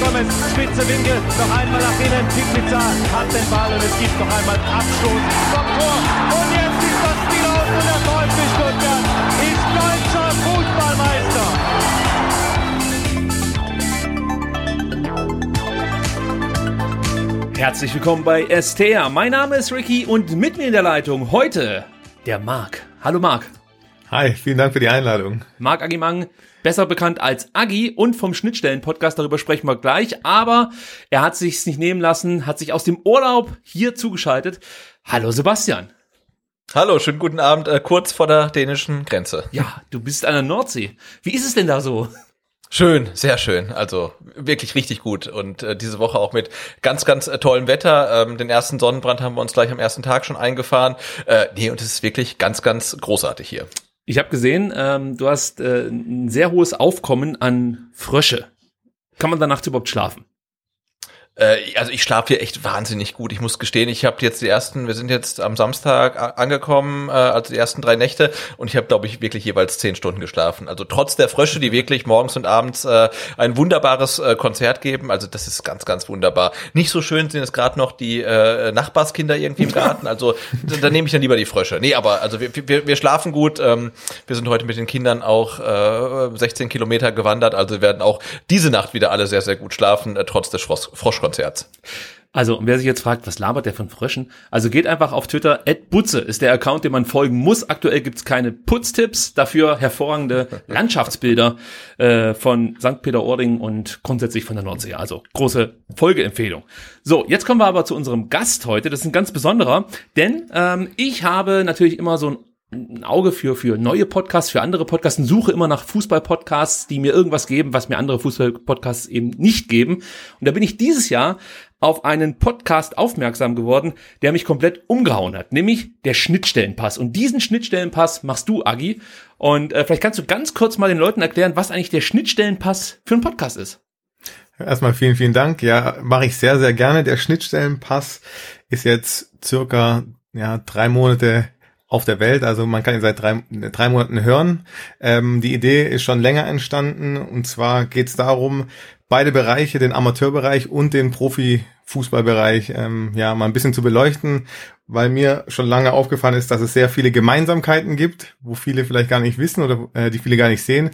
Gomez, spitze Winkel, noch einmal nach innen. Pizza hat den Ball und es gibt noch einmal Abstoß vom Tor. Und jetzt ist das Spiel aus und der VfB Stuttgart ist deutscher Fußballmeister. Herzlich willkommen bei STR. Mein Name ist Ricky und mit mir in der Leitung heute der Marc. Hallo Marc. Hi, vielen Dank für die Einladung. Marc Agimang, besser bekannt als Agi und vom Schnittstellen-Podcast, darüber sprechen wir gleich, aber er hat sich's nicht nehmen lassen, hat sich aus dem Urlaub hier zugeschaltet. Hallo Sebastian. Hallo, schönen guten Abend, äh, kurz vor der dänischen Grenze. Ja, du bist an der Nordsee. Wie ist es denn da so? Schön, sehr schön. Also wirklich richtig gut. Und äh, diese Woche auch mit ganz, ganz äh, tollem Wetter. Ähm, den ersten Sonnenbrand haben wir uns gleich am ersten Tag schon eingefahren. Äh, nee, und es ist wirklich ganz, ganz großartig hier. Ich habe gesehen, ähm, du hast äh, ein sehr hohes Aufkommen an Frösche. Kann man da nachts überhaupt schlafen? Äh, also ich schlafe hier echt wahnsinnig gut. Ich muss gestehen, ich habe jetzt die ersten, wir sind jetzt am Samstag angekommen, äh, also die ersten drei Nächte und ich habe, glaube ich, wirklich jeweils zehn Stunden geschlafen. Also trotz der Frösche, die wirklich morgens und abends äh, ein wunderbares äh, Konzert geben, also das ist ganz, ganz wunderbar. Nicht so schön sind es gerade noch die äh, Nachbarskinder irgendwie im Garten, also da, da nehme ich dann lieber die Frösche. Nee, aber also wir, wir, wir schlafen gut. Ähm, wir sind heute mit den Kindern auch äh, 16 Kilometer gewandert, also werden auch diese Nacht wieder alle sehr, sehr gut schlafen, äh, trotz des Frosch Froschkonzerts. Also, wer sich jetzt fragt, was labert der von Fröschen? Also geht einfach auf Twitter, Butze ist der Account, dem man folgen muss. Aktuell gibt's keine Putztipps, dafür hervorragende Landschaftsbilder äh, von St. Peter-Ording und grundsätzlich von der Nordsee. Also große Folgeempfehlung. So, jetzt kommen wir aber zu unserem Gast heute. Das ist ein ganz besonderer, denn ähm, ich habe natürlich immer so ein ein Auge für, für neue Podcasts, für andere Podcasts und suche immer nach Fußball-Podcasts, die mir irgendwas geben, was mir andere Fußball-Podcasts eben nicht geben. Und da bin ich dieses Jahr auf einen Podcast aufmerksam geworden, der mich komplett umgehauen hat, nämlich der Schnittstellenpass. Und diesen Schnittstellenpass machst du, Agi. Und äh, vielleicht kannst du ganz kurz mal den Leuten erklären, was eigentlich der Schnittstellenpass für ein Podcast ist. Erstmal vielen, vielen Dank. Ja, mache ich sehr, sehr gerne. Der Schnittstellenpass ist jetzt circa ja, drei Monate auf der Welt. Also man kann ihn seit drei, drei Monaten hören. Ähm, die Idee ist schon länger entstanden und zwar geht es darum, beide Bereiche, den Amateurbereich und den Profifußballbereich, ähm, ja, mal ein bisschen zu beleuchten, weil mir schon lange aufgefallen ist, dass es sehr viele Gemeinsamkeiten gibt, wo viele vielleicht gar nicht wissen oder äh, die viele gar nicht sehen.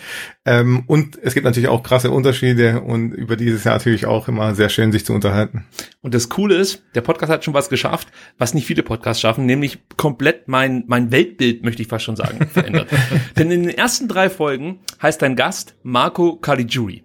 Ähm, und es gibt natürlich auch krasse Unterschiede und über dieses Jahr natürlich auch immer sehr schön, sich zu unterhalten. Und das Coole ist, der Podcast hat schon was geschafft, was nicht viele Podcasts schaffen, nämlich komplett mein, mein Weltbild, möchte ich fast schon sagen, verändert. Denn in den ersten drei Folgen heißt dein Gast Marco Caligiuri.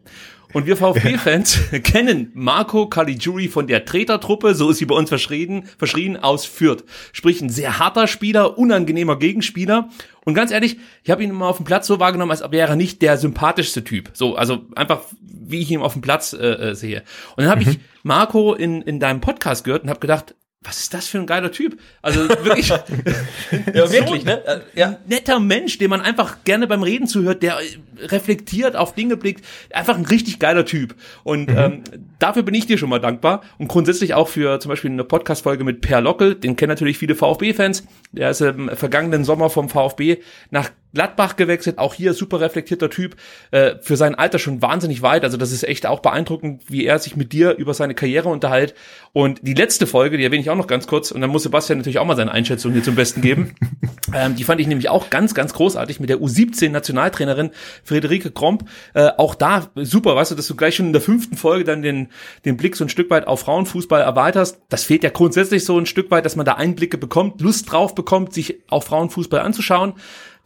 Und wir VfB-Fans kennen Marco Caligiuri von der Tretertruppe, so ist sie bei uns verschrien, verschrien aus Fürth. Sprich, ein sehr harter Spieler, unangenehmer Gegenspieler. Und ganz ehrlich, ich habe ihn immer auf dem Platz so wahrgenommen, als wäre er nicht der sympathischste Typ. So, also einfach, wie ich ihn auf dem Platz äh, äh sehe. Und dann habe mhm. ich Marco in, in deinem Podcast gehört und habe gedacht, was ist das für ein geiler Typ? Also wirklich, ja, wirklich, so ne? Äh, ja. netter Mensch, dem man einfach gerne beim Reden zuhört, der reflektiert auf Dinge blickt, einfach ein richtig geiler Typ. Und mhm. ähm, dafür bin ich dir schon mal dankbar und grundsätzlich auch für zum Beispiel eine Podcast-Folge mit Per Lockel, den kennen natürlich viele VfB-Fans. Der ist im vergangenen Sommer vom VfB nach Gladbach gewechselt, auch hier super reflektierter Typ, äh, für sein Alter schon wahnsinnig weit. Also das ist echt auch beeindruckend, wie er sich mit dir über seine Karriere unterhält. Und die letzte Folge, die erwähne ich auch noch ganz kurz, und dann muss Sebastian natürlich auch mal seine Einschätzung hier zum Besten geben. Ähm, die fand ich nämlich auch ganz, ganz großartig mit der U17-Nationaltrainerin Friederike Kromp. Äh, auch da super, weißt du, dass du gleich schon in der fünften Folge dann den, den Blick so ein Stück weit auf Frauenfußball erweiterst. Das fehlt ja grundsätzlich so ein Stück weit, dass man da Einblicke bekommt, Lust drauf bekommt, sich auch Frauenfußball anzuschauen.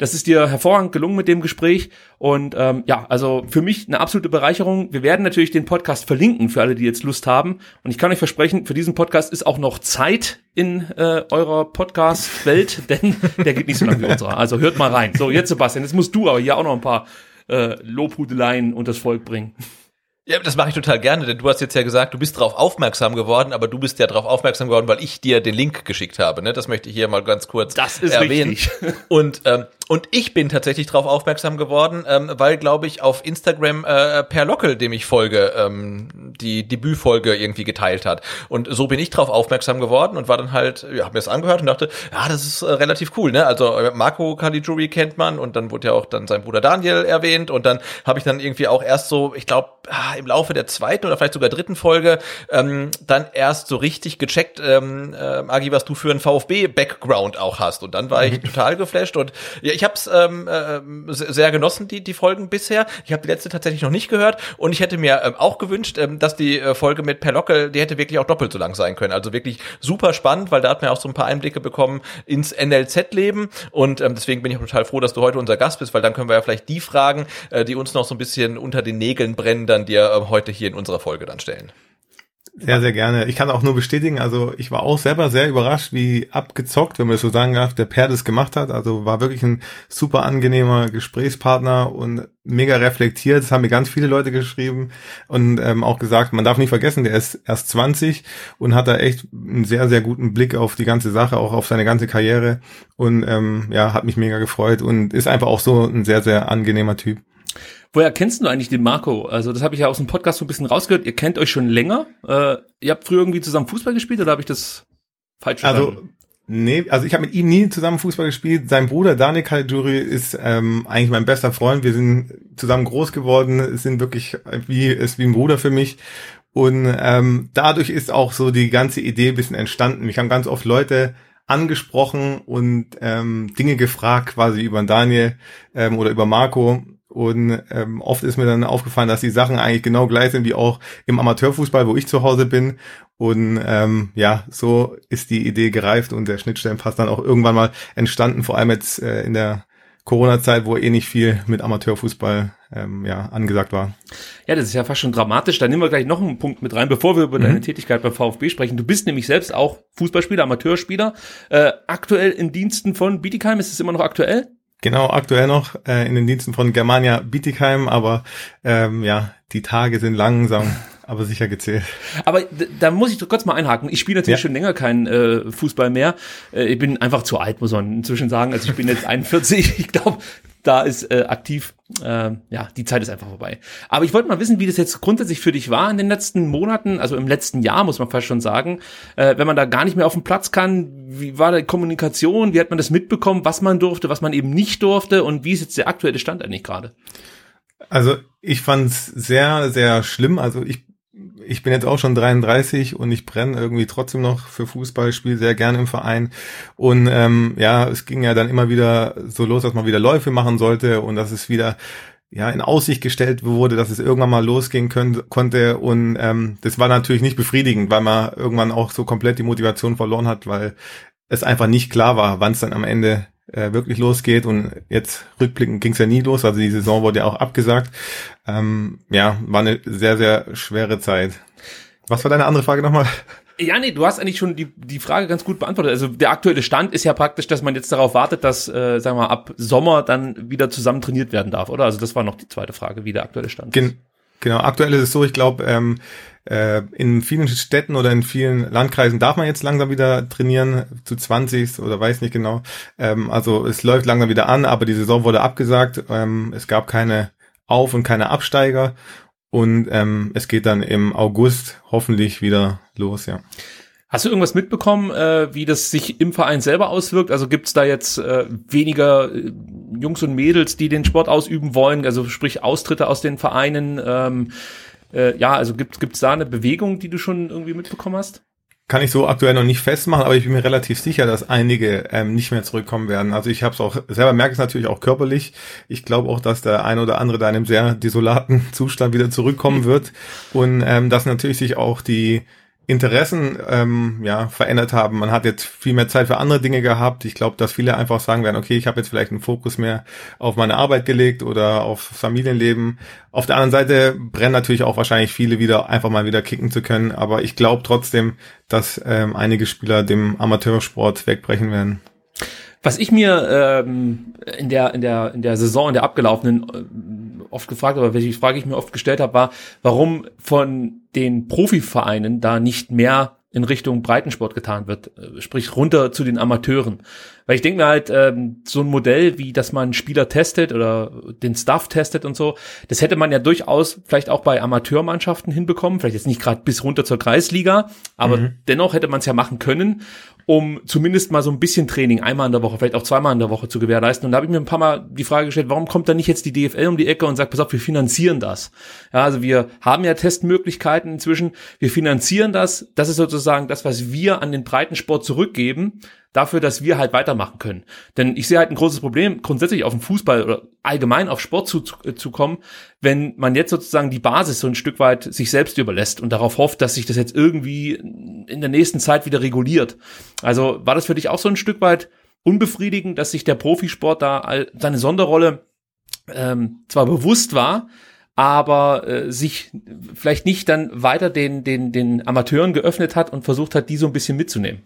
Das ist dir hervorragend gelungen mit dem Gespräch. Und ähm, ja, also für mich eine absolute Bereicherung. Wir werden natürlich den Podcast verlinken für alle, die jetzt Lust haben. Und ich kann euch versprechen, für diesen Podcast ist auch noch Zeit in äh, eurer Podcast-Welt, denn der geht nicht so lange wie unserer. Also hört mal rein. So, jetzt Sebastian, jetzt musst du aber hier auch noch ein paar äh, Lobhudeleien und das Volk bringen. Ja, das mache ich total gerne, denn du hast jetzt ja gesagt, du bist darauf aufmerksam geworden, aber du bist ja darauf aufmerksam geworden, weil ich dir den Link geschickt habe. Ne? Das möchte ich hier mal ganz kurz Das ist erwähnen. richtig. Und ähm, und ich bin tatsächlich darauf aufmerksam geworden, ähm, weil, glaube ich, auf Instagram äh, Per Lockel, dem ich folge, ähm, die Debütfolge irgendwie geteilt hat. Und so bin ich darauf aufmerksam geworden und war dann halt, ja, habe mir das angehört und dachte, ja, das ist äh, relativ cool, ne? Also äh, Marco Caligiuri kennt man und dann wurde ja auch dann sein Bruder Daniel erwähnt und dann habe ich dann irgendwie auch erst so, ich glaube, ah, im Laufe der zweiten oder vielleicht sogar dritten Folge ähm, dann erst so richtig gecheckt, ähm, äh, Agi, was du für einen VfB-Background auch hast. Und dann war ich total geflasht und ja, ich habe es ähm, äh, sehr genossen, die, die Folgen bisher. Ich habe die letzte tatsächlich noch nicht gehört und ich hätte mir ähm, auch gewünscht, ähm, dass die äh, Folge mit Per Lockel, die hätte wirklich auch doppelt so lang sein können. Also wirklich super spannend, weil da hat man auch so ein paar Einblicke bekommen ins NLZ-Leben und ähm, deswegen bin ich total froh, dass du heute unser Gast bist, weil dann können wir ja vielleicht die Fragen, äh, die uns noch so ein bisschen unter den Nägeln brennen, dann dir äh, heute hier in unserer Folge dann stellen. Sehr, sehr gerne. Ich kann auch nur bestätigen, also ich war auch selber sehr überrascht, wie abgezockt, wenn man das so sagen darf, der Per das gemacht hat. Also war wirklich ein super angenehmer Gesprächspartner und mega reflektiert. Das haben mir ganz viele Leute geschrieben und ähm, auch gesagt, man darf nicht vergessen, der ist erst 20 und hat da echt einen sehr, sehr guten Blick auf die ganze Sache, auch auf seine ganze Karriere und ähm, ja, hat mich mega gefreut und ist einfach auch so ein sehr, sehr angenehmer Typ. Woher kennst du eigentlich den Marco? Also das habe ich ja aus dem Podcast so ein bisschen rausgehört. Ihr kennt euch schon länger. Äh, ihr habt früher irgendwie zusammen Fußball gespielt oder habe ich das falsch verstanden? Also Nee, also ich habe mit ihm nie zusammen Fußball gespielt. Sein Bruder Daniel Caligiuri ist ähm, eigentlich mein bester Freund. Wir sind zusammen groß geworden, es sind wirklich wie ist wie ein Bruder für mich. Und ähm, dadurch ist auch so die ganze Idee ein bisschen entstanden. Mich haben ganz oft Leute angesprochen und ähm, Dinge gefragt, quasi über Daniel ähm, oder über Marco. Und ähm, oft ist mir dann aufgefallen, dass die Sachen eigentlich genau gleich sind wie auch im Amateurfußball, wo ich zu Hause bin. Und ähm, ja, so ist die Idee gereift und der Schnittstellenpass dann auch irgendwann mal entstanden, vor allem jetzt äh, in der Corona-Zeit, wo eh nicht viel mit Amateurfußball ähm, ja, angesagt war. Ja, das ist ja fast schon dramatisch. Da nehmen wir gleich noch einen Punkt mit rein, bevor wir über Mhm. deine Tätigkeit beim VfB sprechen. Du bist nämlich selbst auch Fußballspieler, Amateurspieler, äh, aktuell in Diensten von Bietigheim. Ist es immer noch aktuell? Genau, aktuell noch äh, in den Diensten von Germania Bietigheim, aber ähm, ja, die Tage sind langsam, aber sicher gezählt. Aber da muss ich doch kurz mal einhaken. Ich spiele natürlich Ja. schon länger keinen äh, Fußball mehr. Äh, ich bin einfach zu alt, muss man inzwischen sagen. Also ich bin jetzt 41. Ich glaube, da ist äh, aktiv, äh, ja, die Zeit ist einfach vorbei. Aber ich wollte mal wissen, wie das jetzt grundsätzlich für dich war in den letzten Monaten, also im letzten Jahr, muss man fast schon sagen. Äh, wenn man da gar nicht mehr auf den Platz kann, wie war die Kommunikation? Wie hat man das mitbekommen, was man durfte, was man eben nicht durfte und wie ist jetzt der aktuelle Stand eigentlich gerade? Also ich fand's sehr, sehr schlimm. Also ich, ich bin jetzt auch schon 33 und ich brenne irgendwie trotzdem noch für Fußball, spiele sehr gerne im Verein. Und ähm, ja, es ging ja dann immer wieder so los, dass man wieder Läufe machen sollte und dass es wieder ja in Aussicht gestellt wurde, dass es irgendwann mal losgehen können, konnte. Und ähm, das war natürlich nicht befriedigend, weil man irgendwann auch so komplett die Motivation verloren hat, weil es einfach nicht klar war, wann es dann am Ende äh, wirklich losgeht. Und jetzt rückblickend ging es ja nie los. Also die Saison wurde ja auch abgesagt. Ähm, ja, war eine sehr, sehr schwere Zeit. Was war deine andere Frage nochmal? Ja, nee, du hast eigentlich schon die, die Frage ganz gut beantwortet. Also der aktuelle Stand ist ja praktisch, dass man jetzt darauf wartet, dass, äh, sagen wir mal, ab Sommer dann wieder zusammen trainiert werden darf, oder? Also das war noch die zweite Frage, wie der aktuelle Stand ist. Gen genau, aktuell ist es so, ich glaube, ähm, äh, in vielen Städten oder in vielen Landkreisen darf man jetzt langsam wieder trainieren, zu 20 oder weiß nicht genau. Ähm, also es läuft langsam wieder an, aber die Saison wurde abgesagt. Ähm, es gab keine Auf- und keine Absteiger. Und ähm, es geht dann im August hoffentlich wieder los, ja. Hast du irgendwas mitbekommen, äh, wie das sich im Verein selber auswirkt? Also gibt's da jetzt äh, weniger äh, Jungs und Mädels, die den Sport ausüben wollen, also sprich Austritte aus den Vereinen? Ähm, äh, ja, also gibt gibt's da eine Bewegung, die du schon irgendwie mitbekommen hast? kann ich so aktuell noch nicht festmachen, aber ich bin mir relativ sicher, dass einige ähm, nicht mehr zurückkommen werden. Also ich habe es auch selber merke es natürlich auch körperlich. Ich glaube auch, dass der eine oder andere da in einem sehr desolaten Zustand wieder zurückkommen wird und ähm, dass natürlich sich auch die Interessen ähm, ja verändert haben. Man hat jetzt viel mehr Zeit für andere Dinge gehabt. Ich glaube, dass viele einfach sagen werden, okay, ich habe jetzt vielleicht einen Fokus mehr auf meine Arbeit gelegt oder auf Familienleben. Auf der anderen Seite brennen natürlich auch wahrscheinlich viele wieder, einfach mal wieder kicken zu können. Aber ich glaube trotzdem, dass ähm, einige Spieler dem Amateursport wegbrechen werden. Was ich mir ähm, in der in der in der Saison in der abgelaufenen oft gefragt habe, welche Frage ich mir oft gestellt habe, war, warum von den Profivereinen da nicht mehr in Richtung Breitensport getan wird, äh, sprich runter zu den Amateuren. Weil ich denke mir halt, ähm, so ein Modell, wie dass man Spieler testet oder den Staff testet und so, das hätte man ja durchaus vielleicht auch bei Amateurmannschaften hinbekommen, vielleicht jetzt nicht gerade bis runter zur Kreisliga, aber mhm. dennoch hätte man es ja machen können um zumindest mal so ein bisschen Training einmal in der Woche, vielleicht auch zweimal in der Woche zu gewährleisten. Und da habe ich mir ein paar Mal die Frage gestellt, warum kommt da nicht jetzt die DFL um die Ecke und sagt, pass auf, wir finanzieren das. Ja, also wir haben ja Testmöglichkeiten inzwischen, wir finanzieren das. Das ist sozusagen das, was wir an den Breitensport zurückgeben dafür, dass wir halt weitermachen können. Denn ich sehe halt ein großes Problem, grundsätzlich auf den Fußball oder allgemein auf Sport zu, äh, zu kommen, wenn man jetzt sozusagen die Basis so ein Stück weit sich selbst überlässt und darauf hofft, dass sich das jetzt irgendwie in der nächsten Zeit wieder reguliert. Also war das für dich auch so ein Stück weit unbefriedigend, dass sich der Profisport da seine Sonderrolle ähm, zwar bewusst war, aber äh, sich vielleicht nicht dann weiter den, den, den Amateuren geöffnet hat und versucht hat, die so ein bisschen mitzunehmen.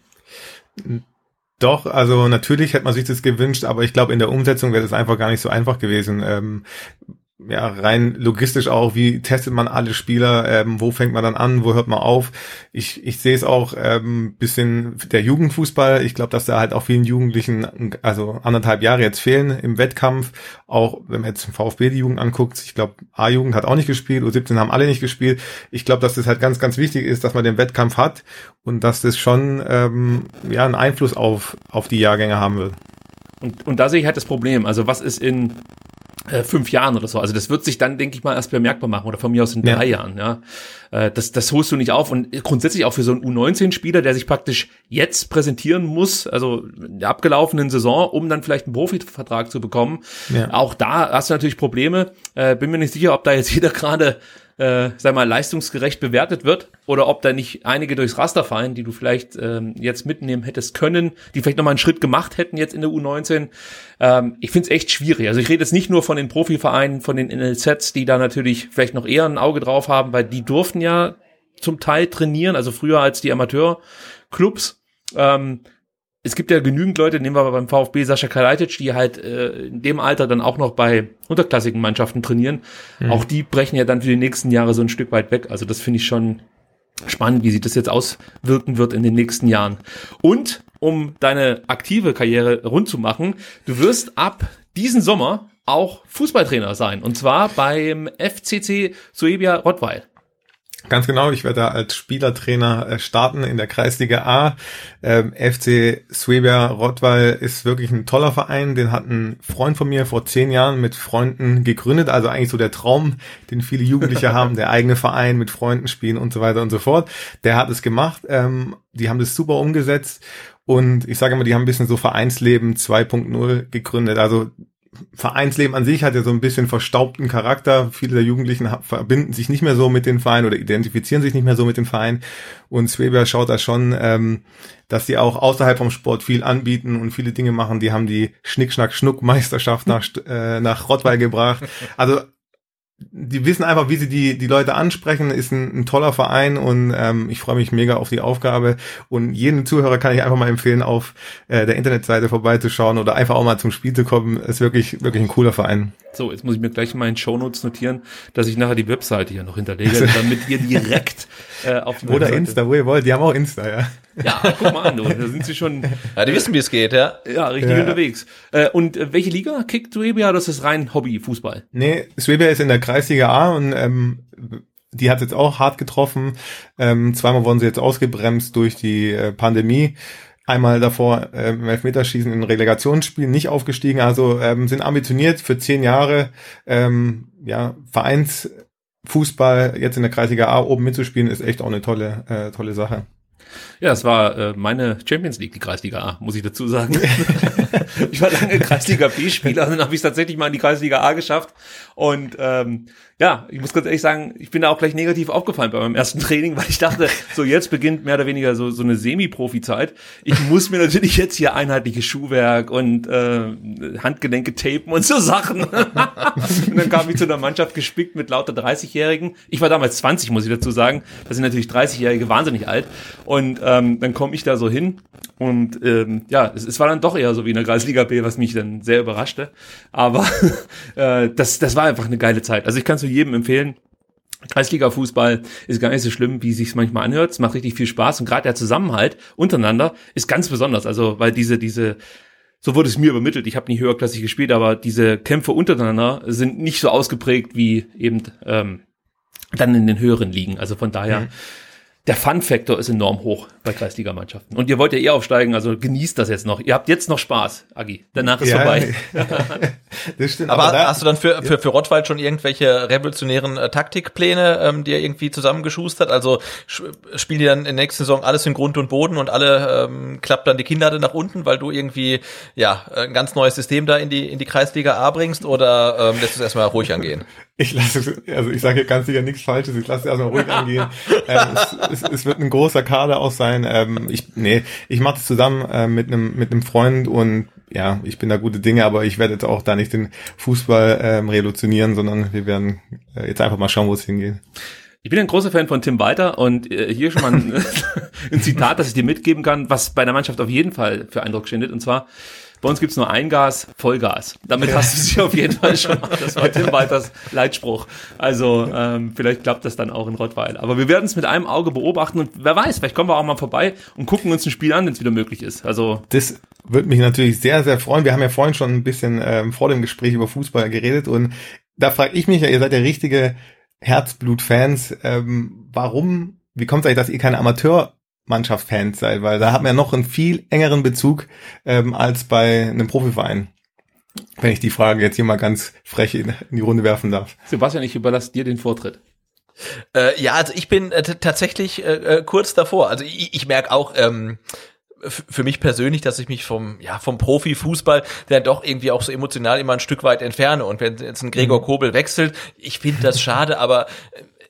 Doch, also natürlich hätte man sich das gewünscht, aber ich glaube, in der Umsetzung wäre das einfach gar nicht so einfach gewesen. Ähm, ja, rein logistisch auch, wie testet man alle Spieler, ähm, wo fängt man dann an, wo hört man auf. Ich, ich sehe es auch ähm, bisschen der Jugendfußball. Ich glaube, dass da halt auch vielen Jugendlichen, also anderthalb Jahre jetzt fehlen im Wettkampf. Auch wenn man jetzt VfB die Jugend anguckt, ich glaube, A-Jugend hat auch nicht gespielt, U17 haben alle nicht gespielt. Ich glaube, dass das halt ganz, ganz wichtig ist, dass man den Wettkampf hat und dass das schon ähm, ja einen Einfluss auf, auf die Jahrgänge haben wird. Und, und da sehe ich halt das Problem. Also was ist in äh, fünf Jahren oder so. Also das wird sich dann, denke ich mal, erst bemerkbar machen oder von mir aus in drei ja. Jahren. Ja, äh, das, das holst du nicht auf und grundsätzlich auch für so einen U19-Spieler, der sich praktisch jetzt präsentieren muss, also in der abgelaufenen Saison, um dann vielleicht einen Profivertrag zu bekommen. Ja. Auch da hast du natürlich Probleme. Äh, bin mir nicht sicher, ob da jetzt jeder gerade äh, sag mal, leistungsgerecht bewertet wird oder ob da nicht einige durchs Raster fallen, die du vielleicht ähm, jetzt mitnehmen hättest können, die vielleicht nochmal einen Schritt gemacht hätten jetzt in der U19. Ähm, ich finde es echt schwierig. Also ich rede jetzt nicht nur von den Profivereinen, von den NLZs, die da natürlich vielleicht noch eher ein Auge drauf haben, weil die durften ja zum Teil trainieren, also früher als die Amateurclubs. Ähm, es gibt ja genügend Leute, nehmen wir aber beim VfB Sascha Kalajdzic, die halt äh, in dem Alter dann auch noch bei unterklassigen Mannschaften trainieren. Mhm. Auch die brechen ja dann für die nächsten Jahre so ein Stück weit weg. Also das finde ich schon spannend, wie sich das jetzt auswirken wird in den nächsten Jahren. Und um deine aktive Karriere rund zu machen, du wirst ab diesen Sommer auch Fußballtrainer sein. Und zwar beim FCC Suebia Rottweil. Ganz genau, ich werde da als Spielertrainer äh, starten in der Kreisliga A. Ähm, FC Swebia Rottweil ist wirklich ein toller Verein. Den hat ein Freund von mir vor zehn Jahren mit Freunden gegründet. Also eigentlich so der Traum, den viele Jugendliche haben, der eigene Verein mit Freunden spielen und so weiter und so fort. Der hat es gemacht. Ähm, die haben das super umgesetzt. Und ich sage immer, die haben ein bisschen so Vereinsleben 2.0 gegründet. Also Vereinsleben an sich hat ja so ein bisschen verstaubten Charakter. Viele der Jugendlichen verbinden sich nicht mehr so mit den Vereinen oder identifizieren sich nicht mehr so mit den Vereinen. Und Sweber schaut da schon, ähm, dass sie auch außerhalb vom Sport viel anbieten und viele Dinge machen. Die haben die Schnick-Schnack-Schnuck-Meisterschaft nach, äh, nach Rottweil gebracht. Also die wissen einfach, wie sie die, die Leute ansprechen, ist ein, ein toller Verein und ähm, ich freue mich mega auf die Aufgabe. Und jeden Zuhörer kann ich einfach mal empfehlen, auf äh, der Internetseite vorbeizuschauen oder einfach auch mal zum Spiel zu kommen. Ist wirklich, wirklich ein cooler Verein. So, jetzt muss ich mir gleich in meinen Shownotes notieren, dass ich nachher die Webseite hier noch hinterlege, damit ihr direkt äh, auf die Oder Webseite. Insta, wo ihr wollt. Die haben auch Insta, ja. Ja, guck mal an, du. Da sind sie schon. Ja, die wissen, wie es geht, ja. Ja, richtig ja. unterwegs. Äh, und äh, welche Liga kickt Suebia? Das ist rein Hobby-Fußball. Nee, Suebia ist in der Kreisliga A und ähm, die hat jetzt auch hart getroffen. Ähm, zweimal wurden sie jetzt ausgebremst durch die äh, Pandemie einmal davor äh, im Elfmeterschießen in Relegationsspielen nicht aufgestiegen, also ähm, sind ambitioniert für zehn Jahre ähm, ja Vereinsfußball jetzt in der Kreisliga A oben mitzuspielen ist echt auch eine tolle äh, tolle Sache. Ja, das war äh, meine Champions League, die Kreisliga A, muss ich dazu sagen. ich war lange Kreisliga B-Spieler, dann habe ich es tatsächlich mal in die Kreisliga A geschafft. Und ähm, ja, ich muss ganz ehrlich sagen, ich bin da auch gleich negativ aufgefallen bei meinem ersten Training, weil ich dachte, so jetzt beginnt mehr oder weniger so, so eine Semi-Profi-Zeit. Ich muss mir natürlich jetzt hier einheitliches Schuhwerk und äh, Handgelenke tapen und so Sachen. und dann kam ich zu einer Mannschaft gespickt mit lauter 30-Jährigen. Ich war damals 20, muss ich dazu sagen. Das sind natürlich 30-Jährige wahnsinnig alt. Und ähm, dann komme ich da so hin und ähm, ja, es, es war dann doch eher so wie in der Kreisliga B, was mich dann sehr überraschte. Aber äh, das, das war einfach eine geile Zeit. Also ich kann es nur jedem empfehlen. Kreisliga-Fußball ist gar nicht so schlimm, wie sich manchmal anhört. Es macht richtig viel Spaß und gerade der Zusammenhalt untereinander ist ganz besonders. Also weil diese diese so wurde es mir übermittelt. Ich habe nie höherklassig gespielt, aber diese Kämpfe untereinander sind nicht so ausgeprägt wie eben ähm, dann in den höheren Ligen. Also von daher. Mhm der Fun-Faktor ist enorm hoch bei Kreisligamannschaften. Und ihr wollt ja eh aufsteigen, also genießt das jetzt noch. Ihr habt jetzt noch Spaß, Agi. Danach ist ja, vorbei. das stimmt. Aber, aber da, hast du dann für, für, für Rottwald schon irgendwelche revolutionären äh, Taktikpläne, ähm, die ihr irgendwie zusammengeschustert? Also spielen die dann in der nächsten Saison alles in Grund und Boden und alle ähm, klappt dann die Kinder nach unten, weil du irgendwie ja ein ganz neues System da in die in die Kreisliga A bringst oder ähm, lässt du es erstmal ruhig angehen? Ich lasse, also ich sage hier ganz sicher nichts Falsches, ich lasse es erstmal ruhig angehen. ähm, es, es, es, wird ein großer Kader auch sein. Ähm, ich, nee, ich mache das zusammen äh, mit einem mit einem Freund und ja, ich bin da gute Dinge, aber ich werde jetzt auch da nicht den Fußball ähm, revolutionieren, sondern wir werden äh, jetzt einfach mal schauen, wo es hingeht. Ich bin ein großer Fan von Tim Walter und äh, hier schon mal ein, ein Zitat, das ich dir mitgeben kann, was bei der Mannschaft auf jeden Fall für Eindruck schindet. Und zwar, bei uns gibt's nur ein Gas, Vollgas. Damit hast du sie auf jeden Fall schon mal. Das war Tim Walters Leitspruch. Also ähm, vielleicht klappt das dann auch in Rottweil. Aber wir werden es mit einem Auge beobachten und wer weiß, vielleicht kommen wir auch mal vorbei und gucken uns ein Spiel an, wenn es wieder möglich ist. Also das würde mich natürlich sehr, sehr freuen. Wir haben ja vorhin schon ein bisschen ähm, vor dem Gespräch über Fußball geredet und da frage ich mich ja, ihr seid ja richtige Herzblut-Fans. Ähm, warum, wie kommt es eigentlich, dass ihr keine Amateur Mannschaftsfans seid, weil da hat man ja noch einen viel engeren Bezug ähm, als bei einem Profiverein. Wenn ich die Frage jetzt hier mal ganz frech in, in die Runde werfen darf. Sebastian, ich überlasse dir den Vortritt. Äh, ja, also ich bin äh, tatsächlich äh, äh, kurz davor. Also ich, ich merke auch, ähm, für mich persönlich, dass ich mich vom, ja, vom Profifußball der doch irgendwie auch so emotional immer ein Stück weit entferne. Und wenn jetzt ein Gregor mhm. Kobel wechselt, ich finde das schade, aber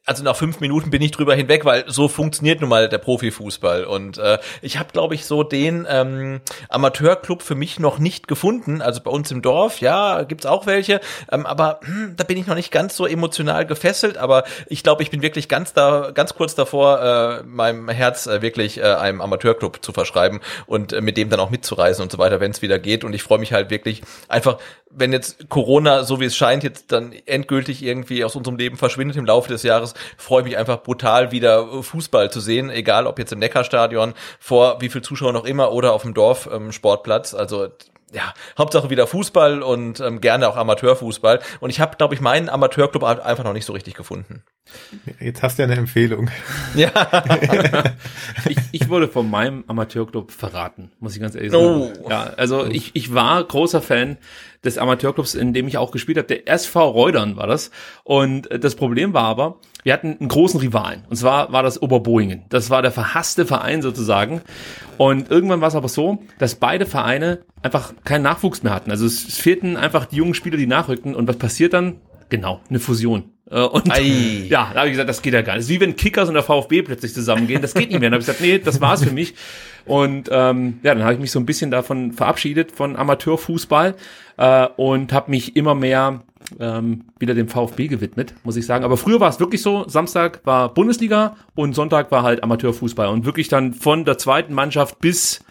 also nach fünf Minuten bin ich drüber hinweg, weil so funktioniert nun mal der Profifußball. Und äh, ich habe, glaube ich, so den ähm, Amateurclub für mich noch nicht gefunden. Also bei uns im Dorf, ja, gibt's auch welche, ähm, aber hm, da bin ich noch nicht ganz so emotional gefesselt. Aber ich glaube, ich bin wirklich ganz da, ganz kurz davor, äh, meinem Herz äh, wirklich äh, einem Amateurclub zu verschreiben und äh, mit dem dann auch mitzureisen und so weiter, wenn es wieder geht. Und ich freue mich halt wirklich einfach, wenn jetzt Corona, so wie es scheint, jetzt dann endgültig irgendwie aus unserem Leben verschwindet im Laufe des Jahres freue mich einfach brutal wieder Fußball zu sehen, egal ob jetzt im Neckarstadion vor wie viel Zuschauer noch immer oder auf dem Dorf ähm, Sportplatz. Also ja, Hauptsache wieder Fußball und ähm, gerne auch Amateurfußball. Und ich habe, glaube ich, meinen Amateurclub einfach noch nicht so richtig gefunden. Jetzt hast du ja eine Empfehlung. Ja. ich, ich wurde von meinem Amateurclub verraten, muss ich ganz ehrlich sagen. Oh. Ja, also ich, ich war großer Fan des Amateurclubs, in dem ich auch gespielt habe. Der SV Reudern war das. Und äh, das Problem war aber, wir hatten einen großen Rivalen. Und zwar war das Oberboingen. Das war der verhasste Verein sozusagen. Und irgendwann war es aber so, dass beide Vereine einfach keinen Nachwuchs mehr hatten. Also es, es fehlten einfach die jungen Spieler, die nachrückten. Und was passiert dann? Genau, eine Fusion. Äh, und Ei. ja, da habe ich gesagt, das geht ja gar nicht. Das ist wie wenn Kickers und der VfB plötzlich zusammengehen. Das geht nicht mehr. Dann habe ich gesagt, nee, das war's für mich. Und ähm, ja, dann habe ich mich so ein bisschen davon verabschiedet von Amateurfußball äh, und habe mich immer mehr ähm, wieder dem VfB gewidmet, muss ich sagen. Aber früher war es wirklich so, Samstag war Bundesliga und Sonntag war halt Amateurfußball und wirklich dann von der zweiten Mannschaft bis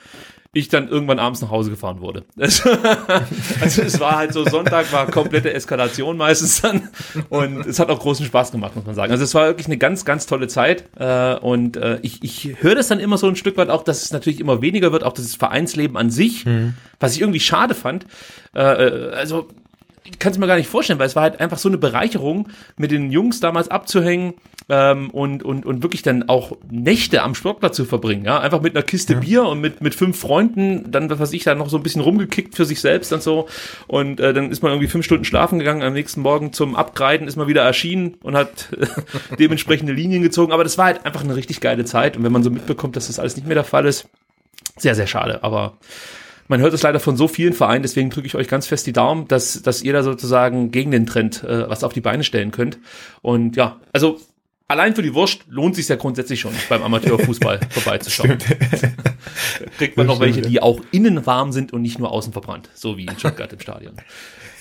ich dann irgendwann abends nach Hause gefahren wurde. also es war halt so, Sonntag war komplette Eskalation meistens dann und es hat auch großen Spaß gemacht, muss man sagen. Also es war wirklich eine ganz, ganz tolle Zeit äh, und äh, ich, ich höre das dann immer so ein Stück weit auch, dass es natürlich immer weniger wird, auch das Vereinsleben an sich, mhm. was ich irgendwie schade fand. Äh also ich kann es mir gar nicht vorstellen, weil es war halt einfach so eine Bereicherung, mit den Jungs damals abzuhängen, ähm, und, und, und wirklich dann auch Nächte am Sportplatz zu verbringen, ja, einfach mit einer Kiste Ja. Bier und mit, mit fünf Freunden, dann, was weiß ich, da noch so ein bisschen rumgekickt für sich selbst und so. Und äh, dann ist man irgendwie fünf Stunden schlafen gegangen, am nächsten Morgen zum Abgreiten ist man wieder erschienen und hat äh, dementsprechende Linien gezogen, aber das war halt einfach eine richtig geile Zeit. Und wenn man so mitbekommt, dass das alles nicht mehr der Fall ist, sehr, sehr schade, aber man hört es leider von so vielen Vereinen, deswegen drücke ich euch ganz fest die Daumen, dass, dass ihr da sozusagen gegen den Trend äh, was auf die Beine stellen könnt. Und ja, also allein für die Wurst lohnt sich ja grundsätzlich schon beim Amateurfußball vorbeizuschauen. Kriegt man Das noch welche, stimmt, die auch innen warm sind und nicht nur außen verbrannt, so wie in Stuttgart im Stadion.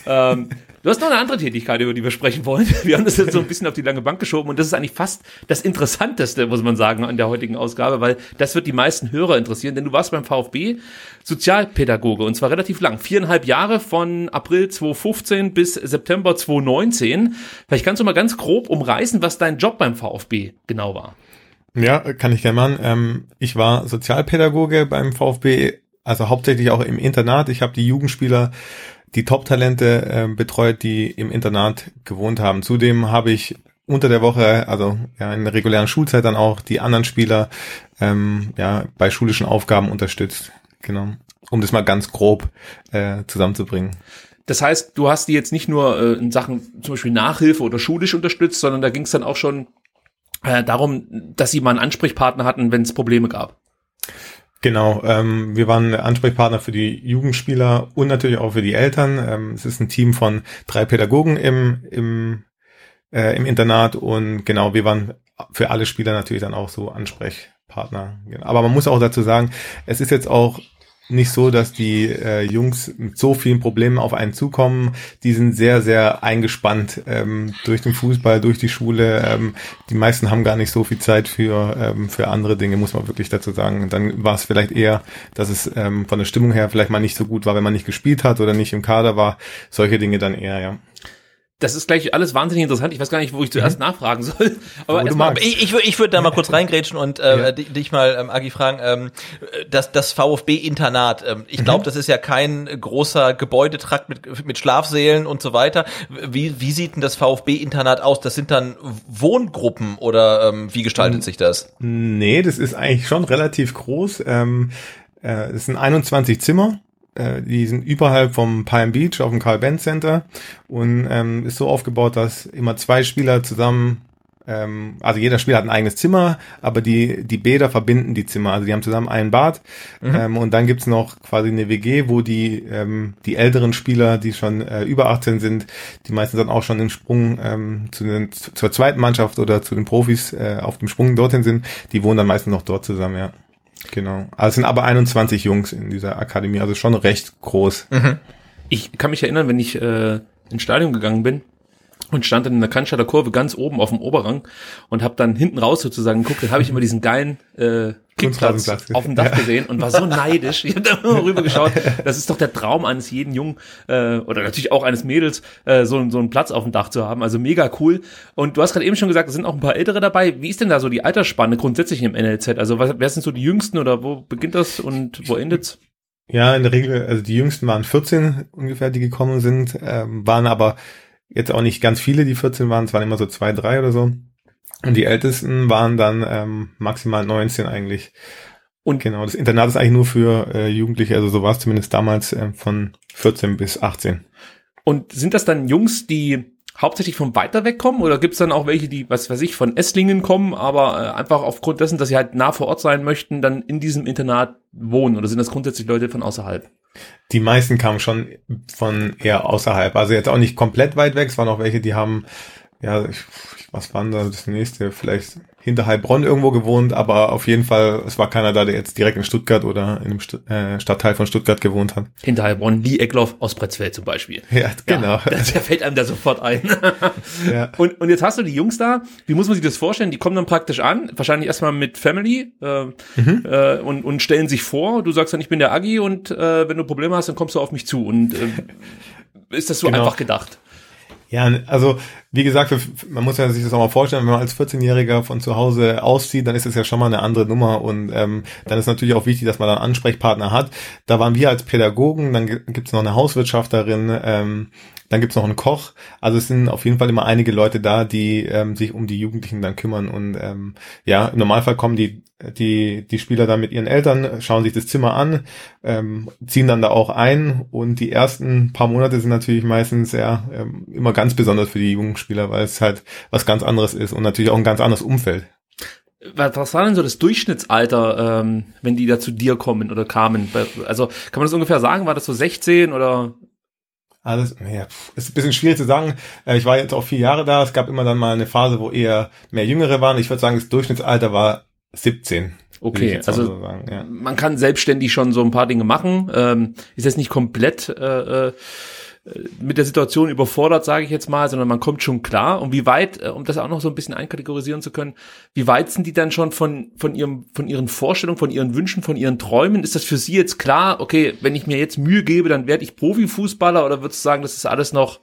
Ähm, du hast noch eine andere Tätigkeit, über die wir sprechen wollen. Wir haben das jetzt so ein bisschen auf die lange Bank geschoben und das ist eigentlich fast das Interessanteste, muss man sagen, an der heutigen Ausgabe, weil das wird die meisten Hörer interessieren, denn du warst beim VfB Sozialpädagoge und zwar relativ lang. Viereinhalb Jahre von April 2015 bis September 2019. Vielleicht kannst du mal ganz grob umreißen, was dein Job beim VfB genau war. Ja, kann ich gerne machen. Ähm, ich war Sozialpädagoge beim VfB, also hauptsächlich auch im Internat. Ich habe die Jugendspieler, die Top-Talente äh, betreut, die im Internat gewohnt haben. Zudem habe ich unter der Woche, also ja in der regulären Schulzeit dann auch die anderen Spieler ähm, ja bei schulischen Aufgaben unterstützt. Genau, um das mal ganz grob äh, zusammenzubringen. Das heißt, du hast die jetzt nicht nur äh, in Sachen zum Beispiel Nachhilfe oder schulisch unterstützt, sondern da ging es dann auch schon äh, darum, dass sie mal einen Ansprechpartner hatten, wenn es Probleme gab. Genau, ähm, wir waren Ansprechpartner für die Jugendspieler und natürlich auch für die Eltern. Ähm, es ist ein Team von drei Pädagogen im, im, äh, im Internat und genau, wir waren für alle Spieler natürlich dann auch so Ansprechpartner. Genau. Aber man muss auch dazu sagen, es ist jetzt auch nicht so, dass die äh, Jungs mit so vielen Problemen auf einen zukommen. Die sind sehr, sehr eingespannt ähm, durch den Fußball, durch die Schule. Ähm, die meisten haben gar nicht so viel Zeit für, ähm, für andere Dinge, muss man wirklich dazu sagen. Dann war es vielleicht eher, dass es ähm, von der Stimmung her vielleicht mal nicht so gut war, wenn man nicht gespielt hat oder nicht im Kader war. Solche Dinge dann eher, ja. Das ist gleich alles wahnsinnig interessant. Ich weiß gar nicht, wo ich zuerst nachfragen soll. Aber Wo du erstmal, magst. Ich, ich, ich würde da mal kurz reingrätschen und äh, Ja. di- dich mal, ähm, Agi, fragen, ähm, das, das VfB-Internat, ähm, ich glaube, das ist ja kein großer Gebäudetrakt mit, mit Schlafsälen und so weiter. Wie, wie sieht denn das VfB-Internat aus? Das sind dann Wohngruppen oder ähm, wie gestaltet sich das? Nee, das ist eigentlich schon relativ groß. Ähm, äh, es sind 21 Zimmer. Äh, die sind überhalb vom Palm Beach auf dem Carl Benz Center und ähm, ist so aufgebaut, dass immer zwei Spieler zusammen ähm, also jeder Spieler hat ein eigenes Zimmer, aber die, die Bäder verbinden die Zimmer. Also die haben zusammen ein Bad. Ähm, und dann gibt's noch quasi eine WG, wo die, ähm, die älteren Spieler, die schon äh, über 18 sind, die meistens dann auch schon im Sprung ähm, zu den, zur zweiten Mannschaft oder zu den Profis äh, auf dem Sprung dorthin sind, die wohnen dann meistens noch dort zusammen, ja. Genau. Also es sind aber 21 Jungs in dieser Akademie, also schon recht groß. ich kann mich erinnern, wenn ich äh, ins Stadion gegangen bin und stand dann in der Cannstatter Kurve ganz oben auf dem Oberrang und habe dann hinten raus sozusagen geguckt, dann habe ich immer diesen geilen äh, Kickplatz auf dem Dach Ja. gesehen und war so neidisch. Ich habe da immer rüber geschaut. Das ist doch der Traum eines jeden Jungen äh, oder natürlich auch eines Mädels, äh, so, so einen Platz auf dem Dach zu haben. Also mega cool. Und du hast gerade eben schon gesagt, es sind auch ein paar Ältere dabei. Wie ist denn da so die Altersspanne grundsätzlich im NLZ? Also was, wer sind so die Jüngsten oder wo beginnt das und wo endet's? Ja, in der Regel, also die jüngsten waren 14 ungefähr, die gekommen sind, ähm, waren aber jetzt auch nicht ganz viele, die 14 waren, es waren immer so zwei, drei oder so. Und die ältesten waren dann ähm, maximal 19 eigentlich. Und- genau, das Internat ist eigentlich nur für äh, Jugendliche, also so war es zumindest damals äh, von 14 bis 18. Und sind das dann Jungs, die hauptsächlich von weiter weg kommen oder gibt's dann auch welche, die, was weiß ich, von Esslingen kommen, aber äh, einfach aufgrund dessen, dass sie halt nah vor Ort sein möchten, dann in diesem Internat wohnen oder sind das grundsätzlich Leute von außerhalb? Die meisten kamen schon von eher außerhalb, also jetzt auch nicht komplett weit weg, es waren auch welche, die haben, ja, ich, was waren da das nächste, vielleicht hinter Heilbronn irgendwo gewohnt, aber auf jeden Fall, es war keiner da, der jetzt direkt in Stuttgart oder in einem St äh, Stadtteil von Stuttgart gewohnt hat. Hinter Heilbronn, Lee Eckloff aus Pretzfeld zum Beispiel. Ja, genau. Ja, das fällt einem da sofort ein. Ja. Und, und jetzt hast du die Jungs da, wie muss man sich das vorstellen? Die kommen dann praktisch an, wahrscheinlich erstmal mit Family äh, äh, und, und stellen sich vor, du sagst dann, ich bin der Agi und äh, wenn du Probleme hast, dann kommst du auf mich zu. Und äh, ist das so Genau. einfach gedacht? Ja, also wie gesagt, man muss ja sich das auch mal vorstellen, wenn man als 14-Jähriger von zu Hause auszieht, dann ist es ja schon mal eine andere Nummer und ähm, dann ist natürlich auch wichtig, dass man dann Ansprechpartner hat. Da waren wir als Pädagogen, dann gi- gibt's noch eine Hauswirtschafterin, ähm, dann gibt's noch einen Koch. Also es sind auf jeden Fall immer einige Leute da, die ähm, sich um die Jugendlichen dann kümmern. Und ähm, ja, im Normalfall kommen die, die, die Spieler dann mit ihren Eltern, schauen sich das Zimmer an, ähm, ziehen dann da auch ein. Und die ersten paar Monate sind natürlich meistens ja ähm, immer ganz besonders für die jungen Spieler, weil es halt was ganz anderes ist und natürlich auch ein ganz anderes Umfeld. Was war denn so das Durchschnittsalter, ähm, wenn die da zu dir kommen oder kamen? Also kann man das ungefähr sagen? War das so 16 oder? Alles, ja, ist ein bisschen schwierig zu sagen. Äh, ich war jetzt auch vier Jahre da. Es gab immer dann mal eine Phase, wo eher mehr Jüngere waren. Ich würde sagen, das Durchschnittsalter war 17. Okay, also so sagen, ja. man kann selbstständig schon so ein paar Dinge machen. Ähm, ist jetzt nicht komplett äh, äh mit der Situation überfordert, sage ich jetzt mal, sondern man kommt schon klar. Und wie weit, äh, um das auch noch so ein bisschen einkategorisieren zu können, wie weit sind die dann schon von, von ihrem, von ihren Vorstellungen, von ihren Wünschen, von ihren Träumen? Ist das für sie jetzt klar, okay, wenn ich mir jetzt Mühe gebe, dann werde ich Profifußballer oder würdest du sagen, das ist alles noch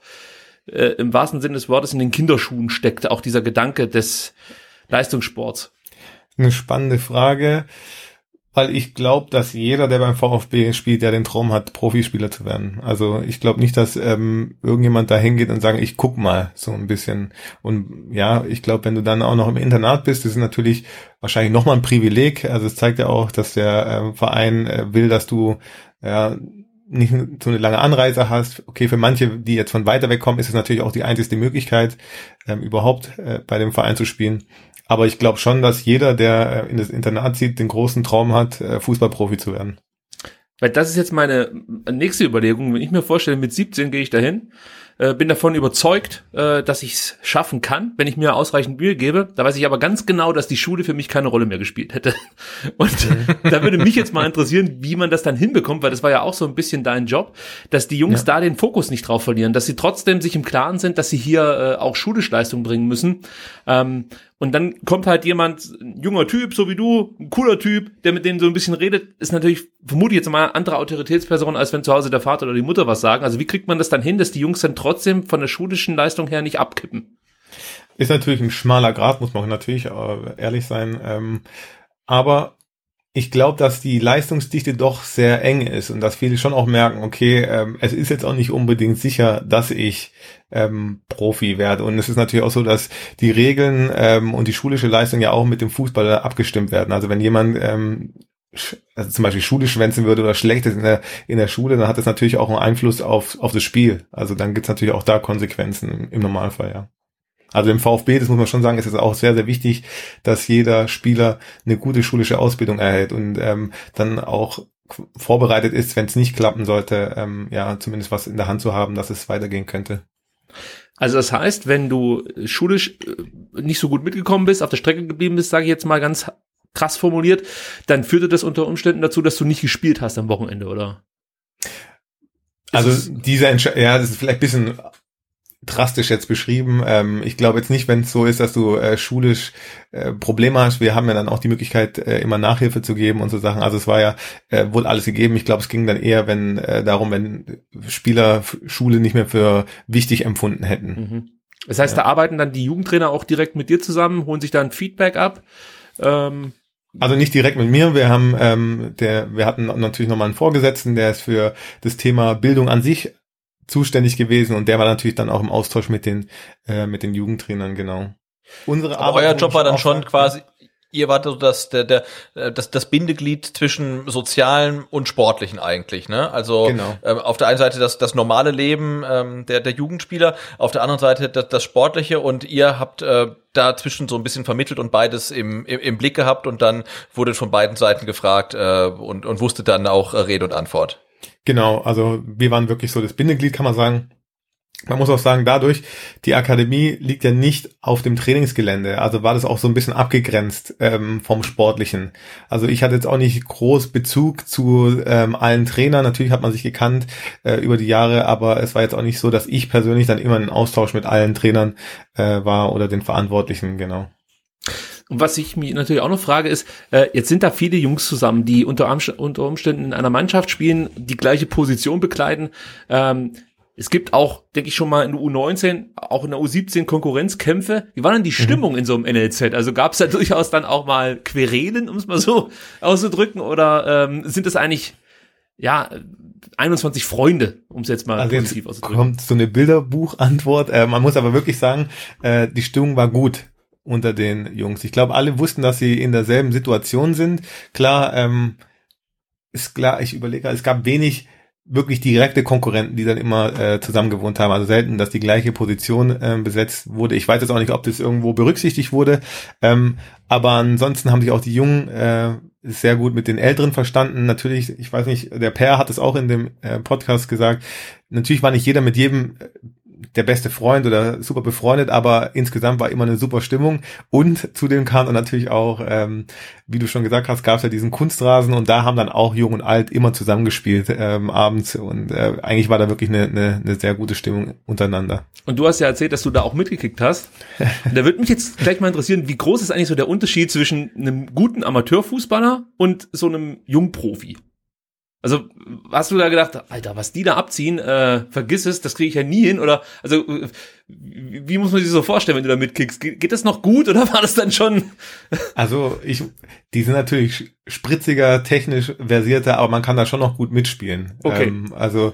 äh, im wahrsten Sinne des Wortes in den Kinderschuhen steckt, auch dieser Gedanke des Leistungssports? Eine spannende Frage weil ich glaube, dass jeder, der beim VfB spielt, der den Traum hat, Profispieler zu werden. Also ich glaube nicht, dass ähm, irgendjemand da hingeht und sagt, ich guck mal so ein bisschen. Und ja, ich glaube, wenn du dann auch noch im Internat bist, das ist natürlich wahrscheinlich nochmal ein Privileg. Also es zeigt ja auch, dass der äh, Verein äh, will, dass du ja nicht so eine lange Anreise hast. Okay, für manche, die jetzt von weiter weg kommen, ist es natürlich auch die einzige Möglichkeit, ähm, überhaupt äh, bei dem Verein zu spielen. Aber ich glaube schon, dass jeder, der äh, in das Internat zieht, den großen Traum hat, äh, Fußballprofi zu werden. Weil das ist jetzt meine nächste Überlegung. Wenn ich mir vorstelle, mit 17 gehe ich dahin äh, bin davon überzeugt, äh, dass ich es schaffen kann, wenn ich mir ausreichend Mühe gebe. Da weiß ich aber ganz genau, dass die Schule für mich keine Rolle mehr gespielt hätte. Und mhm. da würde mich jetzt mal interessieren, wie man das dann hinbekommt, weil das war ja auch so ein bisschen dein Job, dass die Jungs ja. da den Fokus nicht drauf verlieren, dass sie trotzdem sich im Klaren sind, dass sie hier äh, auch schulisch Leistung bringen müssen. Ähm, und dann kommt halt jemand, ein junger Typ, so wie du, ein cooler Typ, der mit denen so ein bisschen redet, ist natürlich, vermute ich jetzt mal, andere Autoritätsperson, als wenn zu Hause der Vater oder die Mutter was sagen. Also wie kriegt man das dann hin, dass die Jungs dann trotzdem von der schulischen Leistung her nicht abkippen? Ist natürlich ein schmaler Grad, muss man natürlich äh, ehrlich sein. Ähm, aber ich glaube, dass die Leistungsdichte doch sehr eng ist und dass viele schon auch merken, okay, ähm, es ist jetzt auch nicht unbedingt sicher, dass ich ähm, Profi werde. Und es ist natürlich auch so, dass die Regeln ähm, und die schulische Leistung ja auch mit dem Fußball abgestimmt werden. Also wenn jemand ähm, also zum Beispiel Schule schwänzen würde oder schlecht ist in der, in der Schule, dann hat das natürlich auch einen Einfluss auf, auf das Spiel. Also dann gibt's natürlich auch da Konsequenzen im, im Normalfall, ja. Also im VfB, das muss man schon sagen, ist es auch sehr, sehr wichtig, dass jeder Spieler eine gute schulische Ausbildung erhält und ähm, dann auch vorbereitet ist, wenn es nicht klappen sollte, ähm, ja, zumindest was in der Hand zu haben, dass es weitergehen könnte. Also das heißt, wenn du schulisch äh, nicht so gut mitgekommen bist, auf der Strecke geblieben bist, sage ich jetzt mal ganz krass formuliert, dann führte das unter Umständen dazu, dass du nicht gespielt hast am Wochenende, oder? Also diese Entscheidung, ja, das ist vielleicht ein bisschen drastisch jetzt beschrieben. Ähm, ich glaube jetzt nicht, wenn es so ist, dass du äh, schulisch äh, Probleme hast. Wir haben ja dann auch die Möglichkeit, äh, immer Nachhilfe zu geben und so Sachen. Also es war ja äh, wohl alles gegeben. Ich glaube, es ging dann eher, wenn äh, darum, wenn Spieler Schule nicht mehr für wichtig empfunden hätten. Mhm. Das heißt, ja. da arbeiten dann die Jugendtrainer auch direkt mit dir zusammen, holen sich dann Feedback ab. Ähm also nicht direkt mit mir. Wir haben, ähm, der, wir hatten natürlich nochmal einen Vorgesetzten, der ist für das Thema Bildung an sich zuständig gewesen und der war natürlich dann auch im Austausch mit den äh, mit den Jugendtrainern genau. Unsere Aber Arbeit, euer Job war dann schon quasi ihr wart so das der der das das Bindeglied zwischen sozialen und sportlichen eigentlich ne also genau. ähm, auf der einen Seite das das normale Leben ähm, der der Jugendspieler auf der anderen Seite das, das sportliche und ihr habt äh, dazwischen so ein bisschen vermittelt und beides im, im, im Blick gehabt und dann wurde von beiden Seiten gefragt äh, und und wusste dann auch äh, Rede und Antwort Genau, also wir waren wirklich so das Bindeglied, kann man sagen. Man muss auch sagen, dadurch, die Akademie liegt ja nicht auf dem Trainingsgelände, also war das auch so ein bisschen abgegrenzt ähm, vom Sportlichen. Also ich hatte jetzt auch nicht groß Bezug zu ähm, allen Trainern, natürlich hat man sich gekannt äh, über die Jahre, aber es war jetzt auch nicht so, dass ich persönlich dann immer in Austausch mit allen Trainern äh, war oder den Verantwortlichen, genau. Und was ich mich natürlich auch noch frage, ist, äh, jetzt sind da viele Jungs zusammen, die unter, unter Umständen in einer Mannschaft spielen, die gleiche Position bekleiden. Ähm, es gibt auch, denke ich schon mal in der U19, auch in der U17 Konkurrenzkämpfe. Wie war denn die mhm. Stimmung mhm. in so einem NLZ? Also gab es da durchaus dann auch mal Querelen, um es mal so auszudrücken, oder ähm, sind das eigentlich ja, 21 Freunde, um es jetzt mal Also positiv jetzt auszudrücken. kommt so eine Bilderbuchantwort. Äh, man muss aber wirklich sagen, äh, die Stimmung war gut unter den Jungs. Ich glaube, alle wussten, dass sie in derselben Situation sind. Klar, ähm, ist klar, ich überlege, es gab wenig wirklich direkte Konkurrenten, die dann immer äh, zusammen gewohnt haben. Also selten, dass die gleiche Position ähm, besetzt wurde. Ich weiß jetzt auch nicht, ob das irgendwo berücksichtigt wurde. Ähm, aber ansonsten haben sich auch die Jungen äh, sehr gut mit den Älteren verstanden. Natürlich, ich weiß nicht, der Per hat es auch in dem äh, Podcast gesagt. Natürlich war nicht jeder mit jedem äh, der beste Freund oder super befreundet, aber insgesamt war immer eine super Stimmung. Und zudem kam dann natürlich auch, ähm, wie du schon gesagt hast, gab es ja diesen Kunstrasen und da haben dann auch Jung und Alt immer zusammengespielt ähm, abends und äh, eigentlich war da wirklich eine, eine, eine sehr gute Stimmung untereinander. Und du hast ja erzählt, dass du da auch mitgekickt hast. Und da würde mich jetzt gleich mal interessieren, wie groß ist eigentlich so der Unterschied zwischen einem guten Amateurfußballer und so einem Jungprofi? Also hast du da gedacht, Alter, was die da abziehen, äh, vergiss es, das kriege ich ja nie hin oder also äh, wie, muss man sich so vorstellen, wenn du da mitkickst? Ge geht das noch gut oder war das dann schon? Also ich, die sind natürlich spritziger, technisch versierter, aber man kann da schon noch gut mitspielen. Okay. Ähm, also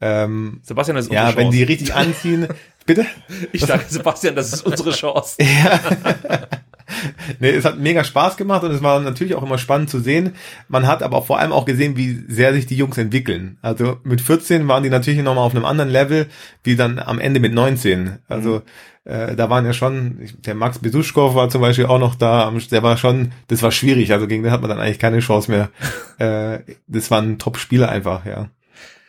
ähm, Sebastian, das ist ja, unsere wenn Chance. die richtig anziehen, bitte. ich sage Sebastian, das ist unsere Chance. Nee, es hat mega Spaß gemacht und es war natürlich auch immer spannend zu sehen. Man hat aber vor allem auch gesehen, wie sehr sich die Jungs entwickeln. Also mit 14 waren die natürlich nochmal auf einem anderen Level, wie dann am Ende mit 19. Also äh, da waren ja schon, der Max Besuschkow war zum Beispiel auch noch da, der war schon, das war schwierig, also gegen den hat man dann eigentlich keine Chance mehr. äh, das war ein Top-Spieler einfach, ja.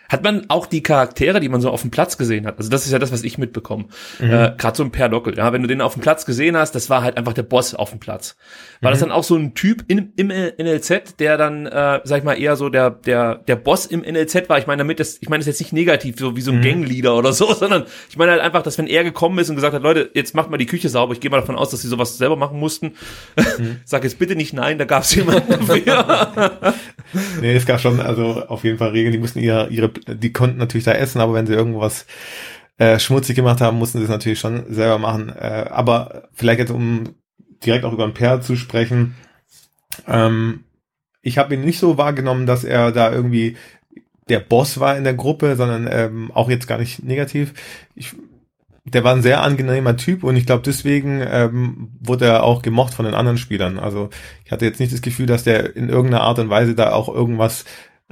Hat man auch die Charaktere, die man so auf dem Platz gesehen hat? Also das ist ja das, was ich mitbekomme. Äh, Gerade so ein Per Dockel, ja, wenn du den auf dem Platz gesehen hast, das war halt einfach der Boss auf dem Platz. War das dann auch so ein Typ in, im NLZ, der dann, äh, sag ich mal, eher so der der der Boss im NLZ war? Ich meine damit, das, ich meine das jetzt nicht negativ, so wie so ein Gangleader oder so, sondern ich meine halt einfach, dass wenn er gekommen ist und gesagt hat, Leute, jetzt macht mal die Küche sauber. Ich gehe mal davon aus, dass sie sowas selber machen mussten. Sag jetzt bitte nicht nein, da gab es jemanden dafür. Nee, es gab schon, also auf jeden Fall Regeln, die mussten ihre, ihre, die konnten natürlich da essen, aber wenn sie irgendwas äh, schmutzig gemacht haben, mussten sie es natürlich schon selber machen. Äh, aber vielleicht jetzt, um direkt auch über den Per zu sprechen, ähm, ich habe ihn nicht so wahrgenommen, dass er da irgendwie der Boss war in der Gruppe, sondern ähm, auch jetzt gar nicht negativ. Ich, der war ein sehr angenehmer Typ und ich glaube deswegen ähm, wurde er auch gemocht von den anderen Spielern. Also ich hatte jetzt nicht das Gefühl, dass der in irgendeiner Art und Weise da auch irgendwas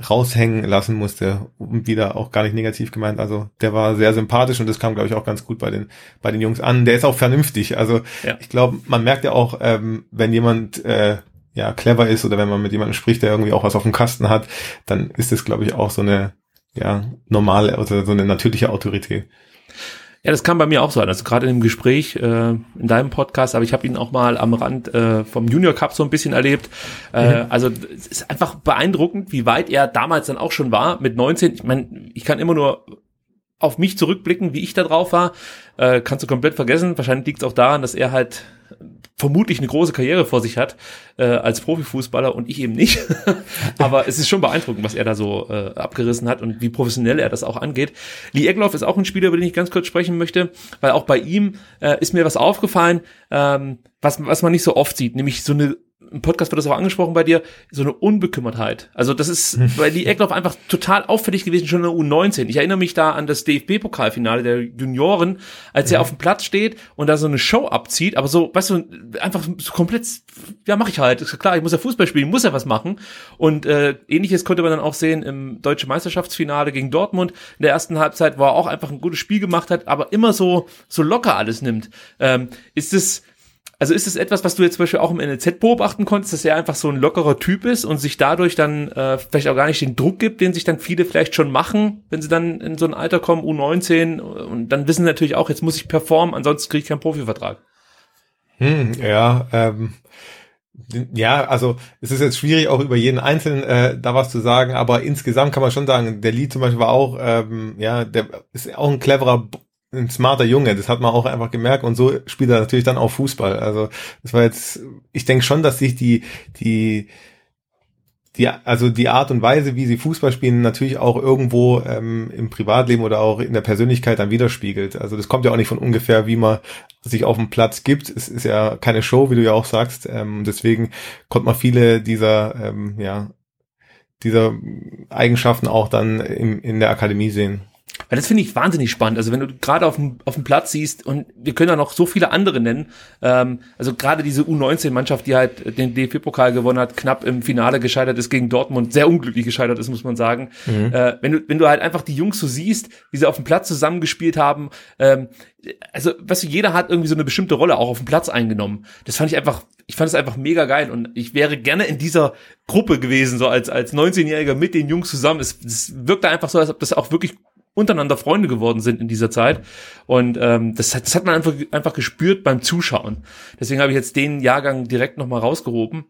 raushängen lassen musste und wieder auch gar nicht negativ gemeint. Also der war sehr sympathisch und das kam glaube ich auch ganz gut bei den bei den Jungs an. Der ist auch vernünftig. Also Ja. ich glaube, man merkt ja auch, ähm, wenn jemand äh, ja clever ist oder wenn man mit jemandem spricht, der irgendwie auch was auf dem Kasten hat, dann ist das glaube ich auch so eine ja normale oder so eine natürliche Autorität. Ja, das kam bei mir auch so an. Also gerade in dem Gespräch äh, in deinem Podcast, aber ich habe ihn auch mal am Rand äh, vom Junior Cup so ein bisschen erlebt. Äh, Also es ist einfach beeindruckend, wie weit er damals dann auch schon war mit 19. Ich meine, ich kann immer nur auf mich zurückblicken, wie ich da drauf war. Äh, kannst du komplett vergessen. Wahrscheinlich liegt es auch daran, dass er halt vermutlich eine große Karriere vor sich hat äh, als Profifußballer und ich eben nicht. Aber es ist schon beeindruckend, was er da so äh, abgerissen hat und wie professionell er das auch angeht. Lee Egloff ist auch ein Spieler, über den ich ganz kurz sprechen möchte, weil auch bei ihm äh, ist mir was aufgefallen, ähm, was, was man nicht so oft sieht, nämlich so eine im Podcast wird das auch angesprochen bei dir, so eine Unbekümmertheit. Also das ist bei Lee Eckloff einfach total auffällig gewesen, schon in der U19. Ich erinnere mich da an das DFB-Pokalfinale der Junioren, als er auf dem Platz steht und da so eine Show abzieht, aber so, weißt du, einfach so komplett, ja, mache ich halt. Ist klar, ich muss ja Fußball spielen, muss ja was machen. Und äh, ähnliches konnte man dann auch sehen im deutschen Meisterschaftsfinale gegen Dortmund. In der ersten Halbzeit, wo er auch einfach ein gutes Spiel gemacht hat, aber immer so, so locker alles nimmt. Ähm, ist es also ist es etwas, was du jetzt zum Beispiel auch im NLZ beobachten konntest, dass er einfach so ein lockerer Typ ist und sich dadurch dann äh, vielleicht auch gar nicht den Druck gibt, den sich dann viele vielleicht schon machen, wenn sie dann in so ein Alter kommen, U19 und dann wissen sie natürlich auch, jetzt muss ich performen, ansonsten kriege ich keinen Profivertrag. Hm, ja, ähm, ja, also es ist jetzt schwierig, auch über jeden Einzelnen äh, da was zu sagen, aber insgesamt kann man schon sagen, der Lied zum Beispiel war auch, ähm, ja, der ist auch ein cleverer, ein smarter Junge, das hat man auch einfach gemerkt und so spielt er natürlich dann auch Fußball. Also das war jetzt, ich denke schon, dass sich die, die, die, also die Art und Weise, wie sie Fußball spielen, natürlich auch irgendwo ähm, im Privatleben oder auch in der Persönlichkeit dann widerspiegelt. Also das kommt ja auch nicht von ungefähr, wie man sich auf dem Platz gibt. Es ist ja keine Show, wie du ja auch sagst. Ähm, deswegen konnte man viele dieser, ähm, ja, dieser Eigenschaften auch dann in, in der Akademie sehen. Weil das finde ich wahnsinnig spannend. Also wenn du gerade auf dem, auf dem Platz siehst und wir können da noch so viele andere nennen, ähm, also gerade diese U19-Mannschaft, die halt den DFB-Pokal gewonnen hat, knapp im Finale gescheitert ist gegen Dortmund, sehr unglücklich gescheitert ist, muss man sagen. Mhm. Äh, wenn du wenn du halt einfach die Jungs so siehst, wie sie auf dem Platz zusammengespielt haben, ähm, also weißt du, jeder hat irgendwie so eine bestimmte Rolle auch auf dem Platz eingenommen. Das fand ich einfach, ich fand es einfach mega geil und ich wäre gerne in dieser Gruppe gewesen, so als als 19-Jähriger mit den Jungs zusammen. Es, es wirkte einfach so, als ob das auch wirklich untereinander Freunde geworden sind in dieser Zeit. Und ähm, das, das hat man einfach, einfach gespürt beim Zuschauen. Deswegen habe ich jetzt den Jahrgang direkt nochmal rausgehoben.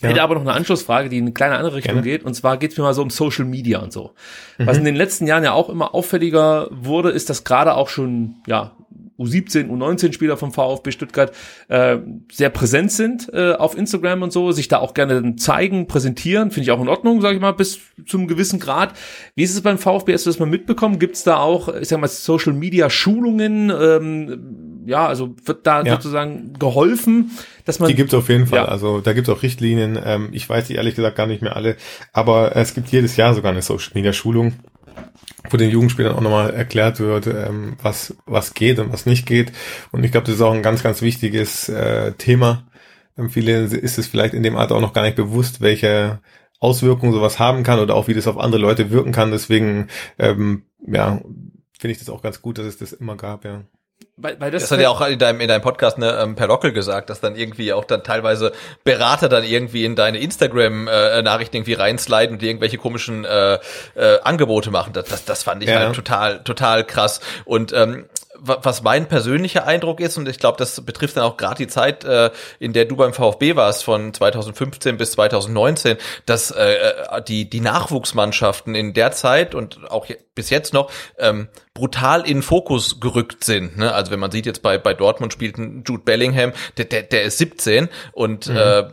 Ja. Hätte aber noch eine Anschlussfrage, die in eine kleine andere Richtung Gerne. geht. Und zwar geht es mir mal so um Social Media und so. Mhm. Was in den letzten Jahren ja auch immer auffälliger wurde, ist, dass gerade auch schon ja U17, U19-Spieler vom VfB Stuttgart äh, sehr präsent sind äh, auf Instagram und so, sich da auch gerne zeigen, präsentieren, finde ich auch in Ordnung, sage ich mal, bis zum gewissen Grad. Wie ist es beim VfB? Hast du das mal mitbekommen? Gibt es da auch, ich sag mal, Social-Media-Schulungen? Ähm, ja, also wird da ja. sozusagen geholfen, dass man. Die gibt es auf jeden Fall. Ja. Also da gibt es auch Richtlinien. Ähm, ich weiß die ehrlich gesagt gar nicht mehr alle, aber es gibt jedes Jahr sogar eine Social-Media-Schulung wo den Jugendspielern auch nochmal erklärt wird, ähm, was, was geht und was nicht geht. Und ich glaube, das ist auch ein ganz, ganz wichtiges äh, Thema. Ähm, viele ist es vielleicht in dem Alter auch noch gar nicht bewusst, welche Auswirkungen sowas haben kann oder auch wie das auf andere Leute wirken kann. Deswegen, ähm, ja, finde ich das auch ganz gut, dass es das immer gab, ja. Weil, weil das, das hat ja auch in deinem, in deinem Podcast ne, ähm, per Lockel gesagt, dass dann irgendwie auch dann teilweise Berater dann irgendwie in deine Instagram-Nachrichten äh, irgendwie reinsliden und irgendwelche komischen äh, äh, Angebote machen. Das, das, das fand ich ja. halt total, total krass. Und ähm, was mein persönlicher Eindruck ist, und ich glaube, das betrifft dann auch gerade die Zeit, äh, in der du beim VfB warst, von 2015 bis 2019, dass äh, äh, die, die Nachwuchsmannschaften in der Zeit und auch bis jetzt noch ähm, brutal in Fokus gerückt sind. Ne? Also wenn man sieht, jetzt bei, bei Dortmund spielt ein Jude Bellingham, der, der, der ist 17 und mhm. äh,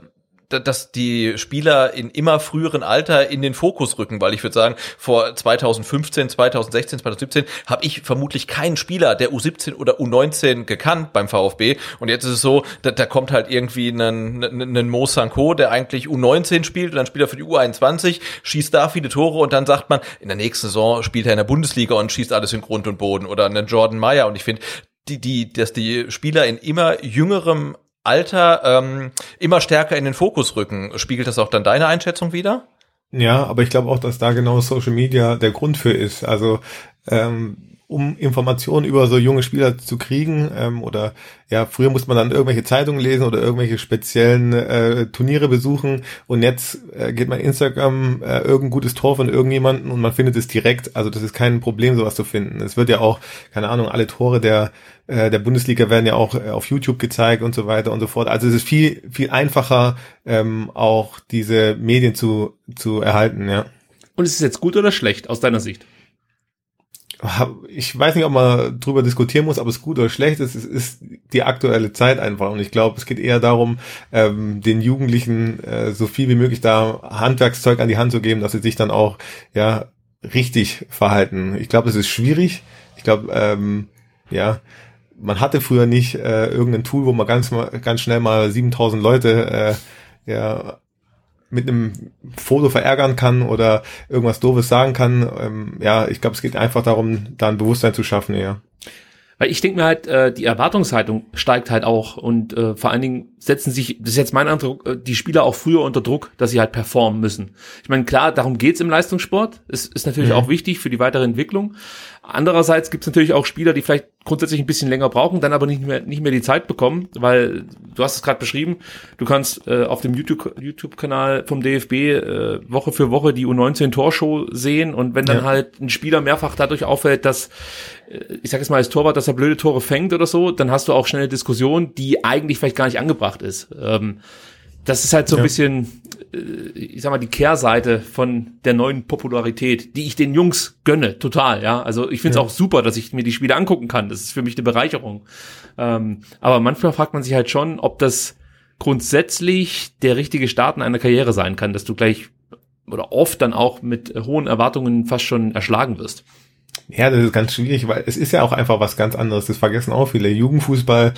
dass die Spieler in immer früheren Alter in den Fokus rücken, weil ich würde sagen, vor 2015, 2016, 2017 habe ich vermutlich keinen Spieler der U17 oder U19 gekannt beim VfB. Und jetzt ist es so, da, da kommt halt irgendwie ein, ein, ein Mo Sanko, der eigentlich U19 spielt und dann spielt er für die U21, schießt da viele Tore und dann sagt man, in der nächsten Saison spielt er in der Bundesliga und schießt alles in Grund und Boden oder einen Jordan Meyer. Und ich finde, die, die, dass die Spieler in immer jüngerem Alter ähm, immer stärker in den Fokus rücken. Spiegelt das auch dann deine Einschätzung wieder? Ja, aber ich glaube auch, dass da genau Social Media der Grund für ist. Also ähm, um Informationen über so junge Spieler zu kriegen. Ähm, oder ja, früher musste man dann irgendwelche Zeitungen lesen oder irgendwelche speziellen äh, Turniere besuchen und jetzt äh, geht man Instagram äh, irgendein gutes Tor von irgendjemanden und man findet es direkt. Also das ist kein Problem, sowas zu finden. Es wird ja auch, keine Ahnung, alle Tore der äh, der Bundesliga werden ja auch äh, auf YouTube gezeigt und so weiter und so fort. Also es ist viel, viel einfacher, ähm, auch diese Medien zu, zu erhalten, ja. Und ist es jetzt gut oder schlecht aus deiner Sicht? Ich weiß nicht, ob man drüber diskutieren muss, ob es gut oder schlecht ist. Es ist die aktuelle Zeit einfach. Und ich glaube, es geht eher darum, ähm, den Jugendlichen äh, so viel wie möglich da Handwerkszeug an die Hand zu geben, dass sie sich dann auch ja richtig verhalten. Ich glaube, es ist schwierig. Ich glaube, ähm, ja, man hatte früher nicht äh, irgendein Tool, wo man ganz ganz schnell mal 7000 Leute äh, ja mit einem Foto verärgern kann oder irgendwas Doofes sagen kann. Ähm, ja, ich glaube, es geht einfach darum, da ein Bewusstsein zu schaffen, eher. Weil ich denke mir halt, äh, die Erwartungshaltung steigt halt auch und äh, vor allen Dingen setzen sich, das ist jetzt mein Eindruck, äh, die Spieler auch früher unter Druck, dass sie halt performen müssen. Ich meine, klar, darum geht's im Leistungssport. Es ist natürlich mhm. auch wichtig für die weitere Entwicklung. Andererseits gibt's natürlich auch Spieler, die vielleicht grundsätzlich ein bisschen länger brauchen, dann aber nicht mehr, nicht mehr die Zeit bekommen, weil du hast es gerade beschrieben, du kannst äh, auf dem YouTube-Kanal YouTube vom DFB äh, Woche für Woche die U19-Torshow sehen und wenn dann ja. halt ein Spieler mehrfach dadurch auffällt, dass äh, ich sage jetzt mal als Torwart, dass er blöde Tore fängt oder so, dann hast du auch schnell eine Diskussion, die eigentlich vielleicht gar nicht angebracht ist. Ähm, das ist halt so ein bisschen, äh, ich sag mal, die Kehrseite von der neuen Popularität, die ich den Jungs gönne, total, ja. Also ich finde es ja. auch super, dass ich mir die Spiele angucken kann. Das ist für mich eine Bereicherung. Ähm, aber manchmal fragt man sich halt schon, ob das grundsätzlich der richtige Start in einer Karriere sein kann, dass du gleich oder oft dann auch mit hohen Erwartungen fast schon erschlagen wirst. Ja, das ist ganz schwierig, weil es ist ja auch einfach was ganz anderes. Das vergessen auch viele. Jugendfußball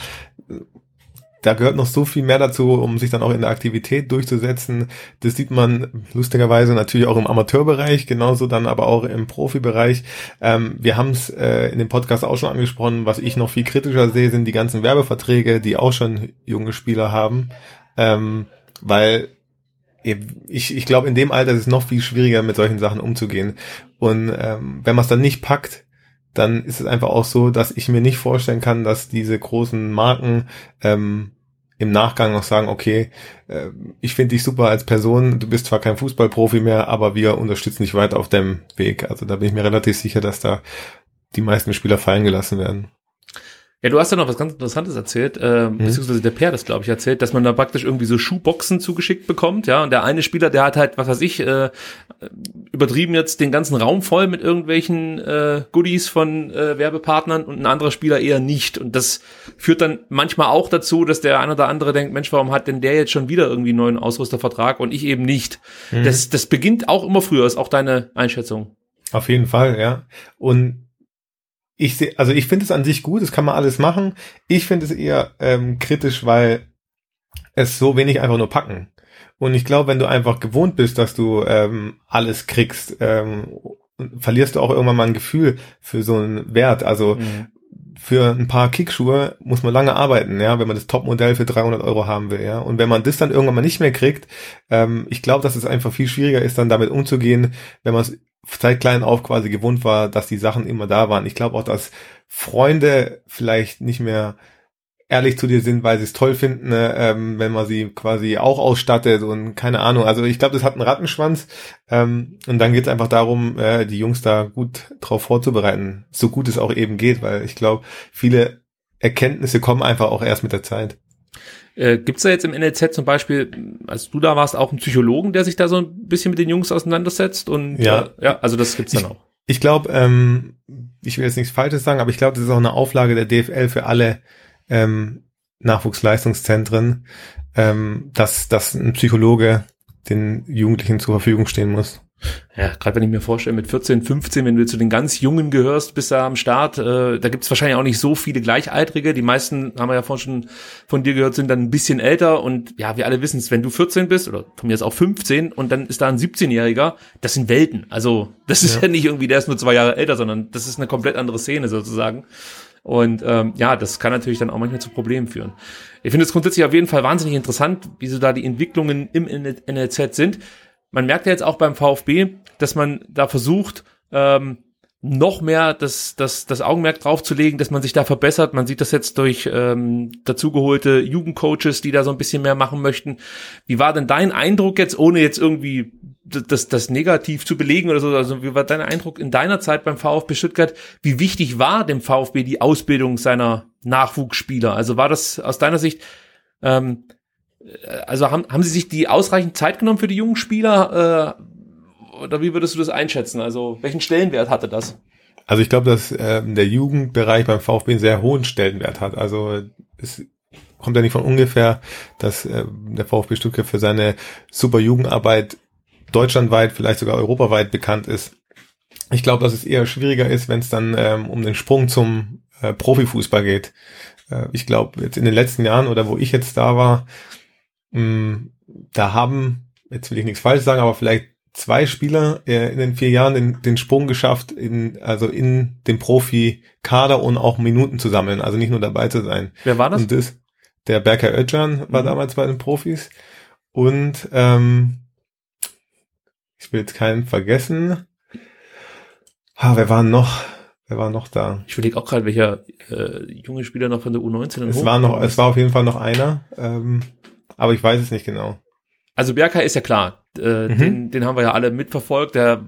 da gehört noch so viel mehr dazu, um sich dann auch in der Aktivität durchzusetzen. Das sieht man lustigerweise natürlich auch im Amateurbereich, genauso dann aber auch im Profibereich. Ähm, wir haben es äh, in dem Podcast auch schon angesprochen, was ich noch viel kritischer sehe, sind die ganzen Werbeverträge, die auch schon junge Spieler haben. Ähm, weil ich, ich glaube, in dem Alter ist es noch viel schwieriger, mit solchen Sachen umzugehen. Und ähm, wenn man es dann nicht packt, dann ist es einfach auch so, dass ich mir nicht vorstellen kann, dass diese großen Marken ähm, im Nachgang noch sagen, okay, äh, ich finde dich super als Person, du bist zwar kein Fußballprofi mehr, aber wir unterstützen dich weiter auf dem Weg. Also da bin ich mir relativ sicher, dass da die meisten Spieler fallen gelassen werden. Ja, du hast ja noch was ganz Interessantes erzählt, äh, mhm. beziehungsweise der Per das, glaube ich, erzählt, dass man da praktisch irgendwie so Schuhboxen zugeschickt bekommt, ja, und der eine Spieler, der hat halt, was weiß ich, äh, übertrieben jetzt den ganzen Raum voll mit irgendwelchen äh, Goodies von äh, Werbepartnern und ein anderer Spieler eher nicht. Und das führt dann manchmal auch dazu, dass der eine oder andere denkt, Mensch, warum hat denn der jetzt schon wieder irgendwie einen neuen Ausrüstervertrag und ich eben nicht? Mhm. Das, das beginnt auch immer früher, ist auch deine Einschätzung. Auf jeden Fall, ja. Und ich sehe, also ich finde es an sich gut, das kann man alles machen. Ich finde es eher ähm, kritisch, weil es so wenig einfach nur packen. Und ich glaube, wenn du einfach gewohnt bist, dass du ähm, alles kriegst, ähm, verlierst du auch irgendwann mal ein Gefühl für so einen Wert. Also mhm. für ein paar Kickschuhe muss man lange arbeiten, ja, wenn man das Topmodell für 300 Euro haben will, ja. Und wenn man das dann irgendwann mal nicht mehr kriegt, ähm, ich glaube, dass es einfach viel schwieriger ist, dann damit umzugehen, wenn man es seit klein auf quasi gewohnt war, dass die Sachen immer da waren. Ich glaube auch, dass Freunde vielleicht nicht mehr ehrlich zu dir sind, weil sie es toll finden, ne, ähm, wenn man sie quasi auch ausstattet und keine Ahnung. Also ich glaube, das hat einen Rattenschwanz ähm, und dann geht es einfach darum, äh, die Jungs da gut drauf vorzubereiten, so gut es auch eben geht, weil ich glaube, viele Erkenntnisse kommen einfach auch erst mit der Zeit. Äh, Gibt es da jetzt im NLZ zum Beispiel, als du da warst, auch einen Psychologen, der sich da so ein bisschen mit den Jungs auseinandersetzt? Und ja, äh, ja also das gibt's dann auch. Ich glaube, ähm, ich will jetzt nichts Falsches sagen, aber ich glaube, das ist auch eine Auflage der DFL für alle ähm, Nachwuchsleistungszentren, ähm, dass, dass ein Psychologe den Jugendlichen zur Verfügung stehen muss. Ja, gerade wenn ich mir vorstelle, mit 14, 15, wenn du zu den ganz Jungen gehörst, bist du am Start, äh, da gibt's wahrscheinlich auch nicht so viele Gleichaltrige. Die meisten, haben wir ja vorhin schon von dir gehört, sind dann ein bisschen älter und ja, wir alle wissen es, wenn du 14 bist oder von mir ist auch 15 und dann ist da ein 17-Jähriger, das sind Welten. Also das ist ja. ja nicht irgendwie, der ist nur zwei Jahre älter, sondern das ist eine komplett andere Szene sozusagen. Und ähm, ja, das kann natürlich dann auch manchmal zu Problemen führen. Ich finde es grundsätzlich auf jeden Fall wahnsinnig interessant, wie so da die Entwicklungen im NLZ sind man merkt ja jetzt auch beim VfB, dass man da versucht, ähm, noch mehr das, das, das Augenmerk draufzulegen, dass man sich da verbessert. Man sieht das jetzt durch ähm, dazugeholte Jugendcoaches, die da so ein bisschen mehr machen möchten. Wie war denn dein Eindruck jetzt, ohne jetzt irgendwie das, das negativ zu belegen oder so? Also wie war dein Eindruck in deiner Zeit beim VfB Stuttgart? Wie wichtig war dem VfB die Ausbildung seiner Nachwuchsspieler? Also war das aus deiner Sicht ähm, also haben, haben sie sich die ausreichend Zeit genommen für die jungen Spieler? Äh, oder wie würdest du das einschätzen? Also welchen Stellenwert hatte das? Also ich glaube, dass äh, der Jugendbereich beim VfB einen sehr hohen Stellenwert hat. Also es kommt ja nicht von ungefähr, dass äh, der VfB Stuttgart für seine super Jugendarbeit deutschlandweit, vielleicht sogar europaweit bekannt ist. Ich glaube, dass es eher schwieriger ist, wenn es dann ähm, um den Sprung zum äh, Profifußball geht. Äh, ich glaube, jetzt in den letzten Jahren oder wo ich jetzt da war, da haben, jetzt will ich nichts falsch sagen, aber vielleicht zwei Spieler äh, in den vier Jahren den, den Sprung geschafft, in, also in dem Profi-Kader und auch Minuten zu sammeln, also nicht nur dabei zu sein. Wer war das? Und das der Berker Özcan war mhm. damals bei den Profis und ähm, ich will jetzt keinen vergessen. Ah, wer war noch? Wer war noch da? Ich überlege auch gerade, welcher äh, junge Spieler noch von der U19 Es war noch, es war auf jeden Fall noch einer. Ähm, aber ich weiß es nicht genau. Also Berka ist ja klar, äh, mhm. den, den haben wir ja alle mitverfolgt. Der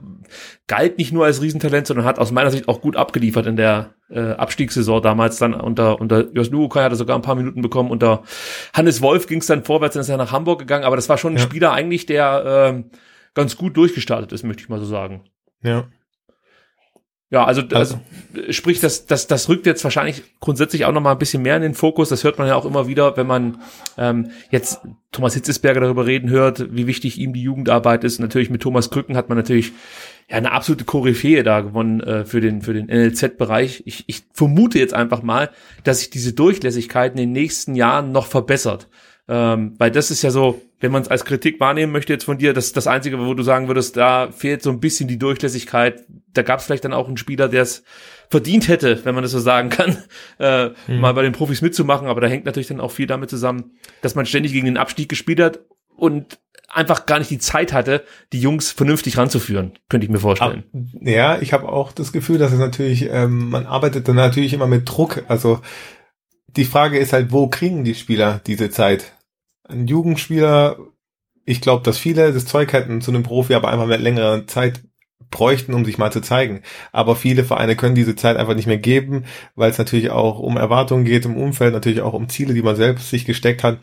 galt nicht nur als Riesentalent, sondern hat aus meiner Sicht auch gut abgeliefert in der äh, Abstiegssaison damals dann unter unter Jos Lukai hat er sogar ein paar Minuten bekommen. Unter Hannes Wolf ging es dann vorwärts, dann ist er nach Hamburg gegangen. Aber das war schon ein ja. Spieler eigentlich, der äh, ganz gut durchgestartet ist, möchte ich mal so sagen. Ja. Ja, also, also, also sprich, das, das, das rückt jetzt wahrscheinlich grundsätzlich auch noch mal ein bisschen mehr in den Fokus. Das hört man ja auch immer wieder, wenn man ähm, jetzt Thomas Hitzesberger darüber reden hört, wie wichtig ihm die Jugendarbeit ist. natürlich mit Thomas Krücken hat man natürlich ja eine absolute Koryphäe da gewonnen äh, für den für den NLZ-Bereich. Ich, ich vermute jetzt einfach mal, dass sich diese Durchlässigkeit in den nächsten Jahren noch verbessert. Ähm, weil das ist ja so, wenn man es als Kritik wahrnehmen möchte jetzt von dir, das ist das Einzige, wo du sagen würdest, da fehlt so ein bisschen die Durchlässigkeit. Da gab es vielleicht dann auch einen Spieler, der es verdient hätte, wenn man das so sagen kann, äh, mhm. mal bei den Profis mitzumachen. Aber da hängt natürlich dann auch viel damit zusammen, dass man ständig gegen den Abstieg gespielt hat und einfach gar nicht die Zeit hatte, die Jungs vernünftig ranzuführen, könnte ich mir vorstellen. Ja, ich habe auch das Gefühl, dass es natürlich, ähm, man arbeitet dann natürlich immer mit Druck. Also die Frage ist halt, wo kriegen die Spieler diese Zeit? Ein Jugendspieler, ich glaube, dass viele das Zeug hätten zu einem Profi, aber einfach mit längerer Zeit bräuchten, um sich mal zu zeigen. Aber viele Vereine können diese Zeit einfach nicht mehr geben, weil es natürlich auch um Erwartungen geht im Umfeld, natürlich auch um Ziele, die man selbst sich gesteckt hat.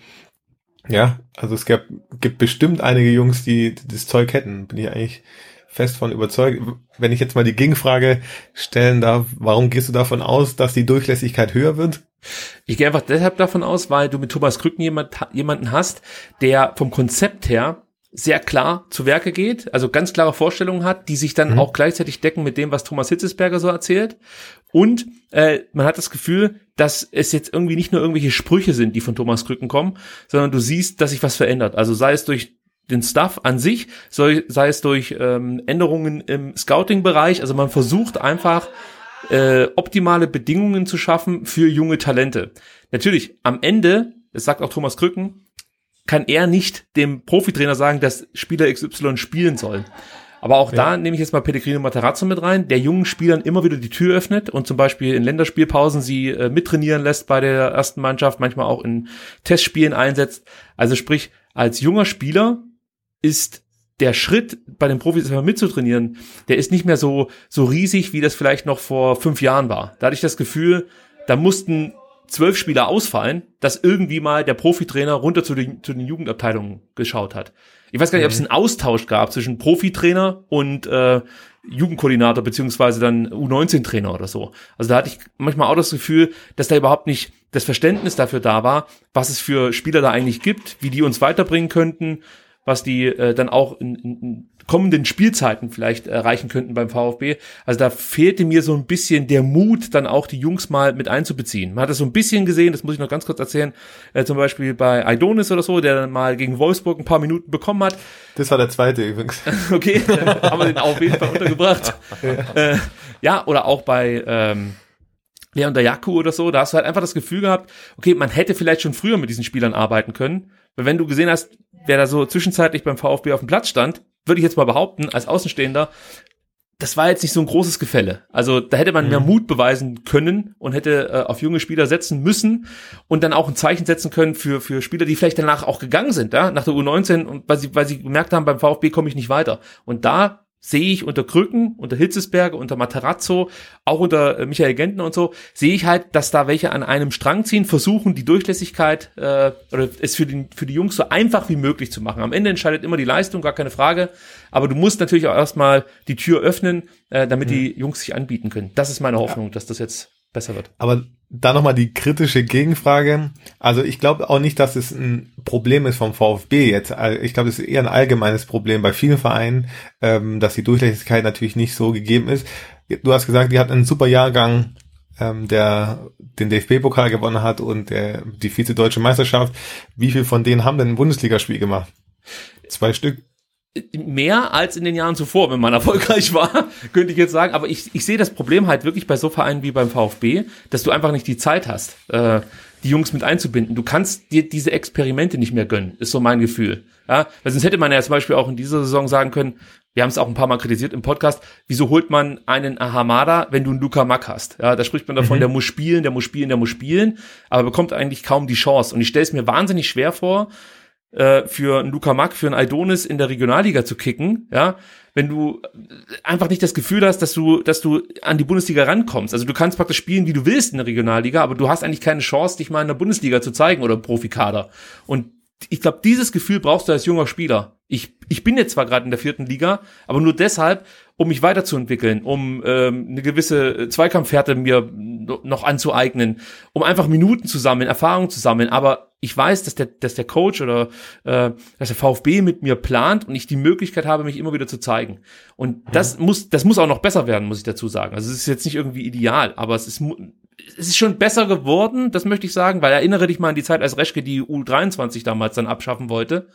Ja, also es gab, gibt bestimmt einige Jungs, die das Zeug hätten, bin ich eigentlich fest von überzeugt. Wenn ich jetzt mal die Gegenfrage stellen darf, warum gehst du davon aus, dass die Durchlässigkeit höher wird? Ich gehe einfach deshalb davon aus, weil du mit Thomas Krücken jemand, jemanden hast, der vom Konzept her sehr klar zu Werke geht, also ganz klare Vorstellungen hat, die sich dann mhm. auch gleichzeitig decken mit dem, was Thomas Hitzesberger so erzählt. Und äh, man hat das Gefühl, dass es jetzt irgendwie nicht nur irgendwelche Sprüche sind, die von Thomas Krücken kommen, sondern du siehst, dass sich was verändert. Also sei es durch den Stuff an sich, sei, sei es durch ähm, Änderungen im Scouting-Bereich. Also man versucht einfach äh, optimale Bedingungen zu schaffen für junge Talente. Natürlich, am Ende, das sagt auch Thomas Krücken, kann er nicht dem Profitrainer sagen, dass Spieler XY spielen soll. Aber auch ja. da nehme ich jetzt mal Pellegrino Materazzo mit rein, der jungen Spielern immer wieder die Tür öffnet und zum Beispiel in Länderspielpausen sie äh, mittrainieren lässt bei der ersten Mannschaft, manchmal auch in Testspielen einsetzt. Also sprich, als junger Spieler ist der Schritt bei den Profis immer mitzutrainieren, der ist nicht mehr so, so riesig, wie das vielleicht noch vor fünf Jahren war. Da hatte ich das Gefühl, da mussten zwölf Spieler ausfallen, dass irgendwie mal der Profitrainer runter zu den, zu den Jugendabteilungen geschaut hat. Ich weiß gar nicht, mhm. ob es einen Austausch gab zwischen Profitrainer und äh, Jugendkoordinator beziehungsweise dann U19-Trainer oder so. Also da hatte ich manchmal auch das Gefühl, dass da überhaupt nicht das Verständnis dafür da war, was es für Spieler da eigentlich gibt, wie die uns weiterbringen könnten, was die äh, dann auch in, in kommenden Spielzeiten vielleicht erreichen könnten beim VfB. Also da fehlte mir so ein bisschen der Mut, dann auch die Jungs mal mit einzubeziehen. Man hat das so ein bisschen gesehen, das muss ich noch ganz kurz erzählen, äh, zum Beispiel bei Aidonis oder so, der dann mal gegen Wolfsburg ein paar Minuten bekommen hat. Das war der zweite übrigens. okay, haben wir den auf jeden Fall untergebracht. ja. Äh, ja, oder auch bei ähm, Leon Dayaku oder so, da hast du halt einfach das Gefühl gehabt, okay, man hätte vielleicht schon früher mit diesen Spielern arbeiten können. Weil wenn du gesehen hast, wer da so zwischenzeitlich beim VfB auf dem Platz stand, würde ich jetzt mal behaupten, als Außenstehender, das war jetzt nicht so ein großes Gefälle. Also da hätte man mhm. mehr Mut beweisen können und hätte äh, auf junge Spieler setzen müssen und dann auch ein Zeichen setzen können für, für Spieler, die vielleicht danach auch gegangen sind, ja, nach der U19 und weil sie, weil sie gemerkt haben, beim VfB komme ich nicht weiter. Und da sehe ich unter Krücken, unter Hitzesberger, unter Materazzo, auch unter äh, Michael Gentner und so, sehe ich halt, dass da welche an einem Strang ziehen, versuchen die Durchlässigkeit äh, oder es für, den, für die Jungs so einfach wie möglich zu machen. Am Ende entscheidet immer die Leistung, gar keine Frage, aber du musst natürlich auch erstmal die Tür öffnen, äh, damit mhm. die Jungs sich anbieten können. Das ist meine Hoffnung, ja. dass das jetzt besser wird. Aber da nochmal die kritische Gegenfrage. Also ich glaube auch nicht, dass es ein Problem ist vom VfB jetzt. Ich glaube, es ist eher ein allgemeines Problem bei vielen Vereinen, ähm, dass die Durchlässigkeit natürlich nicht so gegeben ist. Du hast gesagt, die hat einen super Jahrgang, ähm, der den DFB-Pokal gewonnen hat und der, die Vize-Deutsche Meisterschaft. Wie viel von denen haben denn ein Bundesligaspiel gemacht? Zwei Stück mehr als in den Jahren zuvor, wenn man erfolgreich war, könnte ich jetzt sagen. Aber ich, ich sehe das Problem halt wirklich bei so Vereinen wie beim VfB, dass du einfach nicht die Zeit hast, äh, die Jungs mit einzubinden. Du kannst dir diese Experimente nicht mehr gönnen, ist so mein Gefühl. Ja, weil sonst hätte man ja zum Beispiel auch in dieser Saison sagen können, wir haben es auch ein paar Mal kritisiert im Podcast, wieso holt man einen Ahamada, wenn du einen Luca Mack hast? Ja, da spricht man davon, mhm. der muss spielen, der muss spielen, der muss spielen, aber bekommt eigentlich kaum die Chance. Und ich stelle es mir wahnsinnig schwer vor, äh, für einen Luca Mack, für einen Aidonis in der Regionalliga zu kicken, ja, wenn du einfach nicht das Gefühl hast, dass du, dass du an die Bundesliga rankommst. Also du kannst praktisch spielen, wie du willst in der Regionalliga, aber du hast eigentlich keine Chance, dich mal in der Bundesliga zu zeigen oder im Profikader. Und ich glaube, dieses Gefühl brauchst du als junger Spieler. Ich, ich bin jetzt zwar gerade in der vierten Liga, aber nur deshalb, um mich weiterzuentwickeln, um ähm, eine gewisse Zweikampfhärte mir noch anzueignen, um einfach Minuten zu sammeln, Erfahrungen zu sammeln. Aber ich weiß, dass der, dass der Coach oder äh, dass der VfB mit mir plant und ich die Möglichkeit habe, mich immer wieder zu zeigen. Und das muss, das muss auch noch besser werden, muss ich dazu sagen. Also es ist jetzt nicht irgendwie ideal, aber es ist, es ist schon besser geworden, das möchte ich sagen, weil erinnere dich mal an die Zeit, als Reschke die U23 damals dann abschaffen wollte.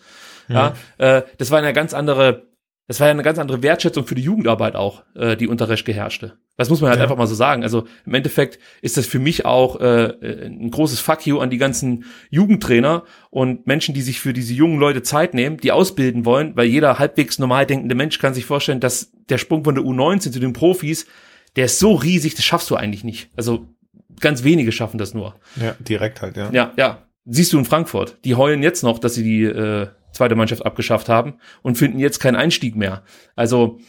Ja, äh, das war eine ganz andere das war ja eine ganz andere Wertschätzung für die Jugendarbeit auch, äh, die unter Reschke herrschte. Das muss man halt Ja. einfach mal so sagen. Also im Endeffekt ist das für mich auch äh, ein großes Fuck you an die ganzen Jugendtrainer und Menschen, die sich für diese jungen Leute Zeit nehmen, die ausbilden wollen, weil jeder halbwegs normal denkende Mensch kann sich vorstellen, dass der Sprung von der U19 zu den Profis, der ist so riesig, das schaffst du eigentlich nicht. Also ganz wenige schaffen das nur. Ja, direkt halt, ja. Ja, ja. Siehst du in Frankfurt. Die heulen jetzt noch, dass sie die äh, zweite Mannschaft abgeschafft haben und finden jetzt keinen Einstieg mehr. Also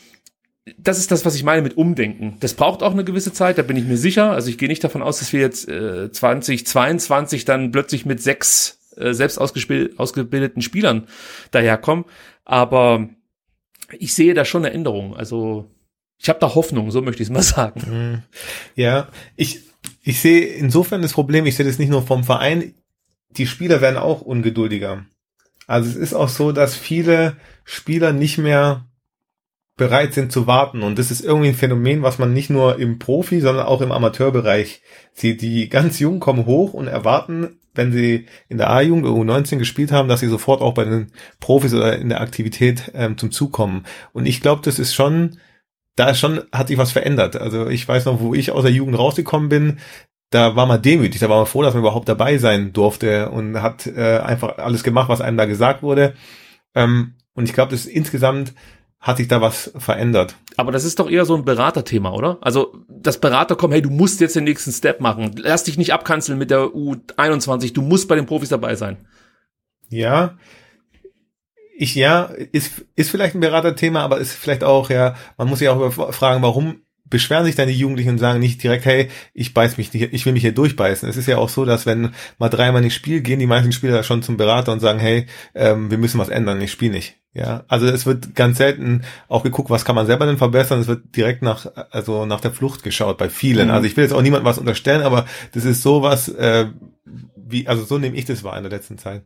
das ist das, was ich meine mit Umdenken. Das braucht auch eine gewisse Zeit, da bin ich mir sicher. Also ich gehe nicht davon aus, dass wir jetzt äh, 2022 dann plötzlich mit sechs äh, selbst ausgebildeten Spielern daherkommen. Aber ich sehe da schon eine Änderung. Also ich habe da Hoffnung, so möchte ich es mal sagen. Ja, ich, ich sehe insofern das Problem, ich sehe das nicht nur vom Verein, die Spieler werden auch ungeduldiger. Also es ist auch so, dass viele Spieler nicht mehr bereit sind zu warten. Und das ist irgendwie ein Phänomen, was man nicht nur im Profi, sondern auch im Amateurbereich sieht. Die ganz Jungen kommen hoch und erwarten, wenn sie in der A-Jugend oder U19 gespielt haben, dass sie sofort auch bei den Profis oder in der Aktivität ähm, zum Zug kommen. Und ich glaube, das ist schon, da ist schon, hat sich was verändert. Also ich weiß noch, wo ich aus der Jugend rausgekommen bin, da war man demütig, da war man froh, dass man überhaupt dabei sein durfte und hat äh, einfach alles gemacht, was einem da gesagt wurde. Ähm, und ich glaube, das insgesamt hat sich da was verändert. Aber das ist doch eher so ein Beraterthema, oder? Also, dass Berater kommen, hey, du musst jetzt den nächsten Step machen. Lass dich nicht abkanzeln mit der U21, du musst bei den Profis dabei sein. Ja, ich ja, ist, ist vielleicht ein Beraterthema, aber ist vielleicht auch, ja, man muss sich auch fragen, warum beschweren sich dann die Jugendlichen und sagen nicht direkt, hey, ich beiß mich nicht, ich will mich hier durchbeißen. Es ist ja auch so, dass wenn mal dreimal ins Spiel gehen, die meisten Spieler schon zum Berater und sagen, hey, ähm, wir müssen was ändern, ich spiele nicht. Ja, also es wird ganz selten auch geguckt, was kann man selber denn verbessern. Es wird direkt nach, also nach der Flucht geschaut bei vielen. Mhm. Also ich will jetzt auch niemandem was unterstellen, aber das ist sowas, äh, wie, also so nehme ich das wahr in der letzten Zeit.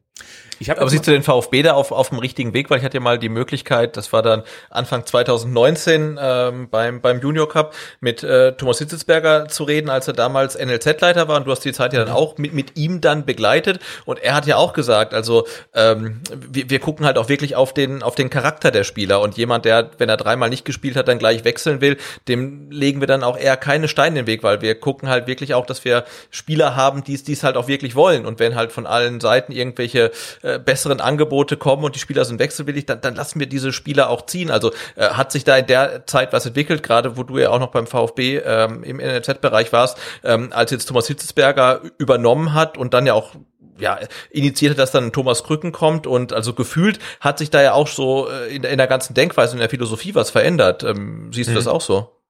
Ich habe Aber siehst du den VfB da auf, auf dem richtigen Weg? Weil ich hatte ja mal die Möglichkeit, das war dann Anfang 2019 ähm, beim, beim Junior Cup, mit äh, Thomas Hitzelsberger zu reden, als er damals NLZ-Leiter war. Und du hast die Zeit ja dann auch mit, mit ihm dann begleitet. Und er hat ja auch gesagt, also ähm, wir, wir gucken halt auch wirklich auf den, auf den Charakter der Spieler. Und jemand, der, wenn er dreimal nicht gespielt hat, dann gleich wechseln will, dem legen wir dann auch eher keine Steine in den Weg, weil wir gucken halt wirklich auch, dass wir Spieler haben, die es halt auch wirklich wollen. Und wenn halt von allen Seiten irgendwelche äh, besseren Angebote kommen und die Spieler sind wechselwillig, dann, dann lassen wir diese Spieler auch ziehen. Also äh, hat sich da in der Zeit was entwickelt, gerade wo du ja auch noch beim VfB ähm, im NLZ-Bereich warst, ähm, als jetzt Thomas Hitzesberger übernommen hat und dann ja auch ja, initiierte, dass dann Thomas Krücken kommt und also gefühlt hat sich da ja auch so äh, in, in der ganzen Denkweise, in der Philosophie was verändert. Ähm, siehst du das auch so?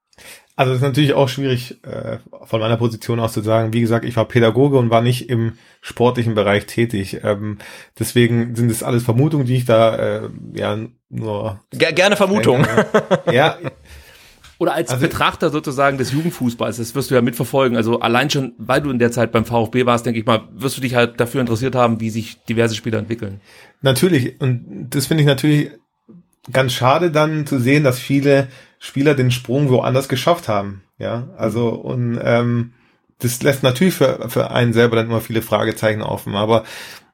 Also es ist natürlich auch schwierig, äh, von meiner Position aus zu sagen. Wie gesagt, ich war Pädagoge und war nicht im sportlichen Bereich tätig. Ähm, deswegen sind es alles Vermutungen, die ich da äh, ja nur Ger gerne Vermutung. ja, Oder als Also- Betrachter sozusagen des Jugendfußballs, das wirst du ja mitverfolgen. Also allein schon, weil du in der Zeit beim VfB warst, denke ich mal, wirst du dich halt dafür interessiert haben, wie sich diverse Spieler entwickeln. Natürlich, und das finde ich natürlich ganz schade dann zu sehen, dass viele Spieler den Sprung woanders geschafft haben. Ja, also und ähm, das lässt natürlich für, für einen selber dann immer viele Fragezeichen offen. Aber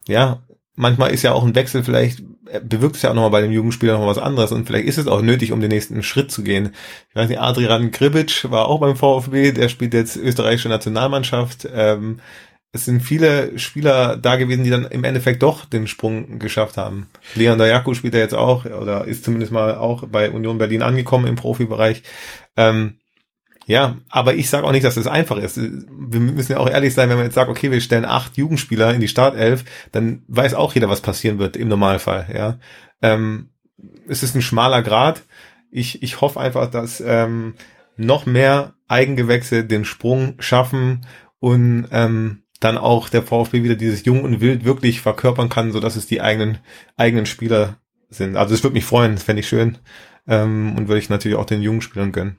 ja, manchmal ist ja auch ein Wechsel vielleicht, äh, bewirkt es ja auch nochmal bei dem Jugendspieler noch was anderes und vielleicht ist es auch nötig, um den nächsten Schritt zu gehen. Ich weiß nicht, Adrian Gribic war auch beim VfB, der spielt jetzt österreichische Nationalmannschaft. Ähm, es sind viele Spieler da gewesen, die dann im Endeffekt doch den Sprung geschafft haben. Leon Dayaku spielt er jetzt auch oder ist zumindest mal auch bei Union Berlin angekommen im Profibereich. Ähm, ja, aber ich sage auch nicht, dass das einfach ist. Wir müssen ja auch ehrlich sein, wenn man jetzt sagt, okay, wir stellen acht Jugendspieler in die Startelf, dann weiß auch jeder, was passieren wird im Normalfall. Ja, ähm, es ist ein schmaler Grad. Ich, ich hoffe einfach, dass ähm, noch mehr Eigengewächse den Sprung schaffen und ähm, dann auch der VfB wieder dieses Jung und Wild wirklich verkörpern kann, so dass es die eigenen eigenen Spieler sind. Also es würde mich freuen, das fände ich schön ähm, und würde ich natürlich auch den jungen Spielern gönnen.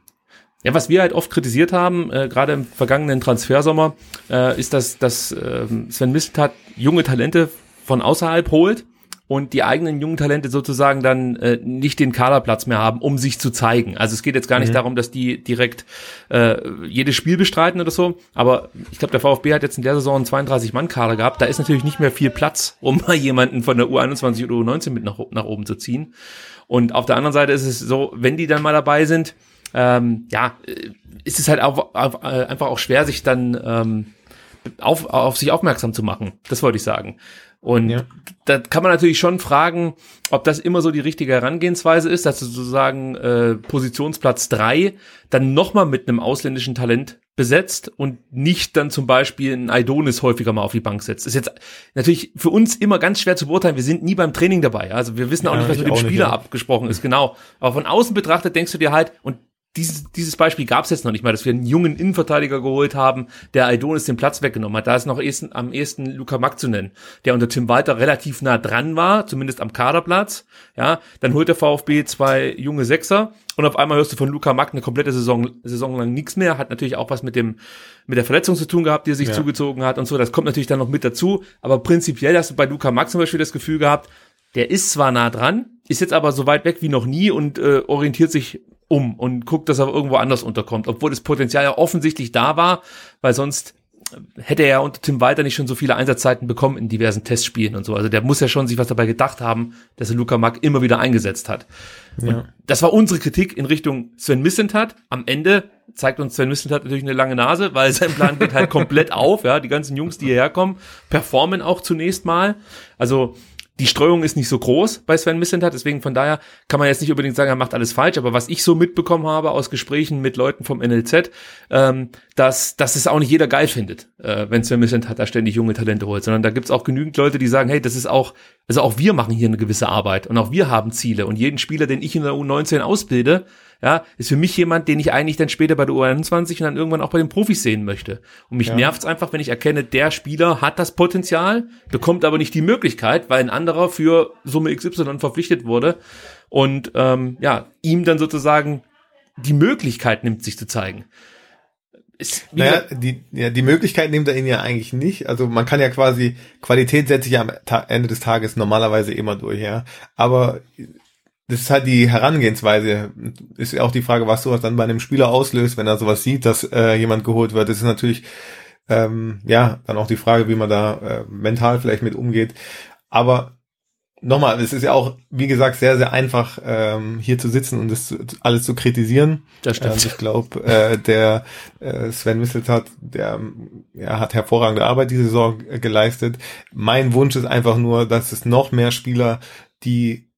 Ja, was wir halt oft kritisiert haben, äh, gerade im vergangenen Transfersommer, äh, ist, dass, dass äh, Sven Misteltat junge Talente von außerhalb holt und die eigenen jungen Talente sozusagen dann äh, nicht den Kaderplatz mehr haben, um sich zu zeigen. Also es geht jetzt gar nicht Mhm. darum, dass die direkt äh, jedes Spiel bestreiten oder so, aber ich glaube, der VfB hat jetzt in der Saison einen 32-Mann-Kader gehabt. Da ist natürlich nicht mehr viel Platz, um mal jemanden von der U21 oder U19 mit nach, nach oben zu ziehen. Und auf der anderen Seite ist es so, wenn die dann mal dabei sind, ähm, ja, äh, ist es halt auch, auf, äh, einfach auch schwer, sich dann ähm, auf, auf sich aufmerksam zu machen. Das wollte ich sagen. Und Ja. da kann man natürlich schon fragen, ob das immer so die richtige Herangehensweise ist, dass du sozusagen äh, Positionsplatz drei dann nochmal mit einem ausländischen Talent besetzt und nicht dann zum Beispiel ein Aidonis häufiger mal auf die Bank setzt. Ist jetzt natürlich für uns immer ganz schwer zu beurteilen. Wir sind nie beim Training dabei. Also wir wissen auch Ja, nicht, was mit dem auch nicht, Spieler ja. abgesprochen ist. Genau. Aber von außen betrachtet denkst du dir halt, und dieses, dieses Beispiel gab es jetzt noch nicht mal, dass wir einen jungen Innenverteidiger geholt haben, der Aidonis den Platz weggenommen hat. Da ist noch ehesten, am ehesten Luca Mack zu nennen, der unter Tim Walter relativ nah dran war, zumindest am Kaderplatz. Ja, dann holt der VfB zwei junge Sechser und auf einmal hörst du von Luca Mack eine komplette Saison, Saison lang nichts mehr. Hat natürlich auch was mit dem, mit der Verletzung zu tun gehabt, die er sich Ja. zugezogen hat und so. Das kommt natürlich dann noch mit dazu. Aber prinzipiell hast du bei Luca Mack zum Beispiel das Gefühl gehabt, der ist zwar nah dran, ist jetzt aber so weit weg wie noch nie und äh, orientiert sich um und guckt, dass er irgendwo anders unterkommt, obwohl das Potenzial ja offensichtlich da war, weil sonst hätte er ja unter Tim Walter nicht schon so viele Einsatzzeiten bekommen in diversen Testspielen und so. Also der muss ja schon sich was dabei gedacht haben, dass er Luca Mack immer wieder eingesetzt hat. Und das war unsere Kritik in Richtung Sven Missentat. Am Ende zeigt uns Sven Missentat natürlich eine lange Nase, weil sein Plan geht halt komplett auf. Ja, die ganzen Jungs, die hierher kommen, performen auch zunächst mal. Also die Streuung ist nicht so groß bei Sven Missentat, deswegen von daher kann man jetzt nicht unbedingt sagen, er macht alles falsch, aber was ich so mitbekommen habe aus Gesprächen mit Leuten vom NLZ, ähm, dass, dass es auch nicht jeder geil findet, äh, wenn Sven Missentat da ständig junge Talente holt, sondern da gibt's auch genügend Leute, die sagen, hey, das ist auch, also auch wir machen hier eine gewisse Arbeit und auch wir haben Ziele und jeden Spieler, den ich in der U19 ausbilde, ja, ist für mich jemand, den ich eigentlich dann später bei der U21 und dann irgendwann auch bei den Profis sehen möchte. Und mich nervt's einfach, wenn ich erkenne, der Spieler hat das Potenzial, bekommt aber nicht die Möglichkeit, weil ein anderer für Summe XY verpflichtet wurde und ähm, ja, ihm dann sozusagen die Möglichkeit nimmt, sich zu zeigen. Ist, Naja, die, ja, die Möglichkeit nimmt er ihn ja eigentlich nicht. Also man kann ja quasi, Qualität setzt sich ja am Ta Ende des Tages normalerweise immer durch, ja. Aber das ist halt die Herangehensweise. Ist ja auch die Frage, was sowas dann bei einem Spieler auslöst, wenn er sowas sieht, dass äh, jemand geholt wird. Das ist natürlich, ähm, ja, dann auch die Frage, wie man da äh, mental vielleicht mit umgeht. Aber nochmal, es ist ja auch, wie gesagt, sehr, sehr einfach, ähm, hier zu sitzen und das alles zu kritisieren. das stimmt. ich glaube, äh, der äh, Sven Misseltat, der ja, hat hervorragende Arbeit diese Saison äh, geleistet. Mein Wunsch ist einfach nur, dass es noch mehr Spieler, die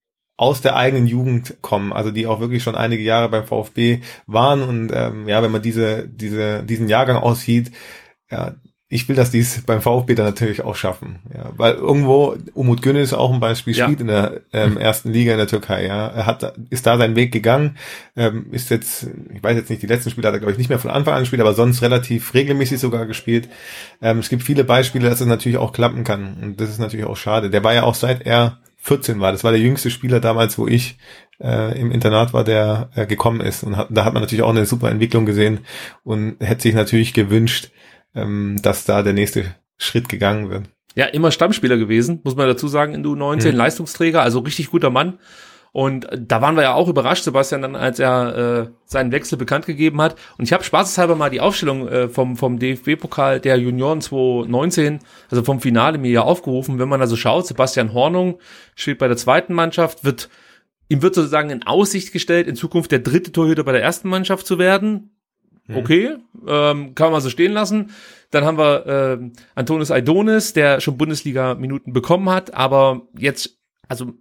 aus der eigenen Jugend kommen, also die auch wirklich schon einige Jahre beim VfB waren und ähm, ja, wenn man diese diese diesen Jahrgang aussieht, ja, ich will, dass die es beim VfB dann natürlich auch schaffen, ja, weil irgendwo Umut Günnis ist auch ein Beispiel, Ja. spielt in der ähm, ersten Liga in der Türkei, ja, er hat ist da seinen Weg gegangen, ähm, ist jetzt, ich weiß jetzt nicht, die letzten Spiele hat er glaube ich nicht mehr von Anfang an gespielt, aber sonst relativ regelmäßig sogar gespielt. Ähm, es gibt viele Beispiele, dass es natürlich auch klappen kann und das ist natürlich auch schade. Der war ja auch seit er 14 war, das war der jüngste Spieler damals, wo ich äh, im Internat war, der äh, gekommen ist und hat, da hat man natürlich auch eine super Entwicklung gesehen und hätte sich natürlich gewünscht, ähm, dass da der nächste Schritt gegangen wird. Ja, immer Stammspieler gewesen, muss man dazu sagen, in der U19, Mhm. Leistungsträger, also richtig guter Mann. Und da waren wir ja auch überrascht, Sebastian, dann, als er äh, seinen Wechsel bekannt gegeben hat. Und ich habe spaßeshalber mal die Aufstellung äh, vom, vom DFB-Pokal der Junioren 2019, also vom Finale, mir ja aufgerufen. Wenn man also schaut, Sebastian Hornung steht bei der zweiten Mannschaft, wird ihm wird sozusagen in Aussicht gestellt, in Zukunft der dritte Torhüter bei der ersten Mannschaft zu werden. Okay, ähm, kann man so stehen lassen. Dann haben wir ähm, Antonis Aidonis, der schon Bundesliga-Minuten bekommen hat, aber jetzt, also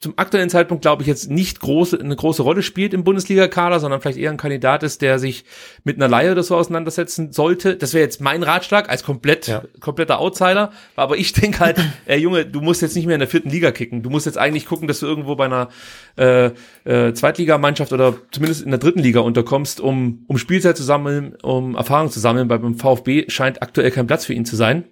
zum aktuellen Zeitpunkt glaube ich jetzt nicht große, eine große Rolle spielt im Bundesliga-Kader, sondern vielleicht eher ein Kandidat ist, der sich mit einer Laie oder so auseinandersetzen sollte. Das wäre jetzt mein Ratschlag als komplett, Ja. kompletter Outsider. Aber ich denke halt, ey Junge, du musst jetzt nicht mehr in der vierten Liga kicken. Du musst jetzt eigentlich gucken, dass du irgendwo bei einer äh, äh, Zweitligamannschaft oder zumindest in der dritten Liga unterkommst, um, um Spielzeit zu sammeln, um Erfahrung zu sammeln. Weil beim VfB scheint aktuell kein Platz für ihn zu sein.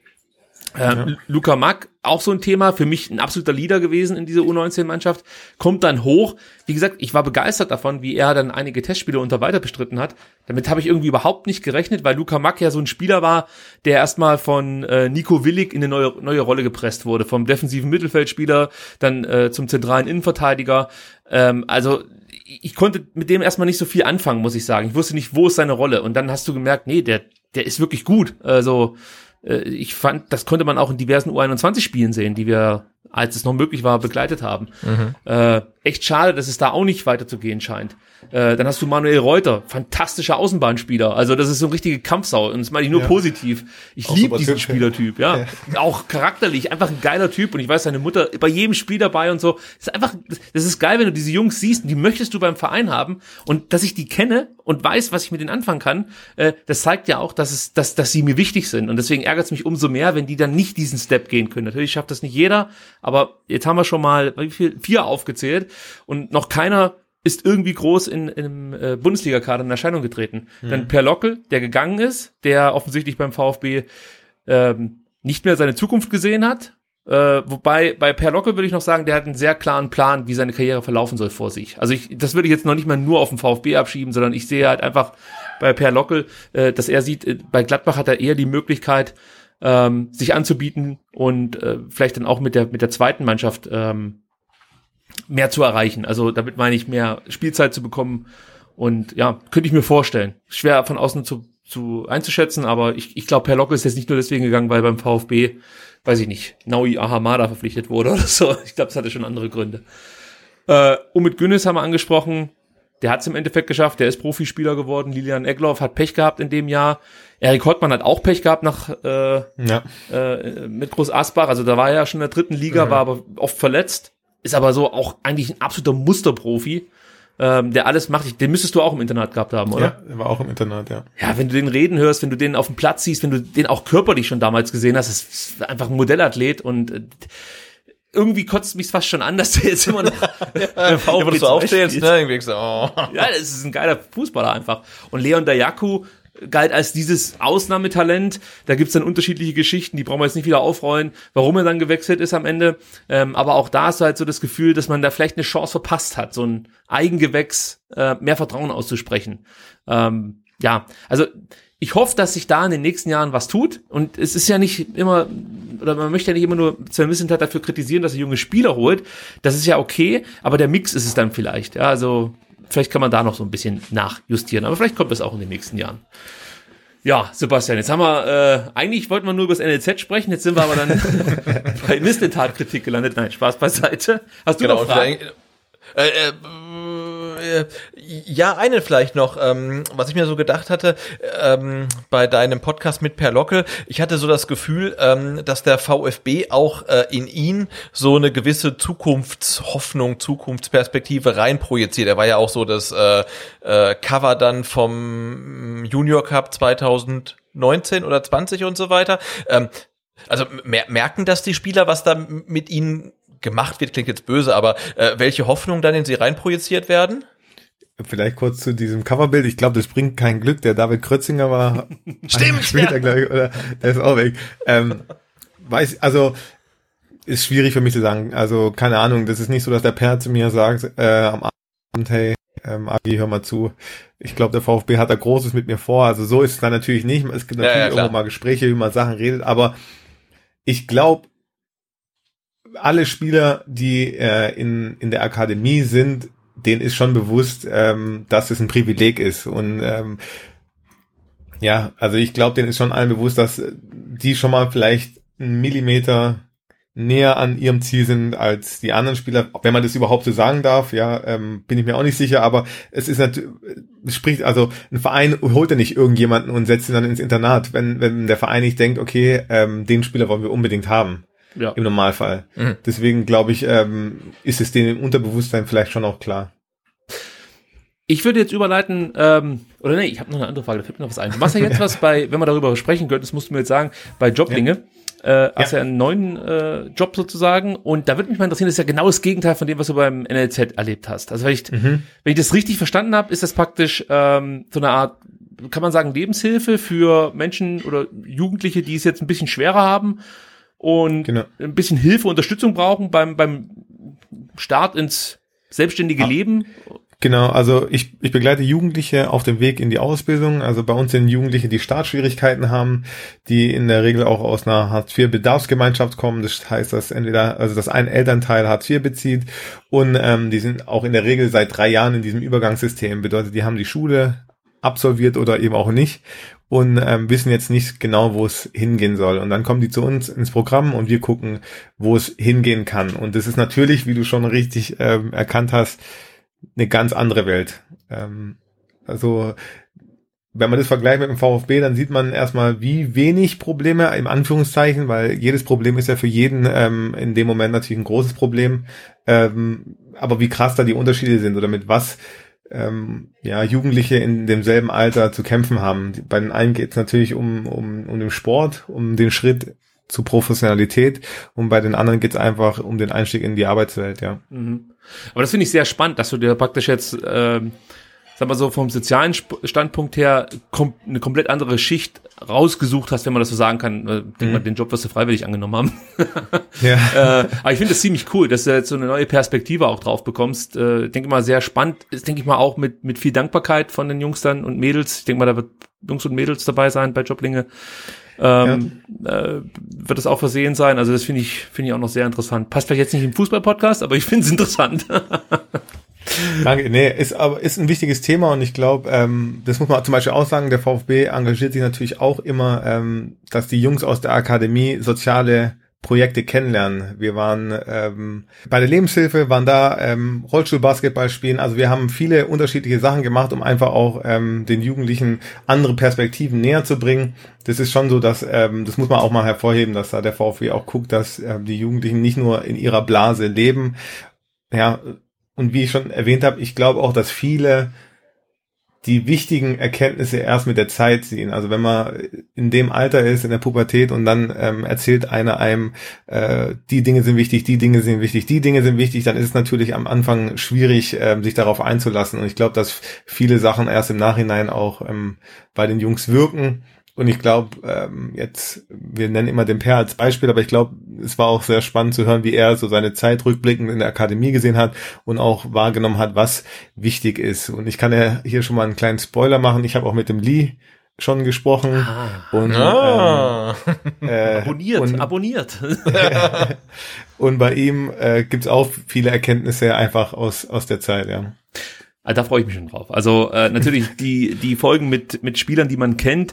Ähm, Luca Mack, auch so ein Thema, für mich ein absoluter Leader gewesen in dieser U19-Mannschaft, kommt dann hoch. Wie gesagt, ich war begeistert davon, wie er dann einige Testspiele unter weiter bestritten hat. Damit habe ich irgendwie überhaupt nicht gerechnet, weil Luca Mack ja so ein Spieler war, der erstmal von äh, Nico Willig in eine neue, neue Rolle gepresst wurde. Vom defensiven Mittelfeldspieler dann äh, zum zentralen Innenverteidiger. Ähm, also ich konnte mit dem erstmal nicht so viel anfangen, muss ich sagen. Ich wusste nicht, wo ist seine Rolle. Und dann hast du gemerkt, nee, der, der ist wirklich gut. Also äh, ich fand, das konnte man auch in diversen U21-Spielen sehen, die wir, als es noch möglich war, begleitet haben. Mhm. Äh, echt schade, dass es da auch nicht weiterzugehen scheint. Äh, dann hast du Manuel Reuter, fantastischer Außenbahnspieler. Also das ist so eine richtige Kampfsau und das meine ich nur ja. positiv. Ich liebe diesen typ, Spielertyp, ja. ja. Auch charakterlich, einfach ein geiler Typ und ich weiß, seine Mutter bei jedem Spiel dabei und so. Das ist einfach, das ist geil, wenn du diese Jungs siehst und die möchtest du beim Verein haben und dass ich die kenne und weiß, was ich mit denen anfangen kann, äh, das zeigt ja auch, dass es, dass, dass sie mir wichtig sind und deswegen ärgert es mich umso mehr, wenn die dann nicht diesen Step gehen können. Natürlich schafft das nicht jeder, aber jetzt haben wir schon mal wie viel, vier aufgezählt und noch keiner ist irgendwie groß in, im äh, Bundesliga-Kader in Erscheinung getreten. Mhm. Dann Per Lockel, der gegangen ist, der offensichtlich beim VfB ähm, nicht mehr seine Zukunft gesehen hat. Äh, wobei bei Per Lockel würde ich noch sagen, der hat einen sehr klaren Plan, wie seine Karriere verlaufen soll vor sich. Also ich, das würde ich jetzt noch nicht mal nur auf den VfB abschieben, sondern ich sehe halt einfach bei Per Lockel, äh, dass er sieht, äh, bei Gladbach hat er eher die Möglichkeit, ähm, sich anzubieten und äh, vielleicht dann auch mit der mit der zweiten Mannschaft ähm, mehr zu erreichen. Also damit meine ich mehr Spielzeit zu bekommen. Und ja, könnte ich mir vorstellen. Schwer von außen zu, zu einzuschätzen, aber ich, ich glaube, Herr Locke ist jetzt nicht nur deswegen gegangen, weil beim VfB, weiß ich nicht, Naui Ahamada verpflichtet wurde oder so. Ich glaube, es hatte schon andere Gründe. Äh, und mit Günnis haben wir angesprochen, der hat es im Endeffekt geschafft, der ist Profispieler geworden. Lilian Egloff hat Pech gehabt in dem Jahr. Erik Hottmann hat auch Pech gehabt nach äh, ja. äh, mit Groß Asbach. Also da war er ja schon in der dritten Liga, mhm. war aber oft verletzt ist aber so auch eigentlich ein absoluter Musterprofi, ähm, der alles macht. Den müsstest du auch im Internat gehabt haben, oder? Ja, er war auch im Internat, ja. Ja, wenn du den reden hörst, wenn du den auf dem Platz siehst, wenn du den auch körperlich schon damals gesehen hast, ist einfach ein Modellathlet und äh, irgendwie kotzt mich fast schon an, dass der jetzt immer noch ja, wo du aufstehst, ne? Irgendwie so, oh. Ja, das ist ein geiler Fußballer einfach. Und Leon Dayaku, galt als dieses Ausnahmetalent. Da gibt's dann unterschiedliche Geschichten, die brauchen wir jetzt nicht wieder aufrollen, warum er dann gewechselt ist am Ende. Ähm, aber auch da ist halt so das Gefühl, dass man da vielleicht eine Chance verpasst hat, so ein Eigengewächs äh, mehr Vertrauen auszusprechen. Ähm, ja, also ich hoffe, dass sich da in den nächsten Jahren was tut. Und es ist ja nicht immer, oder man möchte ja nicht immer nur Sven Missentat dafür kritisieren, dass er junge Spieler holt. Das ist ja okay, aber der Mix ist es dann vielleicht. Ja, also vielleicht kann man da noch so ein bisschen nachjustieren, aber vielleicht kommt das auch in den nächsten Jahren. Ja, Sebastian, jetzt haben wir, äh, eigentlich wollten wir nur über das NLZ sprechen, jetzt sind wir aber dann bei Missetat-Kritik gelandet. Nein, Spaß beiseite. Hast du genau, noch Fragen? Äh, äh, äh, ja, eine vielleicht noch, ähm, was ich mir so gedacht hatte, ähm, bei deinem Podcast mit Per Locke, ich hatte so das Gefühl, ähm, dass der VfB auch äh, in ihn so eine gewisse Zukunftshoffnung, Zukunftsperspektive reinprojiziert. Er war ja auch so das äh, äh, Cover dann vom Junior Cup 2019 oder 20 und so weiter. Ähm, also mer merken das die Spieler, was da mit ihnen gemacht wird, klingt jetzt böse, aber äh, welche Hoffnungen dann in sie reinprojiziert werden? Vielleicht kurz zu diesem Coverbild. Ich glaube, das bringt kein Glück. Der David Krötzinger war Stimmt, später, ja. glaube ich, oder der ist auch weg. Ähm, weiß, also ist schwierig für mich zu sagen. Also keine Ahnung. Das ist nicht so, dass der Per zu mir sagt äh, am Abend, hey, ähm, Agi, hör mal zu. Ich glaube, der VfB hat da Großes mit mir vor. Also so ist es dann natürlich nicht. Es gibt natürlich ja, ja, irgendwo mal Gespräche, wie man Sachen redet. Aber ich glaube, alle Spieler, die äh, in, in der Akademie sind, denen ist schon bewusst, ähm, dass es ein Privileg ist. Und ähm, ja, also ich glaube, denen ist schon allen bewusst, dass die schon mal vielleicht einen Millimeter näher an ihrem Ziel sind als die anderen Spieler, wenn man das überhaupt so sagen darf, ja, ähm, bin ich mir auch nicht sicher, aber es ist natürlich, spricht, also ein Verein holt ja nicht irgendjemanden und setzt ihn dann ins Internat, wenn, wenn der Verein nicht denkt, okay, ähm, den Spieler wollen wir unbedingt haben ja. im Normalfall. Mhm. Deswegen glaube ich, ähm, ist es denen im Unterbewusstsein vielleicht schon auch klar. Ich würde jetzt überleiten, ähm, oder nee, ich habe noch eine andere Frage, da fällt mir noch was ein. Du machst ja jetzt was bei, wenn wir darüber sprechen könnten, das musst du mir jetzt sagen, bei Joblinge. Ja. Äh, hast ja. ja einen neuen äh, Job sozusagen und da würde mich mal interessieren, das ist ja genau das Gegenteil von dem, was du beim NLZ erlebt hast. Also wenn ich, mhm. wenn ich das richtig verstanden habe, ist das praktisch ähm, so eine Art, kann man sagen, Lebenshilfe für Menschen oder Jugendliche, die es jetzt ein bisschen schwerer haben und genau. ein bisschen Hilfe, Unterstützung brauchen beim, beim Start ins selbstständige ah. Leben. Genau, also ich, ich begleite Jugendliche auf dem Weg in die Ausbildung. Also bei uns sind Jugendliche, die Startschwierigkeiten haben, die in der Regel auch aus einer Hartz-IV-Bedarfsgemeinschaft kommen. Das heißt, dass entweder, also dass ein Elternteil Hartz IV bezieht und ähm, die sind auch in der Regel seit drei Jahren in diesem Übergangssystem. Bedeutet, die haben die Schule absolviert oder eben auch nicht und ähm, wissen jetzt nicht genau, wo es hingehen soll. Und dann kommen die zu uns ins Programm und wir gucken, wo es hingehen kann. Und das ist natürlich, wie du schon richtig ähm, erkannt hast, eine ganz andere Welt. Ähm, also wenn man das vergleicht mit dem VfB, dann sieht man erstmal, wie wenig Probleme, im Anführungszeichen, weil jedes Problem ist ja für jeden ähm, in dem Moment natürlich ein großes Problem, ähm, aber wie krass da die Unterschiede sind oder mit was ähm, ja, Jugendliche in demselben Alter zu kämpfen haben. Bei den einen geht es natürlich um, um, um den Sport, um den Schritt zu Professionalität und bei den anderen geht es einfach um den Einstieg in die Arbeitswelt, ja. Mhm. Aber das finde ich sehr spannend, dass du dir praktisch jetzt, ähm, sag mal so, vom sozialen Standpunkt her kom eine komplett andere Schicht rausgesucht hast, wenn man das so sagen kann. Äh, denk mhm. mal, den Job wirst du freiwillig angenommen haben. ja. äh, aber ich finde das ziemlich cool, dass du jetzt so eine neue Perspektive auch drauf bekommst. Äh, denke mal, sehr spannend. Ist, denke ich mal, auch mit, mit viel Dankbarkeit von den Jungs dann und Mädels. Ich denke mal, da wird Jungs und Mädels dabei sein bei Joblinge ähm, ja. äh, wird es auch versehen sein. Also das finde ich, finde ich auch noch sehr interessant. Passt vielleicht jetzt nicht im Fußball-Podcast, aber ich finde es interessant. Danke. Nee, ist aber ist ein wichtiges Thema und ich glaube, ähm, das muss man zum Beispiel auch sagen, der VfB engagiert sich natürlich auch immer, ähm, dass die Jungs aus der Akademie soziale Projekte kennenlernen. Wir waren ähm, bei der Lebenshilfe, waren da ähm, Rollstuhlbasketball spielen. Also wir haben viele unterschiedliche Sachen gemacht, um einfach auch ähm, den Jugendlichen andere Perspektiven näher zu bringen. Das ist schon so, dass ähm, das muss man auch mal hervorheben, dass da der VfB auch guckt, dass ähm, die Jugendlichen nicht nur in ihrer Blase leben. Ja, und wie ich schon erwähnt habe, ich glaube auch, dass viele die wichtigen Erkenntnisse erst mit der Zeit sehen. Also wenn man in dem Alter ist, in der Pubertät und dann ähm, erzählt einer einem, äh, die Dinge sind wichtig, die Dinge sind wichtig, die Dinge sind wichtig, dann ist es natürlich am Anfang schwierig, ähm, sich darauf einzulassen. Und ich glaube, dass viele Sachen erst im Nachhinein auch ähm, bei den Jungs wirken. Und ich glaube, ähm, jetzt, wir nennen immer den Per als Beispiel, aber ich glaube, es war auch sehr spannend zu hören, wie er so seine Zeit rückblickend in der Akademie gesehen hat und auch wahrgenommen hat, was wichtig ist. Und ich kann ja hier schon mal einen kleinen Spoiler machen. Ich habe auch mit dem Lee schon gesprochen ah. und ah. ähm, äh, abonniert, und, abonniert. und bei ihm äh, gibt auch viele Erkenntnisse einfach aus aus der Zeit, ja. Ah, da freue ich mich schon drauf. Also äh, natürlich die die Folgen mit mit Spielern, die man kennt,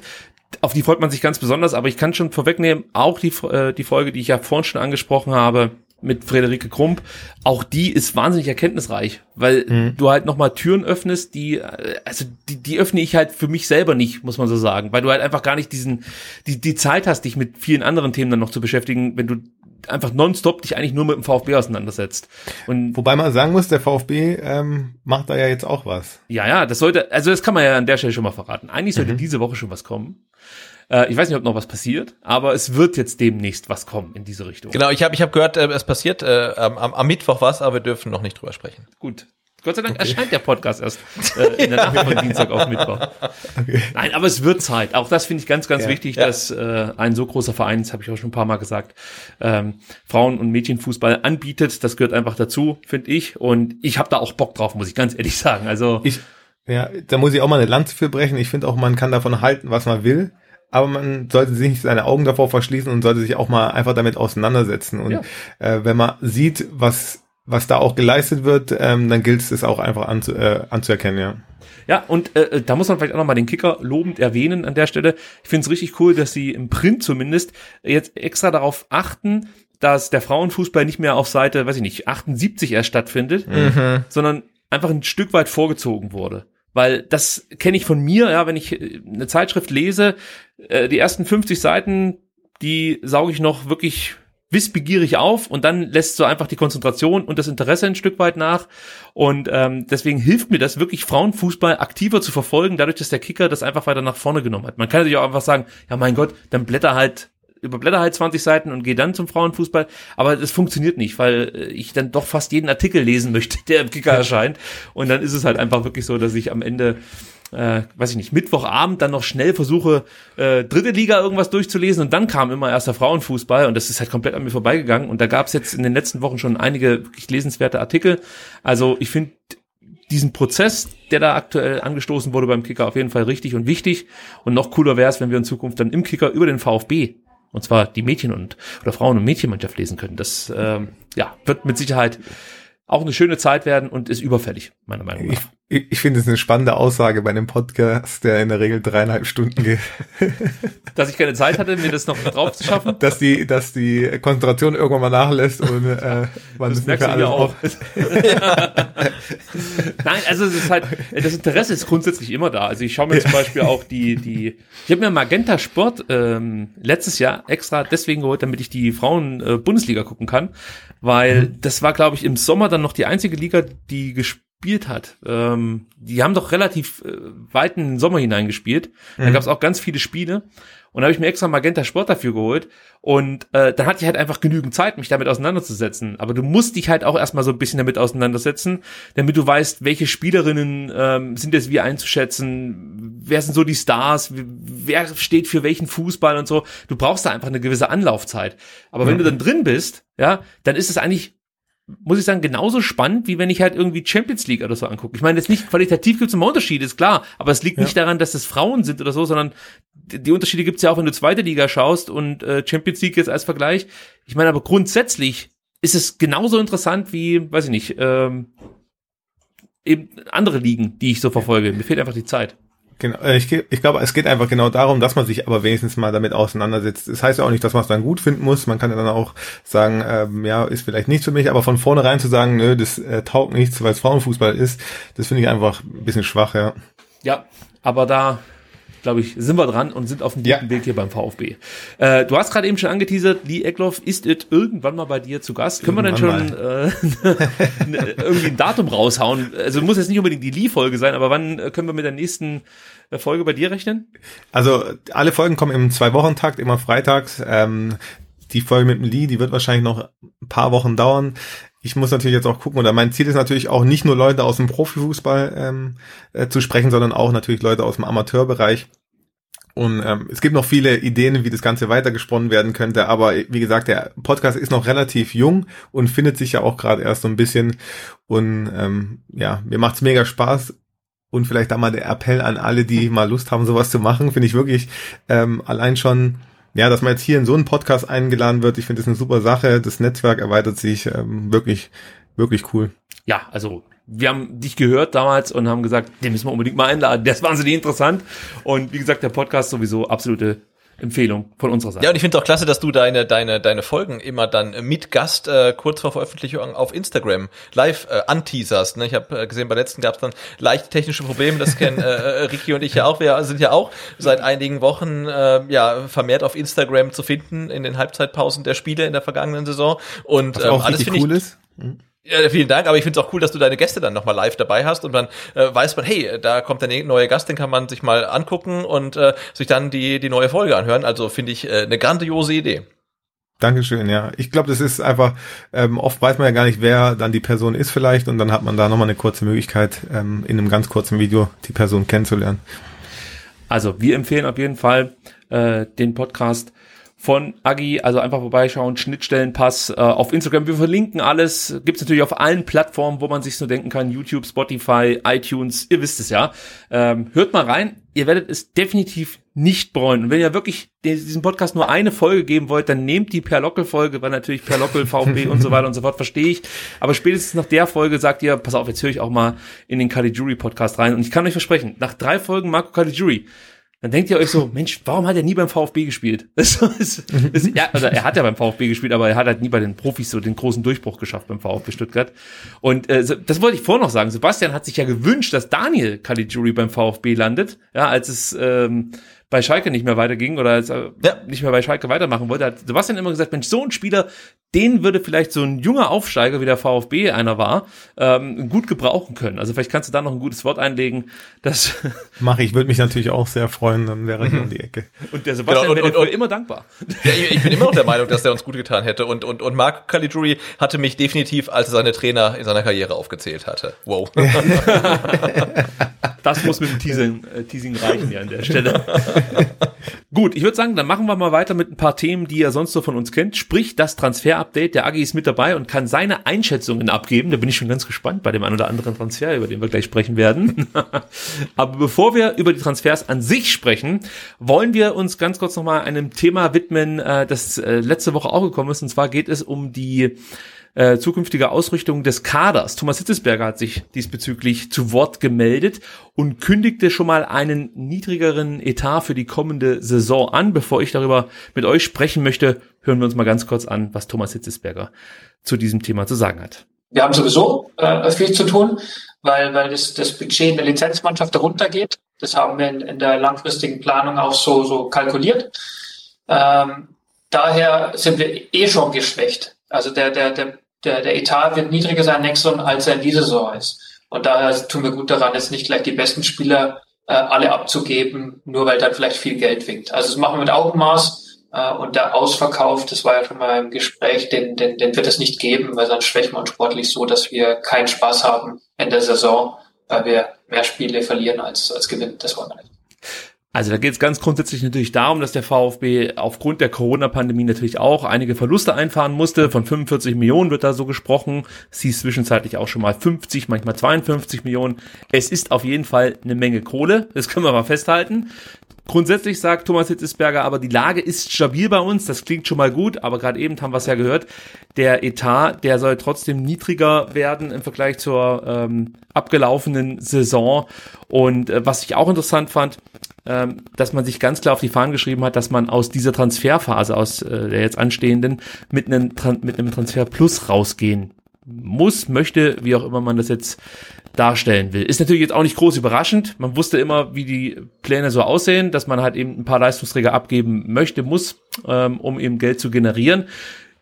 auf die freut man sich ganz besonders, aber ich kann schon vorwegnehmen, auch die, äh, die Folge, die ich ja vorhin schon angesprochen habe, mit Frederike Krump, auch die ist wahnsinnig erkenntnisreich, weil mhm. du halt nochmal Türen öffnest, die, äh, also die, die öffne ich halt für mich selber nicht, muss man so sagen, weil du halt einfach gar nicht diesen, die, die Zeit hast, dich mit vielen anderen Themen dann noch zu beschäftigen, wenn du einfach nonstop dich eigentlich nur mit dem VfB auseinandersetzt. Und Wobei man sagen muss, der VfB ähm, macht da ja jetzt auch was. Ja, ja, das sollte, also das kann man ja an der Stelle schon mal verraten. Eigentlich sollte mhm. diese Woche schon was kommen. Äh, ich weiß nicht, ob noch was passiert, aber es wird jetzt demnächst was kommen in diese Richtung. Genau, ich habe ich hab gehört, äh, es passiert äh, am, am Mittwoch was, aber wir dürfen noch nicht drüber sprechen. Gut, Gott sei Dank okay. erscheint der Podcast erst äh, in der Nacht von Dienstag auf Mittwoch. Okay. Nein, aber es wird Zeit. Auch das finde ich ganz, ganz ja. wichtig, ja. dass äh, ein so großer Verein, das habe ich auch schon ein paar Mal gesagt, ähm, Frauen- und Mädchenfußball anbietet. Das gehört einfach dazu, finde ich. Und ich habe da auch Bock drauf, muss ich ganz ehrlich sagen. Also ich, ja, da muss ich auch mal eine Lanze für brechen. Ich finde auch, man kann davon halten, was man will aber man sollte sich nicht seine Augen davor verschließen und sollte sich auch mal einfach damit auseinandersetzen. Und ja. äh, wenn man sieht, was was da auch geleistet wird, ähm, dann gilt es auch einfach anzu, äh, anzuerkennen, ja. Ja, und äh, da muss man vielleicht auch nochmal den Kicker lobend erwähnen an der Stelle. Ich finde es richtig cool, dass sie im Print zumindest jetzt extra darauf achten, dass der Frauenfußball nicht mehr auf Seite, weiß ich nicht, 78 erst stattfindet, mhm. sondern einfach ein Stück weit vorgezogen wurde. Weil das kenne ich von mir, ja, wenn ich äh, eine Zeitschrift lese, äh, die ersten 50 Seiten, die sauge ich noch wirklich wissbegierig auf und dann lässt so einfach die Konzentration und das Interesse ein Stück weit nach. Und ähm, deswegen hilft mir das wirklich, Frauenfußball aktiver zu verfolgen, dadurch, dass der Kicker das einfach weiter nach vorne genommen hat. Man kann natürlich auch einfach sagen, ja mein Gott, dann blätter halt überblätter halt 20 Seiten und gehe dann zum Frauenfußball. Aber das funktioniert nicht, weil äh, ich dann doch fast jeden Artikel lesen möchte, der im Kicker erscheint. Und dann ist es halt einfach wirklich so, dass ich am Ende äh, weiß ich nicht, Mittwochabend dann noch schnell versuche, äh, dritte Liga irgendwas durchzulesen und dann kam immer erster Frauenfußball und das ist halt komplett an mir vorbeigegangen und da gab es jetzt in den letzten Wochen schon einige wirklich lesenswerte Artikel. Also ich finde diesen Prozess, der da aktuell angestoßen wurde beim Kicker, auf jeden Fall richtig und wichtig. Und noch cooler wäre es, wenn wir in Zukunft dann im Kicker über den VfB und zwar die Mädchen und oder Frauen und Mädchenmannschaft lesen können. Das ähm, ja wird mit Sicherheit auch eine schöne Zeit werden und ist überfällig, meiner Meinung nach. Ich, ich finde es eine spannende Aussage bei einem Podcast, der in der Regel dreieinhalb Stunden geht. dass ich keine Zeit hatte, mir das noch drauf zu schaffen. dass die, dass die Konzentration irgendwann mal nachlässt und äh, man das mir alles auch. Nein, also es ist halt, das Interesse ist grundsätzlich immer da. Also ich schaue mir zum Beispiel auch die, die, ich habe mir Magenta Sport ähm, letztes Jahr extra deswegen geholt, damit ich die Frauen-Bundesliga gucken kann, weil das war, glaube ich, im Sommer dann noch die einzige Liga, die gespielt hat. Ähm, die haben doch relativ äh, weit in den Sommer hineingespielt. Da gab es auch ganz viele Spiele. Und da habe ich mir extra Magenta Sport dafür geholt. Und äh, dann hatte ich halt einfach genügend Zeit, mich damit auseinanderzusetzen. Aber du musst dich halt auch erstmal so ein bisschen damit auseinandersetzen, damit du weißt, welche Spielerinnen ähm, sind jetzt wie einzuschätzen, wer sind so die Stars, wer steht für welchen Fußball und so. Du brauchst da einfach eine gewisse Anlaufzeit. Aber wenn du dann drin bist, ja, dann ist es eigentlich muss ich sagen, genauso spannend, wie wenn ich halt irgendwie Champions League oder so angucke. Ich meine, jetzt nicht qualitativ gibt es immer Unterschiede, ist klar, aber es liegt nicht daran, dass es Frauen sind oder so, sondern die die Unterschiede gibt es ja auch, wenn du zweite Liga schaust und äh, Champions League jetzt als Vergleich. Ich meine, aber grundsätzlich ist es genauso interessant wie, weiß ich nicht, ähm, eben andere Ligen, die ich so verfolge. Mir fehlt einfach die Zeit. Genau, äh, ich, ich glaube, es geht einfach genau darum, dass man sich aber wenigstens mal damit auseinandersetzt. Das heißt ja auch nicht, dass man es dann gut finden muss. Man kann ja dann auch sagen, ähm, ja, ist vielleicht nichts für mich, aber von vornherein zu sagen, nö, das äh, taugt nichts, weil es Frauenfußball ist, das finde ich einfach ein bisschen schwach, ja. Ja, aber da, glaube ich, sind wir dran und sind auf dem guten Ja. Weg hier beim VfB. Äh, du hast gerade eben schon angeteasert, Lee Eckloff ist it irgendwann mal bei dir zu Gast. Können wir denn schon äh, ne- irgendwie ein Datum raushauen? Also muss jetzt nicht unbedingt die Lee-Folge sein, aber wann äh, können wir mit der nächsten äh, Folge bei dir rechnen? Also alle Folgen kommen im Zwei-Wochen-Takt, immer freitags. Ähm, die Folge mit dem Lee, die wird wahrscheinlich noch ein paar Wochen dauern. Ich muss natürlich jetzt auch gucken, oder mein Ziel ist natürlich auch nicht nur Leute aus dem Profifußball ähm, äh, zu sprechen, sondern auch natürlich Leute aus dem Amateurbereich. Und ähm, es gibt noch viele Ideen, wie das Ganze weitergesponnen werden könnte, aber wie gesagt, der Podcast ist noch relativ jung und findet sich ja auch gerade erst so ein bisschen. Und ähm, ja, mir macht's mega Spaß. Und vielleicht da mal der Appell an alle, die mal Lust haben, sowas zu machen, finde ich wirklich ähm, allein schon, ja, dass man jetzt hier in so einen Podcast eingeladen wird. Ich finde das eine super Sache. Das Netzwerk erweitert sich ähm, wirklich, wirklich cool. Ja, also wir haben dich gehört damals und haben gesagt, den müssen wir unbedingt mal einladen. Der ist wahnsinnig interessant. Und wie gesagt, der Podcast sowieso absolute Empfehlung von unserer Seite. Ja, und ich finde auch klasse, dass du deine, deine, deine Folgen immer dann mit Gast äh, kurz vor Veröffentlichung auf Instagram live äh, anteaserst. Ne? Ich habe äh, gesehen, bei letzten gab es dann leicht technische Probleme, das kennen äh, äh, Ricky und ich ja auch. Wir sind ja auch seit einigen Wochen äh, ja vermehrt auf Instagram zu finden in den Halbzeitpausen der Spiele in der vergangenen Saison. Und ähm, alles finde cool ich ist. Ja, vielen Dank, aber ich finde es auch cool, dass du deine Gäste dann nochmal live dabei hast und dann äh, weiß man, hey, da kommt der ne- neue Gast, den kann man sich mal angucken und äh, sich dann die, die neue Folge anhören. Also finde ich äh, eine grandiose Idee. Dankeschön, ja. Ich glaube, das ist einfach, ähm, oft weiß man ja gar nicht, wer dann die Person ist vielleicht und dann hat man da nochmal eine kurze Möglichkeit, ähm, in einem ganz kurzen Video die Person kennenzulernen. Also wir empfehlen auf jeden Fall äh, den Podcast von Agi, also einfach vorbeischauen, Schnittstellenpass äh, auf Instagram. Wir verlinken alles. Gibt's natürlich auf allen Plattformen, wo man sich so denken kann. YouTube, Spotify, iTunes, ihr wisst es ja. Ähm, hört mal rein. Ihr werdet es definitiv nicht bereuen. Und wenn ihr wirklich diesem Podcast nur eine Folge geben wollt, dann nehmt die Per-Lockel-Folge, weil natürlich Per-Lockel, VfB und so weiter und so fort, verstehe ich. Aber spätestens nach der Folge sagt ihr, pass auf, jetzt höre ich auch mal in den Caligiuri-Podcast rein. Und ich kann euch versprechen, nach drei Folgen Marco Caligiuri, dann denkt ihr euch so, Mensch, warum hat er nie beim VfB gespielt? Das ist, das, ja, also er hat ja beim VfB gespielt, aber er hat halt nie bei den Profis so den großen Durchbruch geschafft beim VfB Stuttgart. Und äh, das wollte ich vorher noch sagen. Sebastian hat sich ja gewünscht, dass Daniel Caligiuri beim VfB landet, ja, als es ähm, bei Schalke nicht mehr weiterging oder als, äh, Ja. nicht mehr bei Schalke weitermachen wollte, hat Sebastian immer gesagt, Mensch, so ein Spieler, den würde vielleicht so ein junger Aufsteiger, wie der VfB einer war, ähm, gut gebrauchen können. Also vielleicht kannst du da noch ein gutes Wort einlegen, dass Mache ich, würde mich natürlich auch sehr freuen, dann wäre ich um die Ecke. und der Sebastian Genau, und- wäre und- und- immer dankbar. Ja, ich, ich bin immer noch der Meinung, dass der uns gut getan hätte. Und, und, und Marco Caligiuri hatte mich definitiv, als er seine Trainer in seiner Karriere aufgezählt hatte. Wow. Das muss mit dem Teasing, äh, Teasing reichen hier an der Stelle. Gut, ich würde sagen, dann machen wir mal weiter mit ein paar Themen, die ihr sonst so von uns kennt. Sprich, das Transfer-Update. Der Agi ist mit dabei und kann seine Einschätzungen abgeben. Da bin ich schon ganz gespannt bei dem einen oder anderen Transfer, über den wir gleich sprechen werden. Aber bevor wir über die Transfers an sich sprechen, wollen wir uns ganz kurz nochmal einem Thema widmen, äh, das äh, letzte Woche auch gekommen ist. Und zwar geht es um die äh, zukünftige Ausrichtung des Kaders. Thomas Hitzesberger hat sich diesbezüglich zu Wort gemeldet und kündigte schon mal einen niedrigeren Etat für die kommende Saison an. Bevor ich darüber mit euch sprechen möchte, hören wir uns mal ganz kurz an, was Thomas Hitzesberger zu diesem Thema zu sagen hat. Wir haben sowieso äh, viel zu tun, weil, weil das, das Budget in der Lizenzmannschaft darunter geht. Das haben wir in, in der langfristigen Planung auch so, so kalkuliert. Ähm, daher sind wir eh schon geschwächt. Also der, der, der, der, der Etat wird niedriger sein nächstes Jahr, als er in dieser Saison ist. Und daher tun wir gut daran, jetzt nicht gleich die besten Spieler äh, alle abzugeben, nur weil dann vielleicht viel Geld winkt. Also das machen wir mit Augenmaß. Äh, und der Ausverkauf, das war ja schon mal im Gespräch, den, den, den wird es nicht geben, weil sonst schwächen wir uns sportlich so, dass wir keinen Spaß haben in der Saison, weil wir mehr Spiele verlieren als, als gewinnen. Das wollen wir nicht. Also da geht es ganz grundsätzlich natürlich darum, dass der VfB aufgrund der Corona-Pandemie natürlich auch einige Verluste einfahren musste. Von 45 Millionen wird da so gesprochen. Es hieß zwischenzeitlich auch schon mal 50, manchmal 52 Millionen. Es ist auf jeden Fall eine Menge Kohle. Das können wir mal festhalten. Grundsätzlich sagt Thomas Hitzesberger, aber die Lage ist stabil bei uns, das klingt schon mal gut, aber gerade eben haben wir es ja gehört, der Etat, der soll trotzdem niedriger werden im Vergleich zur ähm, abgelaufenen Saison. Und äh, was ich auch interessant fand, ähm, dass man sich ganz klar auf die Fahnen geschrieben hat, dass man aus dieser Transferphase, aus äh, der jetzt anstehenden, mit einem, Tran- mit einem Transfer Plus rausgehen muss, möchte, wie auch immer man das jetzt darstellen will. Ist natürlich jetzt auch nicht groß überraschend. Man wusste immer, wie die Pläne so aussehen, dass man halt eben ein paar Leistungsträger abgeben möchte, muss, ähm, um eben Geld zu generieren.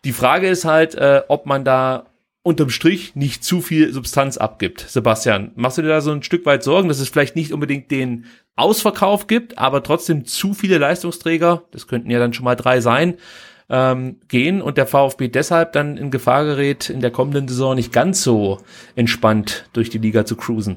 Die Frage ist halt, äh, ob man da unterm Strich nicht zu viel Substanz abgibt. Sebastian, machst du dir da so ein Stück weit Sorgen, dass es vielleicht nicht unbedingt den Ausverkauf gibt, aber trotzdem zu viele Leistungsträger, das könnten ja dann schon mal drei sein, ähm, gehen und der VfB deshalb dann in Gefahr gerät, in der kommenden Saison nicht ganz so entspannt durch die Liga zu cruisen.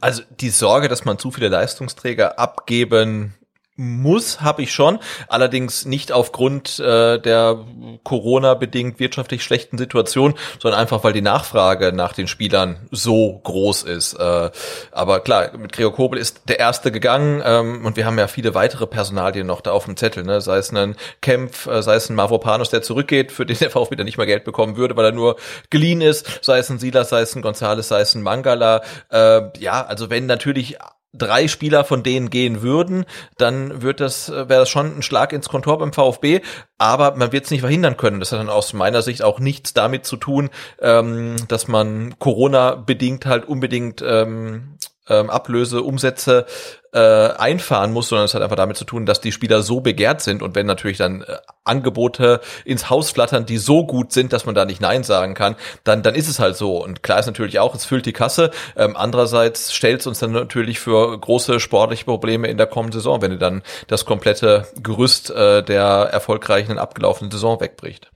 Also die Sorge, dass man zu viele Leistungsträger abgeben muss, habe ich schon. Allerdings nicht aufgrund äh, der Corona-bedingt wirtschaftlich schlechten Situation, sondern einfach, weil die Nachfrage nach den Spielern so groß ist. Äh, aber klar, mit Gregor Kobel ist der erste gegangen ähm, und wir haben ja viele weitere Personalien noch da auf dem Zettel. Ne? Sei es ein Kempf, äh, sei es ein Mavropanos, der zurückgeht, für den der VfB dann nicht mehr Geld bekommen würde, weil er nur geliehen ist. Sei es ein Silas, sei es ein Gonzales, sei es ein Mangala. Äh, ja, also wenn natürlich drei Spieler von denen gehen würden, dann wird das, äh, wäre das schon ein Schlag ins Kontor beim VfB, aber man wird es nicht verhindern können. Das hat dann aus meiner Sicht auch nichts damit zu tun, ähm, dass man Corona-bedingt halt unbedingt ähm, ähm, Ablöse, Umsätze äh, einfahren muss, sondern es hat einfach damit zu tun, dass die Spieler so begehrt sind und wenn natürlich dann äh, Angebote ins Haus flattern, die so gut sind, dass man da nicht Nein sagen kann, dann, dann ist es halt so. Und klar ist natürlich auch, es füllt die Kasse. Ähm, andererseits stellt es uns dann natürlich für große sportliche Probleme in der kommenden Saison, wenn ihr dann das komplette Gerüst äh, der erfolgreichen abgelaufenen Saison wegbricht.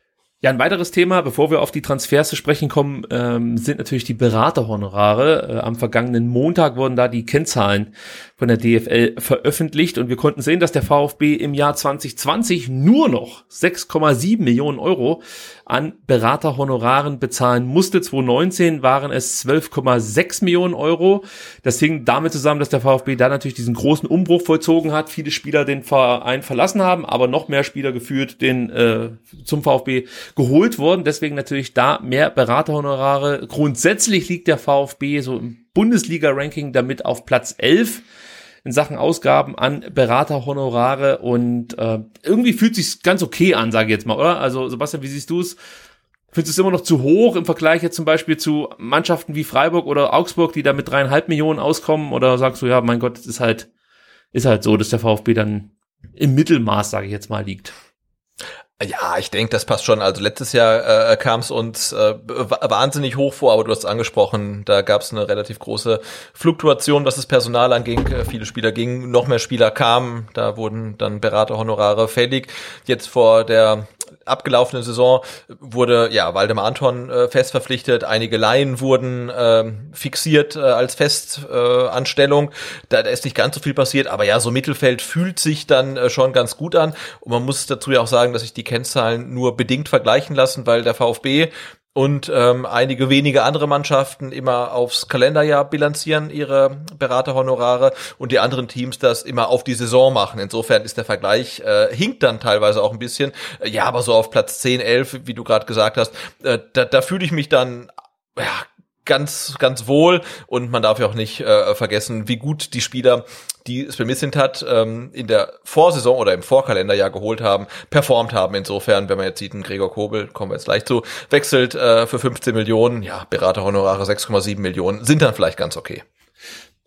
Ja, ein weiteres Thema, bevor wir auf die Transfers zu sprechen kommen, ähm, sind natürlich die Beraterhonorare. Äh, am vergangenen Montag wurden da die Kennzahlen von der DFL veröffentlicht und wir konnten sehen, dass der VfB im Jahr 2020 nur noch 6,7 Millionen Euro an Beraterhonoraren bezahlen musste. 2019 waren es 12,6 Millionen Euro. Das hing damit zusammen, dass der VfB da natürlich diesen großen Umbruch vollzogen hat. Viele Spieler den Verein verlassen haben, aber noch mehr Spieler geführt den äh, zum VfB geholt wurden. Deswegen natürlich da mehr Beraterhonorare. Grundsätzlich liegt der VfB so im Bundesliga-Ranking damit auf Platz 11 in Sachen Ausgaben an Beraterhonorare und äh, irgendwie fühlt sich ganz okay an, sage ich jetzt mal, oder? Also Sebastian, wie siehst du es? Findest du es immer noch zu hoch im Vergleich jetzt zum Beispiel zu Mannschaften wie Freiburg oder Augsburg, die da mit dreieinhalb Millionen auskommen? Oder sagst du, ja, mein Gott, das ist halt ist halt so, dass der VfB dann im Mittelmaß, sage ich jetzt mal, liegt. Ja, ich denke, das passt schon. Also letztes Jahr äh, kam es uns äh, wahnsinnig hoch vor, aber du hast es angesprochen, da gab es eine relativ große Fluktuation, was das Personal anging. Äh, viele Spieler gingen, noch mehr Spieler kamen, da wurden dann Beraterhonorare fällig. Jetzt vor der abgelaufenen Saison wurde ja Waldemar Anton äh, fest verpflichtet, einige Laien wurden äh, fixiert äh, als Festanstellung. Da, da ist nicht ganz so viel passiert, aber ja, so Mittelfeld fühlt sich dann äh, schon ganz gut an. Und man muss dazu ja auch sagen, dass sich die Kennzahlen nur bedingt vergleichen lassen, weil der VfB und ähm, einige wenige andere Mannschaften immer aufs Kalenderjahr bilanzieren ihre Beraterhonorare und die anderen Teams das immer auf die Saison machen. Insofern ist der Vergleich äh, hinkt dann teilweise auch ein bisschen. Ja, aber so auf Platz 10, 11, wie du gerade gesagt hast, äh, da, da fühle ich mich dann ja, ganz, ganz wohl und man darf ja auch nicht äh, vergessen, wie gut die Spieler, die es bemisselt hat, ähm, in der Vorsaison oder im Vorkalenderjahr geholt haben, performt haben. Insofern, wenn man jetzt sieht, ein Gregor Kobel, kommen wir jetzt gleich zu, wechselt äh, für 15 Millionen, ja, Beraterhonorare 6,7 Millionen, sind dann vielleicht ganz okay.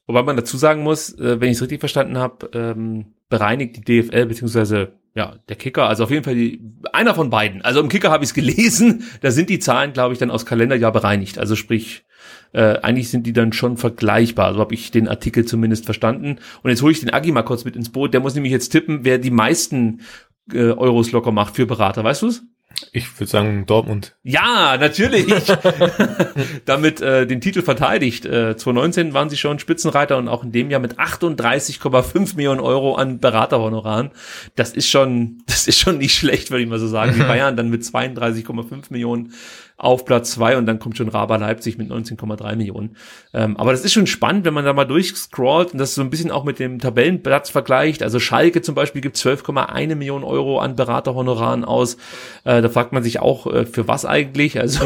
Wobei man dazu sagen muss, äh, wenn ich es richtig verstanden habe, ähm, bereinigt die DFL beziehungsweise ja, der Kicker, also auf jeden Fall die, einer von beiden. Also im Kicker habe ich es gelesen, da sind die Zahlen, glaube ich, dann aus Kalenderjahr bereinigt. Also sprich, äh, eigentlich sind die dann schon vergleichbar. So habe ich den Artikel zumindest verstanden. Und jetzt hole ich den Agi mal kurz mit ins Boot. Der muss nämlich jetzt tippen, wer die meisten äh, Euros locker macht für Berater. Weißt du's? Ich würde sagen Dortmund. Ja, natürlich. Damit äh, den Titel verteidigt. Äh, 2019 waren sie schon Spitzenreiter und auch in dem Jahr mit 38,5 Millionen Euro an Beraterhonoraren. Das ist schon, das ist schon nicht schlecht, würde ich mal so sagen. Die Bayern dann mit 32,5 Millionen auf Platz zwei und dann kommt schon Raba Leipzig mit 19,3 Millionen. Ähm, aber das ist schon spannend, wenn man da mal durchscrollt und das so ein bisschen auch mit dem Tabellenplatz vergleicht. Also Schalke zum Beispiel gibt 12,1 Millionen Euro an Beraterhonoraren aus. Äh, da fragt man sich auch, äh, für was eigentlich? Also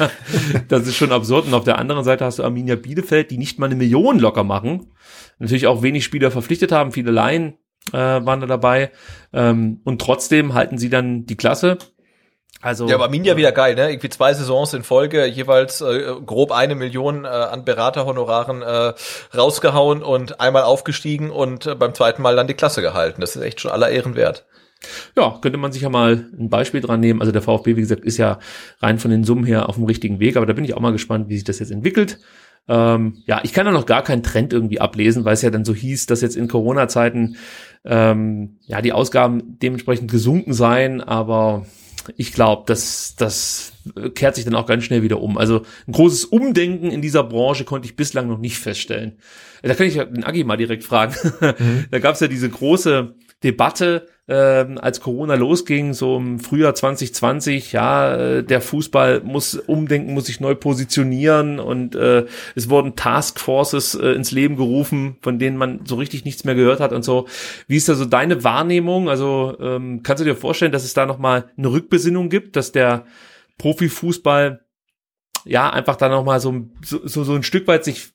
das ist schon absurd. Und auf der anderen Seite hast du Arminia Bielefeld, die nicht mal eine Million locker machen. Natürlich auch wenig Spieler verpflichtet haben, viele Laien äh, waren da dabei. Ähm, und trotzdem halten sie dann die Klasse. Also, ja, aber Minja wieder geil, ne? Irgendwie zwei Saisons in Folge, jeweils äh, grob eine Million äh, an Beraterhonoraren äh, rausgehauen und einmal aufgestiegen und äh, beim zweiten Mal dann die Klasse gehalten. Das ist echt schon aller Ehren wert. Ja, könnte man sich ja mal ein Beispiel dran nehmen. Also der VfB, wie gesagt, ist ja rein von den Summen her auf dem richtigen Weg, aber da bin ich auch mal gespannt, wie sich das jetzt entwickelt. Ähm, ja, ich kann da noch gar keinen Trend irgendwie ablesen, weil es ja dann so hieß, dass jetzt in Corona-Zeiten ähm, ja die Ausgaben dementsprechend gesunken seien, aber ich glaube, das, das kehrt sich dann auch ganz schnell wieder um. Also ein großes Umdenken in dieser Branche konnte ich bislang noch nicht feststellen. Da kann ich den Agi mal direkt fragen. Mhm. Da gab es ja diese große Debatte, ähm, als Corona losging, so im Frühjahr 2020, ja, äh, der Fußball muss umdenken, muss sich neu positionieren und äh, es wurden Taskforces äh, ins Leben gerufen, von denen man so richtig nichts mehr gehört hat und so. Wie ist da so deine Wahrnehmung? Also ähm, kannst du dir vorstellen, dass es da nochmal eine Rückbesinnung gibt, dass der Profifußball ja einfach da nochmal so, so, so ein Stück weit sich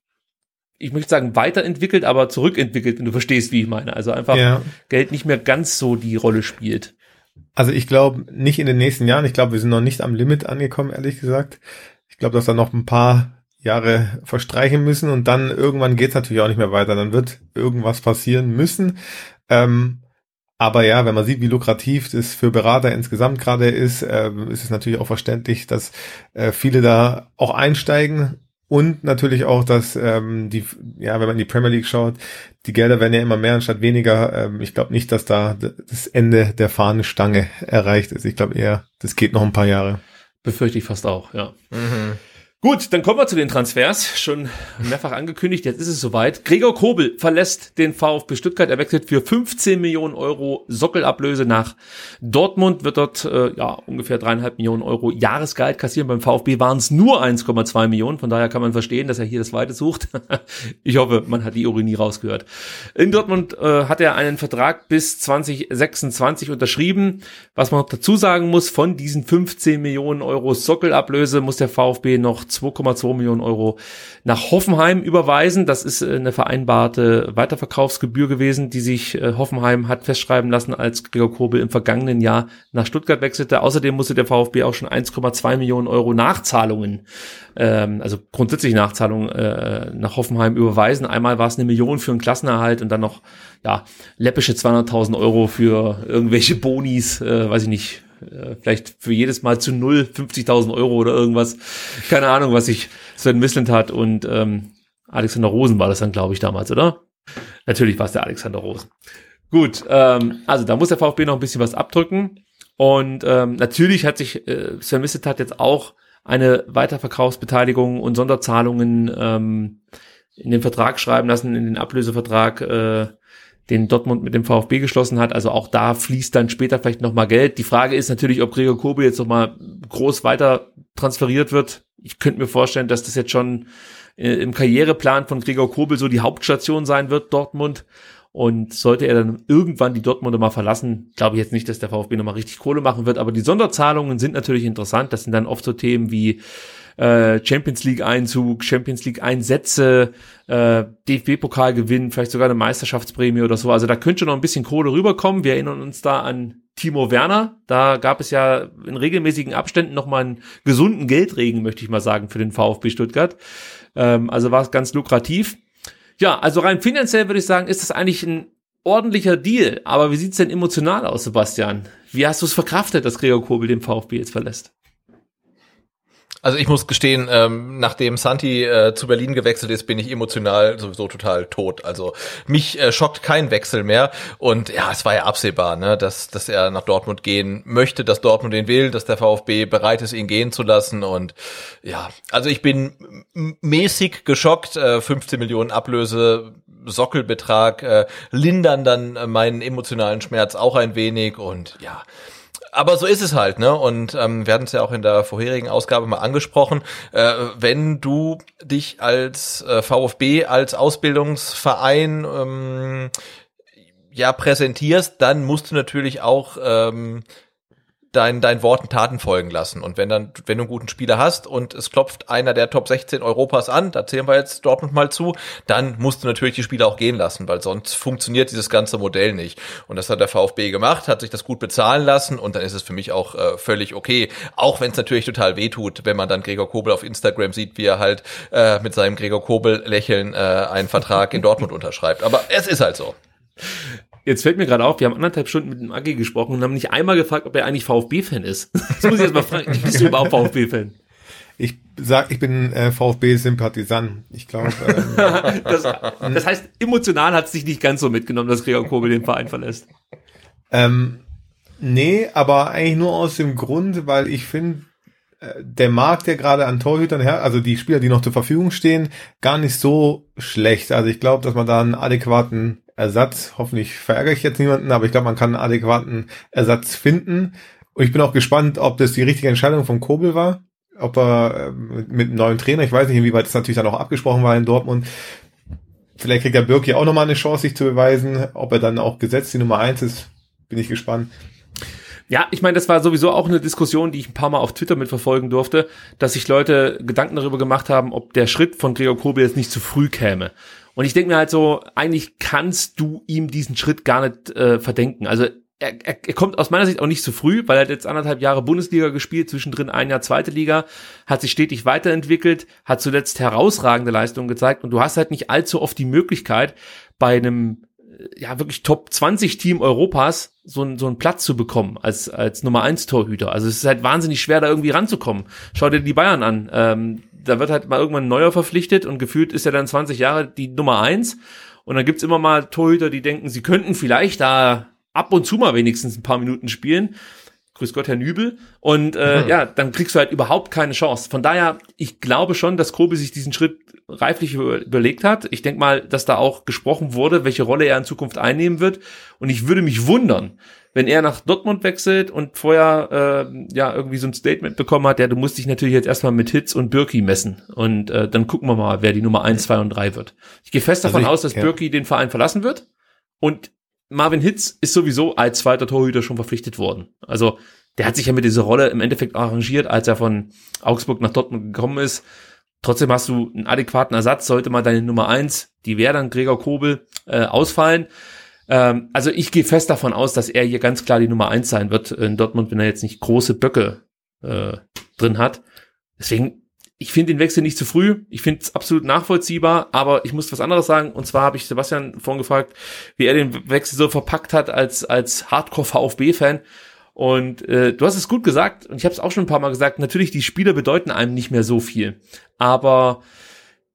ich möchte sagen, weiterentwickelt, aber zurückentwickelt, wenn du verstehst, wie ich meine. Also einfach ja. Geld nicht mehr ganz so die Rolle spielt. Also ich glaube nicht in den nächsten Jahren. Ich glaube, wir sind noch nicht am Limit angekommen, ehrlich gesagt. Ich glaube, dass da noch ein paar Jahre verstreichen müssen und dann irgendwann geht es natürlich auch nicht mehr weiter. Dann wird irgendwas passieren müssen. Ähm, aber ja, wenn man sieht, wie lukrativ das für Berater insgesamt gerade ist, äh, ist es natürlich auch verständlich, dass äh, viele da auch einsteigen und natürlich auch, dass ähm, die, ja, wenn man in die Premier League schaut, die Gelder werden ja immer mehr anstatt weniger. Ähm, ich glaube nicht, dass da das Ende der Fahnenstange erreicht ist. Ich glaube eher, das geht noch ein paar Jahre. Befürchte ich fast auch, ja. Mhm. Gut, dann kommen wir zu den Transfers. Schon mehrfach angekündigt, jetzt ist es soweit. Gregor Kobel verlässt den VfB Stuttgart. Er wechselt für 15 Millionen Euro Sockelablöse nach Dortmund. Wird dort äh, ja ungefähr dreieinhalb Millionen Euro Jahresgehalt kassieren. Beim VfB waren es nur 1,2 Millionen. Von daher kann man verstehen, dass er hier das Weite sucht. ich hoffe, man hat die Ironie rausgehört. In Dortmund äh, hat er einen Vertrag bis 2026 unterschrieben. Was man noch dazu sagen muss, von diesen 15 Millionen Euro Sockelablöse muss der VfB noch 2,2 Millionen Euro nach Hoffenheim überweisen. Das ist äh, eine vereinbarte Weiterverkaufsgebühr gewesen, die sich äh, Hoffenheim hat festschreiben lassen, als Gregor Kobel im vergangenen Jahr nach Stuttgart wechselte. Außerdem musste der VfB auch schon 1,2 Millionen Euro Nachzahlungen, ähm, also grundsätzlich Nachzahlungen äh, nach Hoffenheim überweisen. Einmal war es eine Million für einen Klassenerhalt und dann noch ja läppische 200.000 Euro für irgendwelche Bonis, äh, weiß ich nicht, äh, vielleicht für jedes Mal zu null 50.000 Euro oder irgendwas. Keine Ahnung, was sich Sven Mislintat und ähm, Alexander Rosen war das dann, glaube ich, damals, oder? Natürlich war es der Alexander Rosen. Gut, ähm, also da muss der VfB noch ein bisschen was abdrücken. Und ähm, natürlich hat sich äh, Sven Mislintat jetzt auch eine Weiterverkaufsbeteiligung und Sonderzahlungen ähm, in den Vertrag schreiben lassen, in den Ablösevertrag äh, den Dortmund mit dem VfB geschlossen hat. Also auch da fließt dann später vielleicht nochmal Geld. Die Frage ist natürlich, ob Gregor Kobel jetzt nochmal groß weiter transferiert wird. Ich könnte mir vorstellen, dass das jetzt schon äh, im Karriereplan von Gregor Kobel so die Hauptstation sein wird, Dortmund. Und sollte er dann irgendwann die Dortmunder mal verlassen, glaube ich jetzt nicht, dass der VfB nochmal richtig Kohle machen wird. Aber die Sonderzahlungen sind natürlich interessant. Das sind dann oft so Themen wie äh, Champions League Einzug, Champions League Einsätze, äh, DFB-Pokal gewinnen, vielleicht sogar eine Meisterschaftsprämie oder so. Also da könnte schon noch ein bisschen Kohle rüberkommen. Wir erinnern uns da an Timo Werner. Da gab es ja in regelmäßigen Abständen noch mal einen gesunden Geldregen, möchte ich mal sagen, für den VfB Stuttgart. Ähm, also war es ganz lukrativ. Ja, also rein finanziell würde ich sagen, ist das eigentlich ein ordentlicher Deal. Aber wie sieht's denn emotional aus, Sebastian? Wie hast du es verkraftet, dass Gregor Kobel den VfB jetzt verlässt? Also ich muss gestehen, ähm, nachdem Santi äh, zu Berlin gewechselt ist, bin ich emotional sowieso total tot. Also mich äh, schockt kein Wechsel mehr. Und ja, es war ja absehbar, ne, dass, dass er nach Dortmund gehen möchte, dass Dortmund ihn will, dass der VfB bereit ist, ihn gehen zu lassen. Und ja, also ich bin mäßig geschockt. Äh, 15 Millionen Ablöse, Sockelbetrag, äh, lindern dann meinen emotionalen Schmerz auch ein wenig. Und ja, aber so ist es halt, ne? Und ähm, wir hatten es ja auch in der vorherigen Ausgabe mal angesprochen. Äh, wenn du dich als äh, VfB, als Ausbildungsverein ähm, ja präsentierst, dann musst du natürlich auch ähm, dein, dein Worten Taten folgen lassen. Und wenn dann, wenn du einen guten Spieler hast und es klopft einer der Top 16 Europas an, da zählen wir jetzt Dortmund mal zu, dann musst du natürlich die Spieler auch gehen lassen, weil sonst funktioniert dieses ganze Modell nicht. Und das hat der VfB gemacht, hat sich das gut bezahlen lassen und dann ist es für mich auch äh, völlig okay. Auch wenn es natürlich total wehtut, wenn man dann Gregor Kobel auf Instagram sieht, wie er halt äh, mit seinem Gregor Kobel lächeln äh, einen Vertrag in Dortmund unterschreibt. Aber es ist halt so. Jetzt fällt mir gerade auf, wir haben anderthalb Stunden mit dem Agi gesprochen und haben nicht einmal gefragt, ob er eigentlich VfB-Fan ist. Das muss ich jetzt mal fragen. Bist du überhaupt VfB-Fan? Ich sag, ich bin äh, VfB-Sympathisant. Ich glaube. Ähm, das, das heißt, emotional hat es dich nicht ganz so mitgenommen, dass Gregor Kobel den Verein verlässt. Ähm, nee, aber eigentlich nur aus dem Grund, weil ich finde, äh, der Markt, der gerade an Torhütern her, also die Spieler, die noch zur Verfügung stehen, gar nicht so schlecht. Also ich glaube, dass man da einen adäquaten Ersatz, hoffentlich verärgere ich jetzt niemanden, aber ich glaube, man kann einen adäquaten Ersatz finden. Und ich bin auch gespannt, ob das die richtige Entscheidung von Kobel war, ob er äh, mit einem neuen Trainer, ich weiß nicht, inwieweit es natürlich dann auch abgesprochen war in Dortmund, vielleicht kriegt der Birki auch nochmal eine Chance, sich zu beweisen, ob er dann auch gesetzt die Nummer eins ist, bin ich gespannt. Ja, ich meine, das war sowieso auch eine Diskussion, die ich ein paar Mal auf Twitter mitverfolgen durfte, dass sich Leute Gedanken darüber gemacht haben, ob der Schritt von Gregor Kobel jetzt nicht zu früh käme. Und ich denke mir halt so, eigentlich kannst du ihm diesen Schritt gar nicht äh, verdenken. Also er, er, er kommt aus meiner Sicht auch nicht zu früh, weil er hat jetzt anderthalb Jahre Bundesliga gespielt, zwischendrin ein Jahr zweite Liga, hat sich stetig weiterentwickelt, hat zuletzt herausragende Leistungen gezeigt und du hast halt nicht allzu oft die Möglichkeit, bei einem ja wirklich Top 20 Team Europas so, so einen Platz zu bekommen als als Nummer 1 Torhüter. Also es ist halt wahnsinnig schwer da irgendwie ranzukommen. Schau dir die Bayern an. Ähm, da wird halt mal irgendwann ein neuer verpflichtet und gefühlt ist er dann 20 Jahre die Nummer eins. Und dann gibt's immer mal Torhüter, die denken, sie könnten vielleicht da ab und zu mal wenigstens ein paar Minuten spielen. Grüß Gott, Herr Nübel. Und äh, mhm. ja, dann kriegst du halt überhaupt keine Chance. Von daher, ich glaube schon, dass Kobe sich diesen Schritt reiflich überlegt hat. Ich denke mal, dass da auch gesprochen wurde, welche Rolle er in Zukunft einnehmen wird. Und ich würde mich wundern, wenn er nach Dortmund wechselt und vorher äh, ja irgendwie so ein Statement bekommen hat, ja, du musst dich natürlich jetzt erstmal mit Hitz und Birki messen. Und äh, dann gucken wir mal, wer die Nummer eins, zwei und drei wird. Ich gehe fest davon also ich, aus, dass ja. Birki den Verein verlassen wird. Und Marvin Hitz ist sowieso als zweiter Torhüter schon verpflichtet worden. Also der hat sich ja mit dieser Rolle im Endeffekt arrangiert, als er von Augsburg nach Dortmund gekommen ist. Trotzdem hast du einen adäquaten Ersatz, sollte mal deine Nummer eins, die wäre dann Gregor Kobel, äh, ausfallen. Ähm, also ich gehe fest davon aus, dass er hier ganz klar die Nummer eins sein wird in Dortmund, wenn er jetzt nicht große Böcke äh, drin hat. Deswegen, ich finde den Wechsel nicht zu früh. Ich finde es absolut nachvollziehbar, aber ich muss was anderes sagen. Und zwar habe ich Sebastian vorhin gefragt, wie er den Wechsel so verpackt hat als, als Hardcore-VfB-Fan. Und äh, du hast es gut gesagt und ich habe es auch schon ein paar Mal gesagt, natürlich, die Spieler bedeuten einem nicht mehr so viel. Aber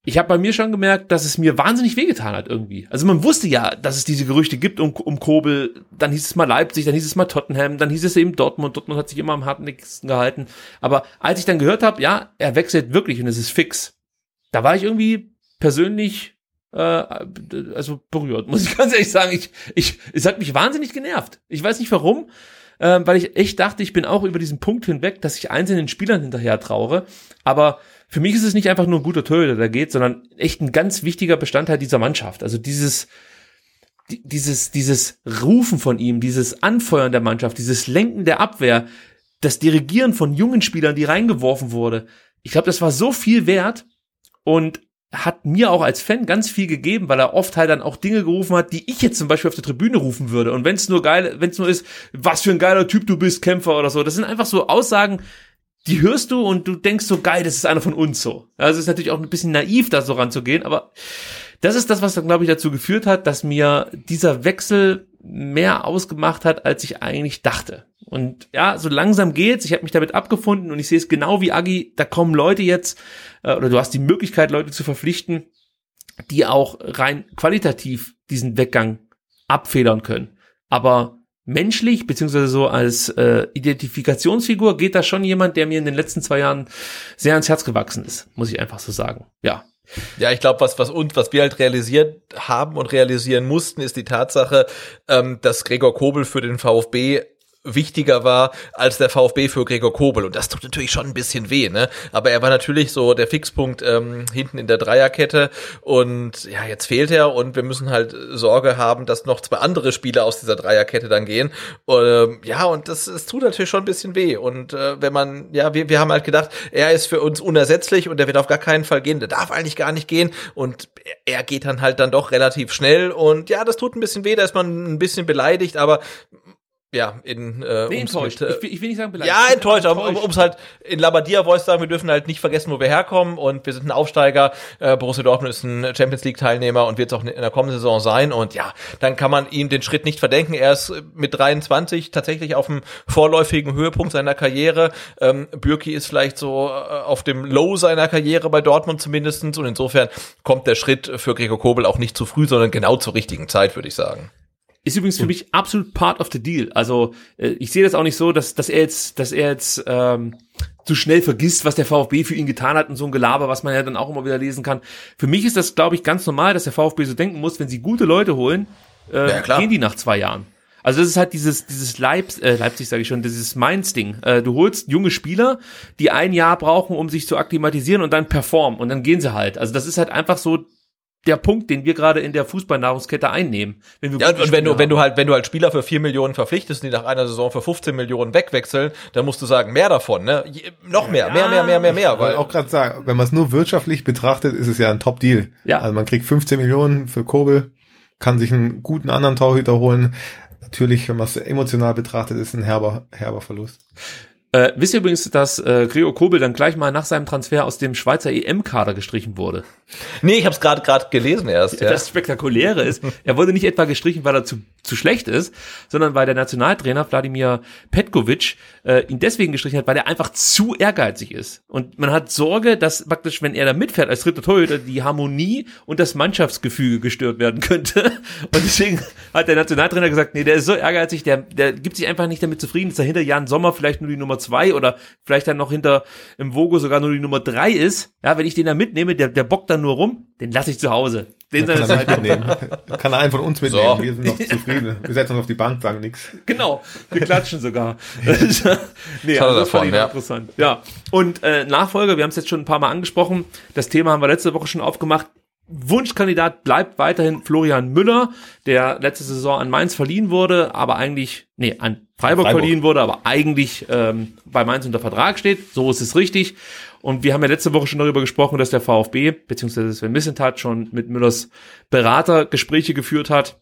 ich habe bei mir schon gemerkt, dass es mir wahnsinnig wehgetan hat irgendwie. Also man wusste ja, dass es diese Gerüchte gibt um, um Kobel. Dann hieß es mal Leipzig, dann hieß es mal Tottenham, dann hieß es eben Dortmund. Dortmund hat sich immer am hartnäckigsten gehalten. Aber als ich dann gehört habe, ja, er wechselt wirklich und es ist fix, da war ich irgendwie persönlich äh, also berührt, muss ich ganz ehrlich sagen. Ich, ich, es hat mich wahnsinnig genervt. Ich weiß nicht warum ähm, weil ich echt dachte, ich bin auch über diesen Punkt hinweg, dass ich einzelnen Spielern hinterher traure. Aber für mich ist es nicht einfach nur ein guter Torhüter, der geht, sondern echt ein ganz wichtiger Bestandteil dieser Mannschaft. Also dieses, dieses, dieses Rufen von ihm, dieses Anfeuern der Mannschaft, dieses Lenken der Abwehr, das Dirigieren von jungen Spielern, die reingeworfen wurde. Ich glaube, das war so viel wert. Und hat mir auch als Fan ganz viel gegeben, weil er oft halt dann auch Dinge gerufen hat, die ich jetzt zum Beispiel auf der Tribüne rufen würde. Und wenn es nur geil, wenn es nur ist, was für ein geiler Typ du bist, Kämpfer oder so. Das sind einfach so Aussagen, die hörst du und du denkst so geil, das ist einer von uns so. Also es ist natürlich auch ein bisschen naiv, da so ranzugehen, aber das ist das, was dann, glaube ich, dazu geführt hat, dass mir dieser Wechsel mehr ausgemacht hat, als ich eigentlich dachte. Und ja, so langsam geht's. Ich habe mich damit abgefunden und ich sehe es genau wie Agi. Da kommen Leute jetzt, äh, oder du hast die Möglichkeit, Leute zu verpflichten, die auch rein qualitativ diesen Weggang abfedern können. Aber menschlich, beziehungsweise so als äh, Identifikationsfigur geht da schon jemand, der mir in den letzten zwei Jahren sehr ans Herz gewachsen ist, muss ich einfach so sagen. Ja, ja, ich glaube, was, was und was wir halt realisiert haben und realisieren mussten, ist die Tatsache, ähm, dass Gregor Kobel für den VfB wichtiger war als der VfB für Gregor Kobel. Und das tut natürlich schon ein bisschen weh, ne? Aber er war natürlich so der Fixpunkt ähm, hinten in der Dreierkette. Und ja, jetzt fehlt er und wir müssen halt Sorge haben, dass noch zwei andere Spieler aus dieser Dreierkette dann gehen. Und, ähm, ja, und das, das tut natürlich schon ein bisschen weh. Und äh, wenn man, ja, wir, wir haben halt gedacht, er ist für uns unersetzlich und er wird auf gar keinen Fall gehen. Der darf eigentlich gar nicht gehen. Und er geht dann halt dann doch relativ schnell. Und ja, das tut ein bisschen weh, da ist man ein bisschen beleidigt, aber ja, in äh, nee, enttäuscht. Mit, äh, ich, ich, will nicht sagen beleidigt. Ja, enttäuscht, aber um es halt in Labadia Voice sagen, wir dürfen halt nicht vergessen, wo wir herkommen und wir sind ein Aufsteiger. Äh, Borussia Dortmund ist ein Champions League Teilnehmer und wird es auch in der kommenden Saison sein und ja, dann kann man ihm den Schritt nicht verdenken. Er ist mit 23 tatsächlich auf dem vorläufigen Höhepunkt seiner Karriere. Ähm, Bürki ist vielleicht so äh, auf dem Low seiner Karriere bei Dortmund zumindestens und insofern kommt der Schritt für Gregor Kobel auch nicht zu früh, sondern genau zur richtigen Zeit, würde ich sagen. Ist übrigens für mich absolut part of the deal. Also äh, ich sehe das auch nicht so, dass, dass er jetzt, dass er jetzt ähm, zu schnell vergisst, was der VfB für ihn getan hat und so ein Gelaber, was man ja dann auch immer wieder lesen kann. Für mich ist das, glaube ich, ganz normal, dass der VfB so denken muss, wenn sie gute Leute holen, äh, ja, gehen die nach zwei Jahren. Also das ist halt dieses dieses Leip äh, Leipzig sage ich schon, dieses Mainz-Ding. Äh, du holst junge Spieler, die ein Jahr brauchen, um sich zu akklimatisieren und dann performen und dann gehen sie halt. Also das ist halt einfach so der Punkt, den wir gerade in der Fußballnahrungskette einnehmen. Wenn wir ja, und wenn du, wenn du halt, wenn du halt Spieler für vier Millionen verpflichtest, die nach einer Saison für 15 Millionen wegwechseln, dann musst du sagen, mehr davon, ne? Noch mehr, ja. mehr, mehr, mehr, mehr, mehr. Weil auch gerade sagen, wenn man es nur wirtschaftlich betrachtet, ist es ja ein Top-Deal. Ja. Also man kriegt 15 Millionen für Kobel, kann sich einen guten anderen Torhüter holen. Natürlich, wenn man es emotional betrachtet, ist ein herber, herber Verlust. Äh, wisst ihr übrigens, dass äh, Gregor Kobel dann gleich mal nach seinem Transfer aus dem Schweizer EM-Kader gestrichen wurde? Nee, ich habe es gerade gerade gelesen erst. Ja. Das Spektakuläre ist, er wurde nicht etwa gestrichen, weil er zu, zu schlecht ist, sondern weil der Nationaltrainer Wladimir Petkovic äh, ihn deswegen gestrichen hat, weil er einfach zu ehrgeizig ist. Und man hat Sorge, dass praktisch, wenn er da mitfährt als dritter Torhüter, die Harmonie und das Mannschaftsgefüge gestört werden könnte. Und deswegen hat der Nationaltrainer gesagt, nee, der ist so ehrgeizig, der, der gibt sich einfach nicht damit zufrieden, dass er hinter Jan Sommer vielleicht nur die Nummer zwei oder vielleicht dann noch hinter im Vogo sogar nur die Nummer drei ist. Ja, wenn ich den da mitnehme, der, der bockt dann nur rum, den lasse ich zu Hause. Den kann, er mitnehmen. kann er einen von uns mitnehmen. So. Wir sind noch zufrieden. Wir setzen uns auf die Bank, sagen nichts. Genau, wir klatschen sogar. nee, also das fand ich ja. interessant. Ja, und äh, Nachfolger, wir haben es jetzt schon ein paar Mal angesprochen. Das Thema haben wir letzte Woche schon aufgemacht. Wunschkandidat bleibt weiterhin Florian Müller, der letzte Saison an Mainz verliehen wurde, aber eigentlich, nee, an Freiburg, Freiburg. verliehen wurde, aber eigentlich ähm, bei Mainz unter Vertrag steht. So ist es richtig. Und wir haben ja letzte Woche schon darüber gesprochen, dass der VfB, beziehungsweise Sven Missentat schon mit Müllers Berater Gespräche geführt hat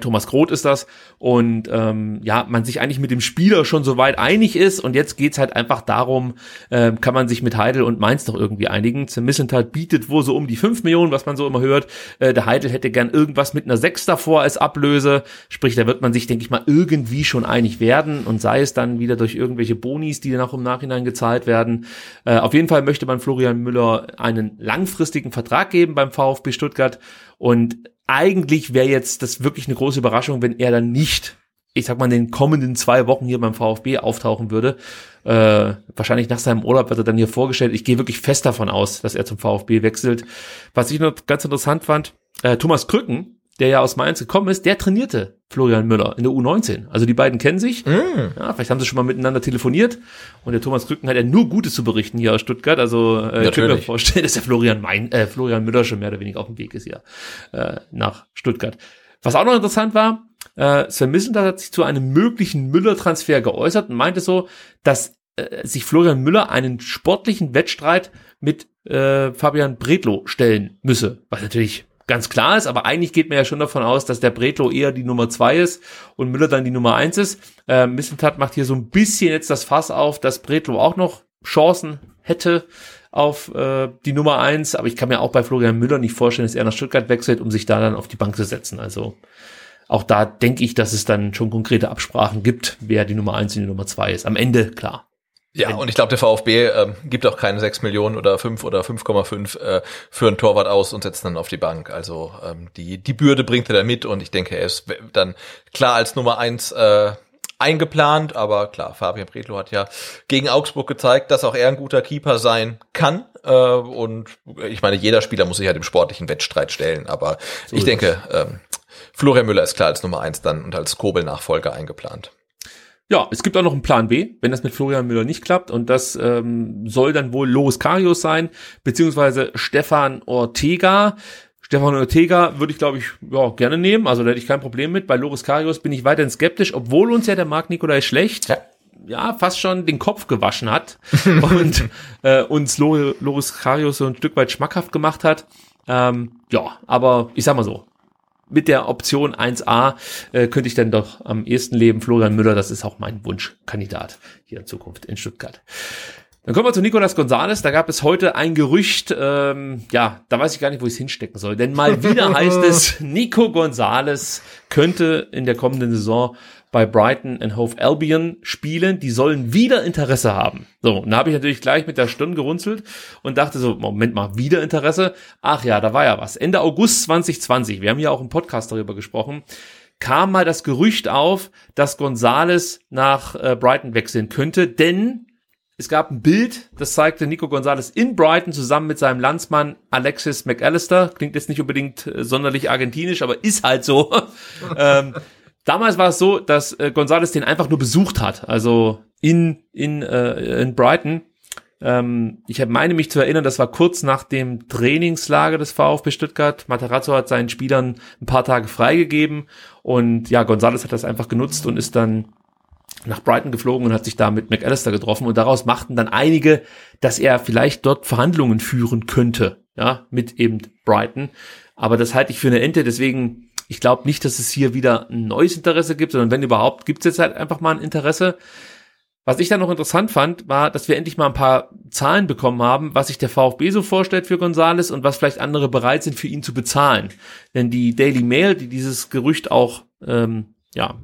Thomas Groth ist das und ähm, ja, man sich eigentlich mit dem Spieler schon so weit einig ist und jetzt geht's halt einfach darum, äh, kann man sich mit Heidel und Mainz noch irgendwie einigen. Missenthal bietet wohl so um die fünf Millionen, was man so immer hört. Äh, der Heidel hätte gern irgendwas mit einer sechs davor als Ablöse, sprich, da wird man sich, denke ich mal, irgendwie schon einig werden und sei es dann wieder durch irgendwelche Bonis, die dann auch im Nachhinein gezahlt werden. Äh, auf jeden Fall möchte man Florian Müller einen langfristigen Vertrag geben beim VfB Stuttgart und eigentlich wäre jetzt das wirklich eine große Überraschung, wenn er dann nicht, ich sag mal, in den kommenden zwei Wochen hier beim VfB auftauchen würde. Äh, wahrscheinlich nach seinem Urlaub wird er dann hier vorgestellt. Ich gehe wirklich fest davon aus, dass er zum VfB wechselt. Was ich noch ganz interessant fand, äh, Thomas Krücken, der ja aus Mainz gekommen ist, der trainierte Florian Müller in der U19. Also die beiden kennen sich. Mm. Ja, vielleicht haben sie schon mal miteinander telefoniert. Und der Thomas Krücken hat ja nur Gutes zu berichten hier aus Stuttgart. Also äh, ich kann mir vorstellen, dass der Florian, Main, äh, Florian Müller schon mehr oder weniger auf dem Weg ist hier äh, nach Stuttgart. Was auch noch interessant war, äh, Sven Missenthal hat sich zu einem möglichen Müller-Transfer geäußert und meinte so, dass äh, sich Florian Müller einen sportlichen Wettstreit mit äh, Fabian Bredlow stellen müsse. Was natürlich ganz klar ist, aber eigentlich geht man ja schon davon aus, dass der Bretlo eher die Nummer zwei ist und Müller dann die Nummer eins ist. Äh, Missentat macht hier so ein bisschen jetzt das Fass auf, dass Bretlo auch noch Chancen hätte auf äh, die Nummer eins, aber ich kann mir auch bei Florian Müller nicht vorstellen, dass er nach Stuttgart wechselt, um sich da dann auf die Bank zu setzen. Also auch da denke ich, dass es dann schon konkrete Absprachen gibt, wer die Nummer eins und die Nummer zwei ist. Am Ende, klar, ja, und ich glaube, der VfB ähm, gibt auch keine 6 Millionen oder 5 oder 5,5 äh, für einen Torwart aus und setzt dann auf die Bank. Also ähm, die, die Bürde bringt er da mit und ich denke, er ist dann klar als Nummer eins äh, eingeplant, aber klar, Fabian Bredlo hat ja gegen Augsburg gezeigt, dass auch er ein guter Keeper sein kann. Äh, und ich meine, jeder Spieler muss sich ja dem sportlichen Wettstreit stellen, aber so ich denke, ähm, Florian Müller ist klar als Nummer eins dann und als Kobel-Nachfolger eingeplant. Ja, es gibt auch noch einen Plan B, wenn das mit Florian Müller nicht klappt. Und das ähm, soll dann wohl Loris Karius sein, beziehungsweise Stefan Ortega. Stefan Ortega würde ich, glaube ich, ja, gerne nehmen. Also da hätte ich kein Problem mit. Bei Loris Karius bin ich weiterhin skeptisch, obwohl uns ja der Marc Nikolai schlecht ja. ja fast schon den Kopf gewaschen hat und äh, uns Loris Karius so ein Stück weit schmackhaft gemacht hat. Ähm, ja, aber ich sag mal so, mit der Option 1a äh, könnte ich dann doch am ehesten leben. Florian Müller, das ist auch mein Wunschkandidat hier in Zukunft in Stuttgart. Dann kommen wir zu Nicolas Gonzalez. Da gab es heute ein Gerücht, ähm, ja, da weiß ich gar nicht, wo ich es hinstecken soll. Denn mal wieder heißt es, Nico Gonzalez könnte in der kommenden Saison bei Brighton and Hove Albion spielen. Die sollen wieder Interesse haben. So, und da habe ich natürlich gleich mit der Stirn gerunzelt und dachte so, Moment mal, wieder Interesse? Ach ja, da war ja was. Ende August 2020, wir haben ja auch im Podcast darüber gesprochen, kam mal das Gerücht auf, dass Gonzales nach äh, Brighton wechseln könnte, denn es gab ein Bild, das zeigte Nico Gonzalez in Brighton zusammen mit seinem Landsmann Alexis McAllister. Klingt jetzt nicht unbedingt äh, sonderlich argentinisch, aber ist halt so. ähm, Damals war es so, dass äh, Gonzales den einfach nur besucht hat, also in in äh, in Brighton. Ähm, ich meine mich zu erinnern, das war kurz nach dem Trainingslager des VfB Stuttgart. Materazzo hat seinen Spielern ein paar Tage freigegeben und ja, Gonzales hat das einfach genutzt und ist dann nach Brighton geflogen und hat sich da mit McAllister getroffen und daraus machten dann einige, dass er vielleicht dort Verhandlungen führen könnte, ja, mit eben Brighton. Aber das halte ich für eine Ente, deswegen ich glaube nicht, dass es hier wieder ein neues Interesse gibt, sondern wenn überhaupt, gibt es jetzt halt einfach mal ein Interesse. Was ich dann noch interessant fand, war, dass wir endlich mal ein paar Zahlen bekommen haben, was sich der VfB so vorstellt für Gonzales und was vielleicht andere bereit sind, für ihn zu bezahlen. Denn die Daily Mail, die dieses Gerücht auch ähm, ja,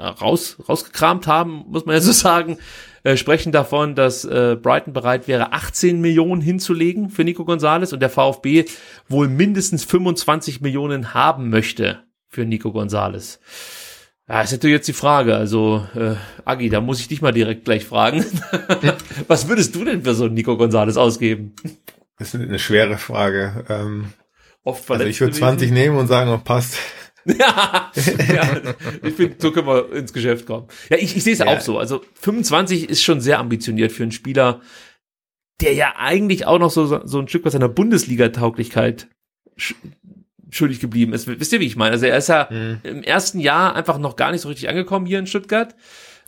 raus, rausgekramt haben, muss man ja so sagen, äh, sprechen davon, dass äh, Brighton bereit wäre, 18 Millionen hinzulegen für Nico Gonzalez und der VfB wohl mindestens 25 Millionen haben möchte für Nico Gonzalez. Ja, ist natürlich jetzt die Frage. Also, äh, Agi, da muss ich dich mal direkt gleich fragen. Was würdest du denn für so einen Nico Gonzalez ausgeben? Das ist eine schwere Frage. Ähm, Oft also ich würde 20 nehmen und sagen, oh, passt. ja, ja, ich finde, so können wir ins Geschäft kommen. Ja, ich, ich sehe es ja. auch so. Also 25 ist schon sehr ambitioniert für einen Spieler, der ja eigentlich auch noch so, so ein Stück was seiner Bundesliga-Tauglichkeit sch schuldig geblieben ist. Wisst ihr, wie ich meine? Also er ist ja mhm. im ersten Jahr einfach noch gar nicht so richtig angekommen hier in Stuttgart.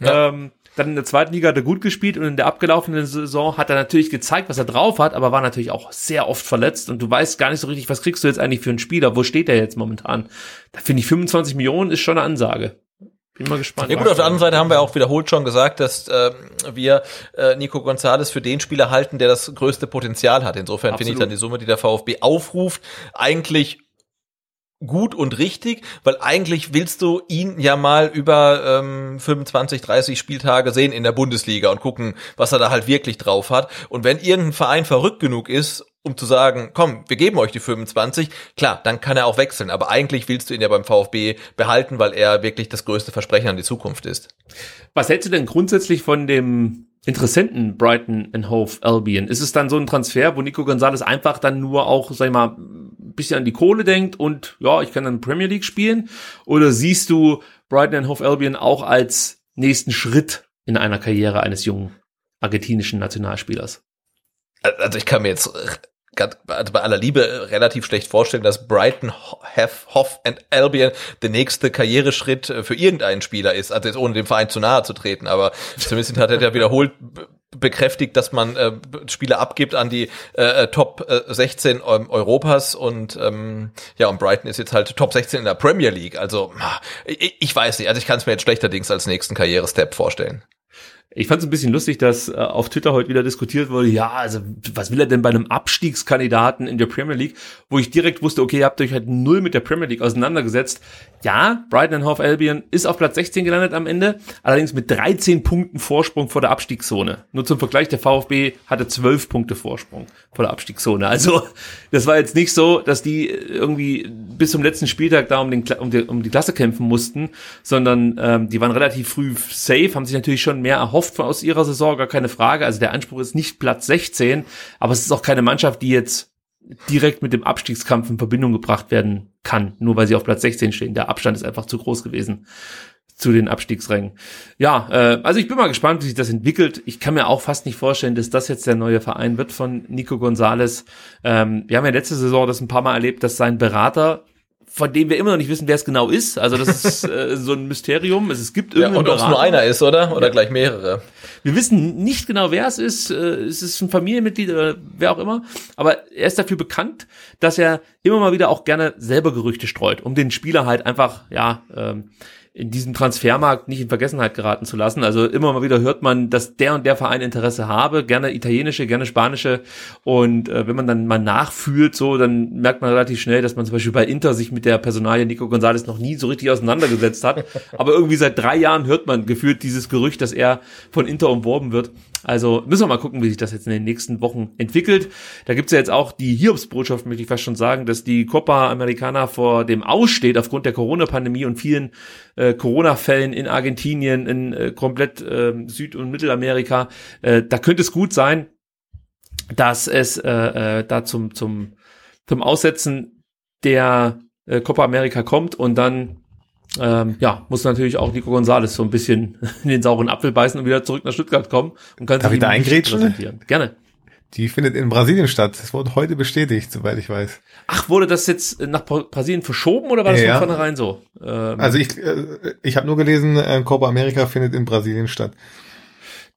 Ja. Ähm, dann in der zweiten Liga hat er gut gespielt und in der abgelaufenen Saison hat er natürlich gezeigt, was er drauf hat, aber war natürlich auch sehr oft verletzt und du weißt gar nicht so richtig, was kriegst du jetzt eigentlich für einen Spieler? Wo steht er jetzt momentan? Da finde ich 25 Millionen ist schon eine Ansage. Bin mal gespannt. Ja gut, auf der anderen Seite haben wir auch wiederholt schon gesagt, dass äh, wir äh, Nico Gonzalez für den Spieler halten, der das größte Potenzial hat. Insofern finde ich dann die Summe, die der VfB aufruft, eigentlich gut und richtig, weil eigentlich willst du ihn ja mal über ähm, 25, 30 Spieltage sehen in der Bundesliga und gucken, was er da halt wirklich drauf hat. Und wenn irgendein Verein verrückt genug ist, um zu sagen, komm, wir geben euch die 25, klar, dann kann er auch wechseln. Aber eigentlich willst du ihn ja beim VfB behalten, weil er wirklich das größte Versprechen an die Zukunft ist. Was hältst du denn grundsätzlich von dem Interessenten Brighton and Hove Albion? Ist es dann so ein Transfer, wo Nico Gonzalez einfach dann nur auch, sag ich mal, bisschen an die Kohle denkt und ja, ich kann dann Premier League spielen? Oder siehst du Brighton and Hove Albion auch als nächsten Schritt in einer Karriere eines jungen argentinischen Nationalspielers? Also ich kann mir jetzt also bei aller Liebe relativ schlecht vorstellen, dass Brighton, Hoff and Albion der nächste Karriereschritt für irgendeinen Spieler ist. Also jetzt ohne dem Verein zu nahe zu treten, aber zumindest hat er ja wiederholt bekräftigt, dass man äh, Spieler abgibt an die äh, äh Top äh, 16 Europas und ähm, ja und Brighton ist jetzt halt Top 16 in der Premier League. Also ich, ich weiß nicht, also ich kann es mir jetzt schlechterdings als nächsten Karrierestep vorstellen. Ich fand es ein bisschen lustig, dass äh, auf Twitter heute wieder diskutiert wurde, ja, also was will er denn bei einem Abstiegskandidaten in der Premier League, wo ich direkt wusste, okay, ihr habt euch halt null mit der Premier League auseinandergesetzt. Ja, Brighton and Hove Albion ist auf Platz 16 gelandet am Ende, allerdings mit 13 Punkten Vorsprung vor der Abstiegszone. Nur zum Vergleich, der VfB hatte 12 Punkte Vorsprung vor der Abstiegszone. Also das war jetzt nicht so, dass die irgendwie bis zum letzten Spieltag da um, den, um, die, um die Klasse kämpfen mussten, sondern ähm, die waren relativ früh safe, haben sich natürlich schon mehr erhofft erhofft aus ihrer Saison, gar keine Frage. Also der Anspruch ist nicht Platz 16, aber es ist auch keine Mannschaft, die jetzt direkt mit dem Abstiegskampf in Verbindung gebracht werden kann, nur weil sie auf Platz 16 stehen. Der Abstand ist einfach zu groß gewesen zu den Abstiegsrängen. Ja, äh, also ich bin mal gespannt, wie sich das entwickelt. Ich kann mir auch fast nicht vorstellen, dass das jetzt der neue Verein wird von Nico Gonzalez. Ähm, wir haben ja letzte Saison das ein paar Mal erlebt, dass sein Berater von dem wir immer noch nicht wissen, wer es genau ist. Also das ist äh, so ein Mysterium. Es, es gibt irgendeinen ja, Und ob es nur einer ist, oder? Oder ja. gleich mehrere. Wir wissen nicht genau, wer es ist. Äh, es ist ein Familienmitglied oder wer auch immer. Aber er ist dafür bekannt, dass er immer mal wieder auch gerne selber Gerüchte streut, um den Spieler halt einfach, ja, ähm, in diesem Transfermarkt nicht in Vergessenheit geraten zu lassen. Also immer mal wieder hört man, dass der und der Verein Interesse habe, gerne italienische, gerne spanische. Und äh, wenn man dann mal nachfühlt, so, dann merkt man relativ schnell, dass man zum Beispiel bei Inter sich mit der Personalie Nico González noch nie so richtig auseinandergesetzt hat. Aber irgendwie seit drei Jahren hört man gefühlt dieses Gerücht, dass er von Inter umworben wird. Also müssen wir mal gucken, wie sich das jetzt in den nächsten Wochen entwickelt. Da gibt's ja jetzt auch die Hiobsbotschaft, möchte ich fast schon sagen, dass die Copa Americana vor dem Aussteht aufgrund der Corona-Pandemie und vielen äh, Corona-Fällen in Argentinien, in äh, komplett äh, Süd- und Mittelamerika. Äh, da könnte es gut sein, dass es äh, äh, da zum, zum, zum Aussetzen der äh, Copa America kommt und dann ähm, ja, muss natürlich auch Nico Gonzalez so ein bisschen in den sauren Apfel beißen und wieder zurück nach Stuttgart kommen und kann Darf sich ich da eingrätschen? Gerne. Die findet in Brasilien statt. Das wurde heute bestätigt, soweit ich weiß. Ach, wurde das jetzt nach Brasilien verschoben oder war das ja, von vornherein so? Ähm, also ich, äh, ich habe nur gelesen, äh, Copa America findet in Brasilien statt.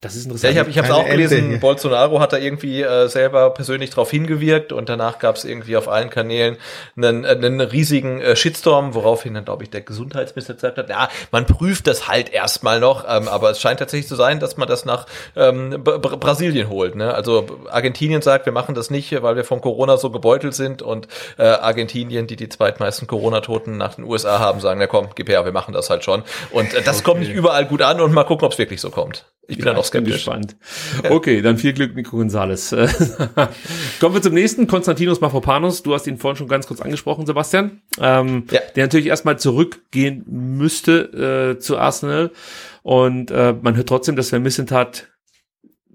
Das ist interessant. Ja, ich habe ich auch gelesen, Bolsonaro hat da irgendwie äh, selber persönlich drauf hingewirkt und danach gab es irgendwie auf allen Kanälen einen, einen riesigen äh, Shitstorm, woraufhin dann, glaube ich, der Gesundheitsminister gesagt hat, ja, man prüft das halt erstmal noch, ähm, aber es scheint tatsächlich zu sein, dass man das nach ähm, Brasilien holt. Ne? Also Argentinien sagt, wir machen das nicht, weil wir vom Corona so gebeutelt sind und äh, Argentinien, die die zweitmeisten Corona-Toten nach den USA haben, sagen, na komm, gib her, wir machen das halt schon. Und äh, das okay. kommt nicht überall gut an und mal gucken, ob es wirklich so kommt. Ich bin ja, da noch skeptisch. gespannt. Okay, dann viel Glück, Nico Gonzales. Kommen wir zum nächsten, Konstantinos Mafropanos. Du hast ihn vorhin schon ganz kurz angesprochen, Sebastian. Ähm, ja. Der natürlich erstmal zurückgehen müsste äh, zu Arsenal. Und äh, man hört trotzdem, dass Sven Missentat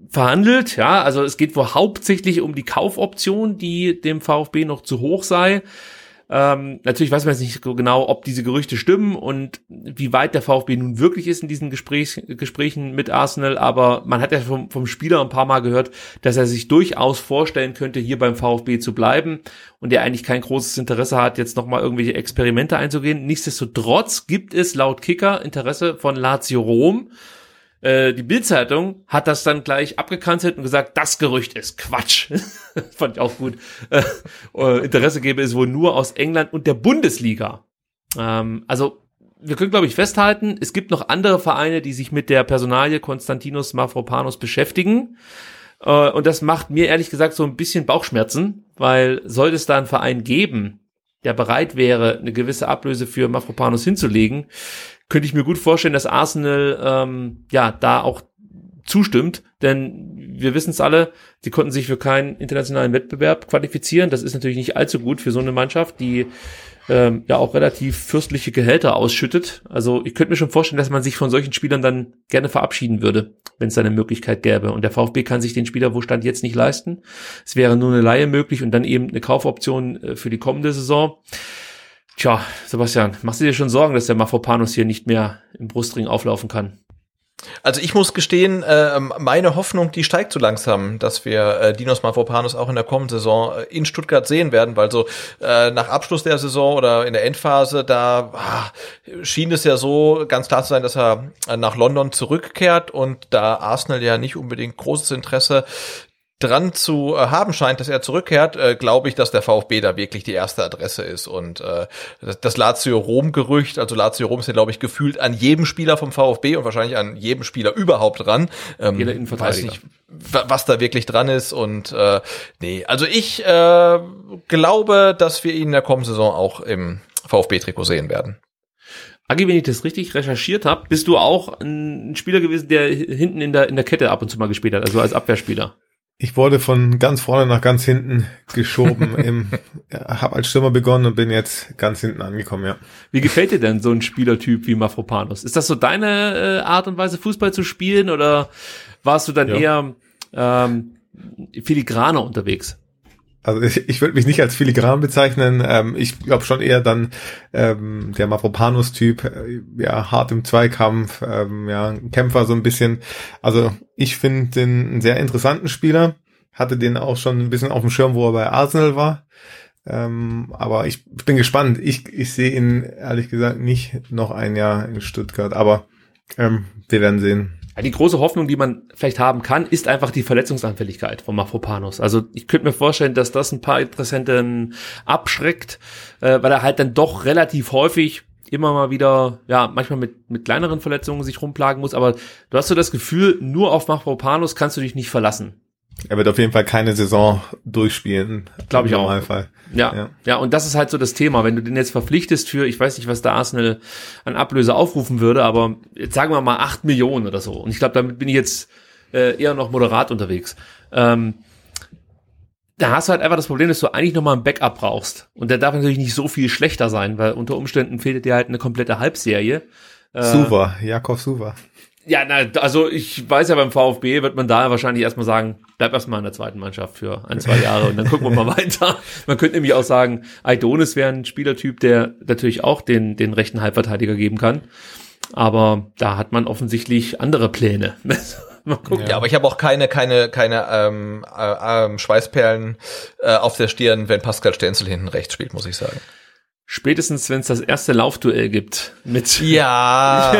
verhandelt. Ja, also es geht wohl hauptsächlich um die Kaufoption, die dem VfB noch zu hoch sei. Ähm, natürlich weiß man jetzt nicht genau, ob diese Gerüchte stimmen und wie weit der VfB nun wirklich ist in diesen Gesprächs Gesprächen mit Arsenal, aber man hat ja vom, vom Spieler ein paar Mal gehört, dass er sich durchaus vorstellen könnte, hier beim VfB zu bleiben und er eigentlich kein großes Interesse hat, jetzt nochmal irgendwelche Experimente einzugehen. Nichtsdestotrotz gibt es laut Kicker Interesse von Lazio Rom äh, die Bildzeitung hat das dann gleich abgekanzelt und gesagt, das Gerücht ist Quatsch. Fand ich auch gut. Äh, äh, Interesse gäbe es wohl nur aus England und der Bundesliga. Ähm, also wir können, glaube ich, festhalten, es gibt noch andere Vereine, die sich mit der Personalie Konstantinos Mafropanos beschäftigen. Und das macht mir ehrlich gesagt so ein bisschen Bauchschmerzen, weil sollte es da einen Verein geben, der bereit wäre, eine gewisse Ablöse für Mafropanos hinzulegen, könnte ich mir gut vorstellen, dass Arsenal ähm, ja da auch zustimmt, denn wir wissen es alle, sie konnten sich für keinen internationalen Wettbewerb qualifizieren. Das ist natürlich nicht allzu gut für so eine Mannschaft, die ähm, ja auch relativ fürstliche Gehälter ausschüttet. Also ich könnte mir schon vorstellen, dass man sich von solchen Spielern dann gerne verabschieden würde, wenn es eine Möglichkeit gäbe. Und der VfB kann sich den Spieler wo stand jetzt nicht leisten. Es wäre nur eine Laie möglich und dann eben eine Kaufoption äh, für die kommende Saison. Tja, Sebastian, machst du dir schon Sorgen, dass der Mafropanos hier nicht mehr im Brustring auflaufen kann? Also ich muss gestehen, äh, meine Hoffnung, die steigt so langsam, dass wir äh, Dinos Mavropanos auch in der kommenden Saison äh, in Stuttgart sehen werden, weil so äh, nach Abschluss der Saison oder in der Endphase, da ah, schien es ja so ganz klar zu sein, dass er äh, nach London zurückkehrt und da Arsenal ja nicht unbedingt großes Interesse dran zu äh, haben scheint, dass er zurückkehrt, äh, glaube ich, dass der VfB da wirklich die erste Adresse ist. Und äh, das Lazio-Rom-Gerücht, also Lazio Rom ist ja, glaube ich, gefühlt an jedem Spieler vom VfB und wahrscheinlich an jedem Spieler überhaupt dran. Ähm, Jeder Weiß nicht, was da wirklich dran ist. Und äh, nee, also ich äh, glaube, dass wir ihn in der kommenden Saison auch im VfB-Trikot sehen werden. Agi, wenn ich das richtig recherchiert habe, bist du auch ein Spieler gewesen, der hinten in der, in der Kette ab und zu mal gespielt hat, also als Abwehrspieler. Ich wurde von ganz vorne nach ganz hinten geschoben. im, hab als Stürmer begonnen und bin jetzt ganz hinten angekommen, ja. Wie gefällt dir denn so ein Spielertyp wie Mafropanos? Ist das so deine äh, Art und Weise, Fußball zu spielen oder warst du dann ja. eher ähm, filigraner unterwegs? Also ich, ich würde mich nicht als filigran bezeichnen. Ähm, ich glaube schon eher dann ähm, der Mavropanos-Typ, äh, ja, hart im Zweikampf, ähm, ja, Kämpfer so ein bisschen. Also ich finde den einen sehr interessanten Spieler. Hatte den auch schon ein bisschen auf dem Schirm, wo er bei Arsenal war. Ähm, aber ich bin gespannt. Ich, ich sehe ihn ehrlich gesagt nicht noch ein Jahr in Stuttgart. Aber ähm, wir werden sehen. Ja, die große Hoffnung, die man vielleicht haben kann, ist einfach die Verletzungsanfälligkeit von Mafropanos. Also ich könnte mir vorstellen, dass das ein paar Interessenten abschreckt, äh, weil er halt dann doch relativ häufig immer mal wieder, ja, manchmal mit, mit kleineren Verletzungen sich rumplagen muss, aber du hast so das Gefühl, nur auf Mafropanos kannst du dich nicht verlassen. Er wird auf jeden Fall keine Saison durchspielen. Glaube ich auch. Normalfall. Ja, ja, ja. Und das ist halt so das Thema. Wenn du den jetzt verpflichtest für, ich weiß nicht, was der Arsenal an Ablöse aufrufen würde, aber jetzt sagen wir mal acht Millionen oder so. Und ich glaube, damit bin ich jetzt äh, eher noch moderat unterwegs. Ähm, da hast du halt einfach das Problem, dass du eigentlich nochmal ein Backup brauchst. Und der darf natürlich nicht so viel schlechter sein, weil unter Umständen fehlt dir halt eine komplette Halbserie. Äh, Suva, Jakob Suva. Ja, na, also ich weiß ja, beim VfB wird man da wahrscheinlich erstmal sagen, bleib erstmal in der zweiten Mannschaft für ein, zwei Jahre und dann gucken wir mal weiter. Man könnte nämlich auch sagen, Aidonis wäre ein Spielertyp, der natürlich auch den, den rechten Halbverteidiger geben kann. Aber da hat man offensichtlich andere Pläne. mal. Ja, aber ich habe auch keine, keine, keine ähm, äh, äh, Schweißperlen äh, auf der Stirn, wenn Pascal Stenzel hinten rechts spielt, muss ich sagen. Spätestens, wenn es das erste Laufduell gibt mit. Ja.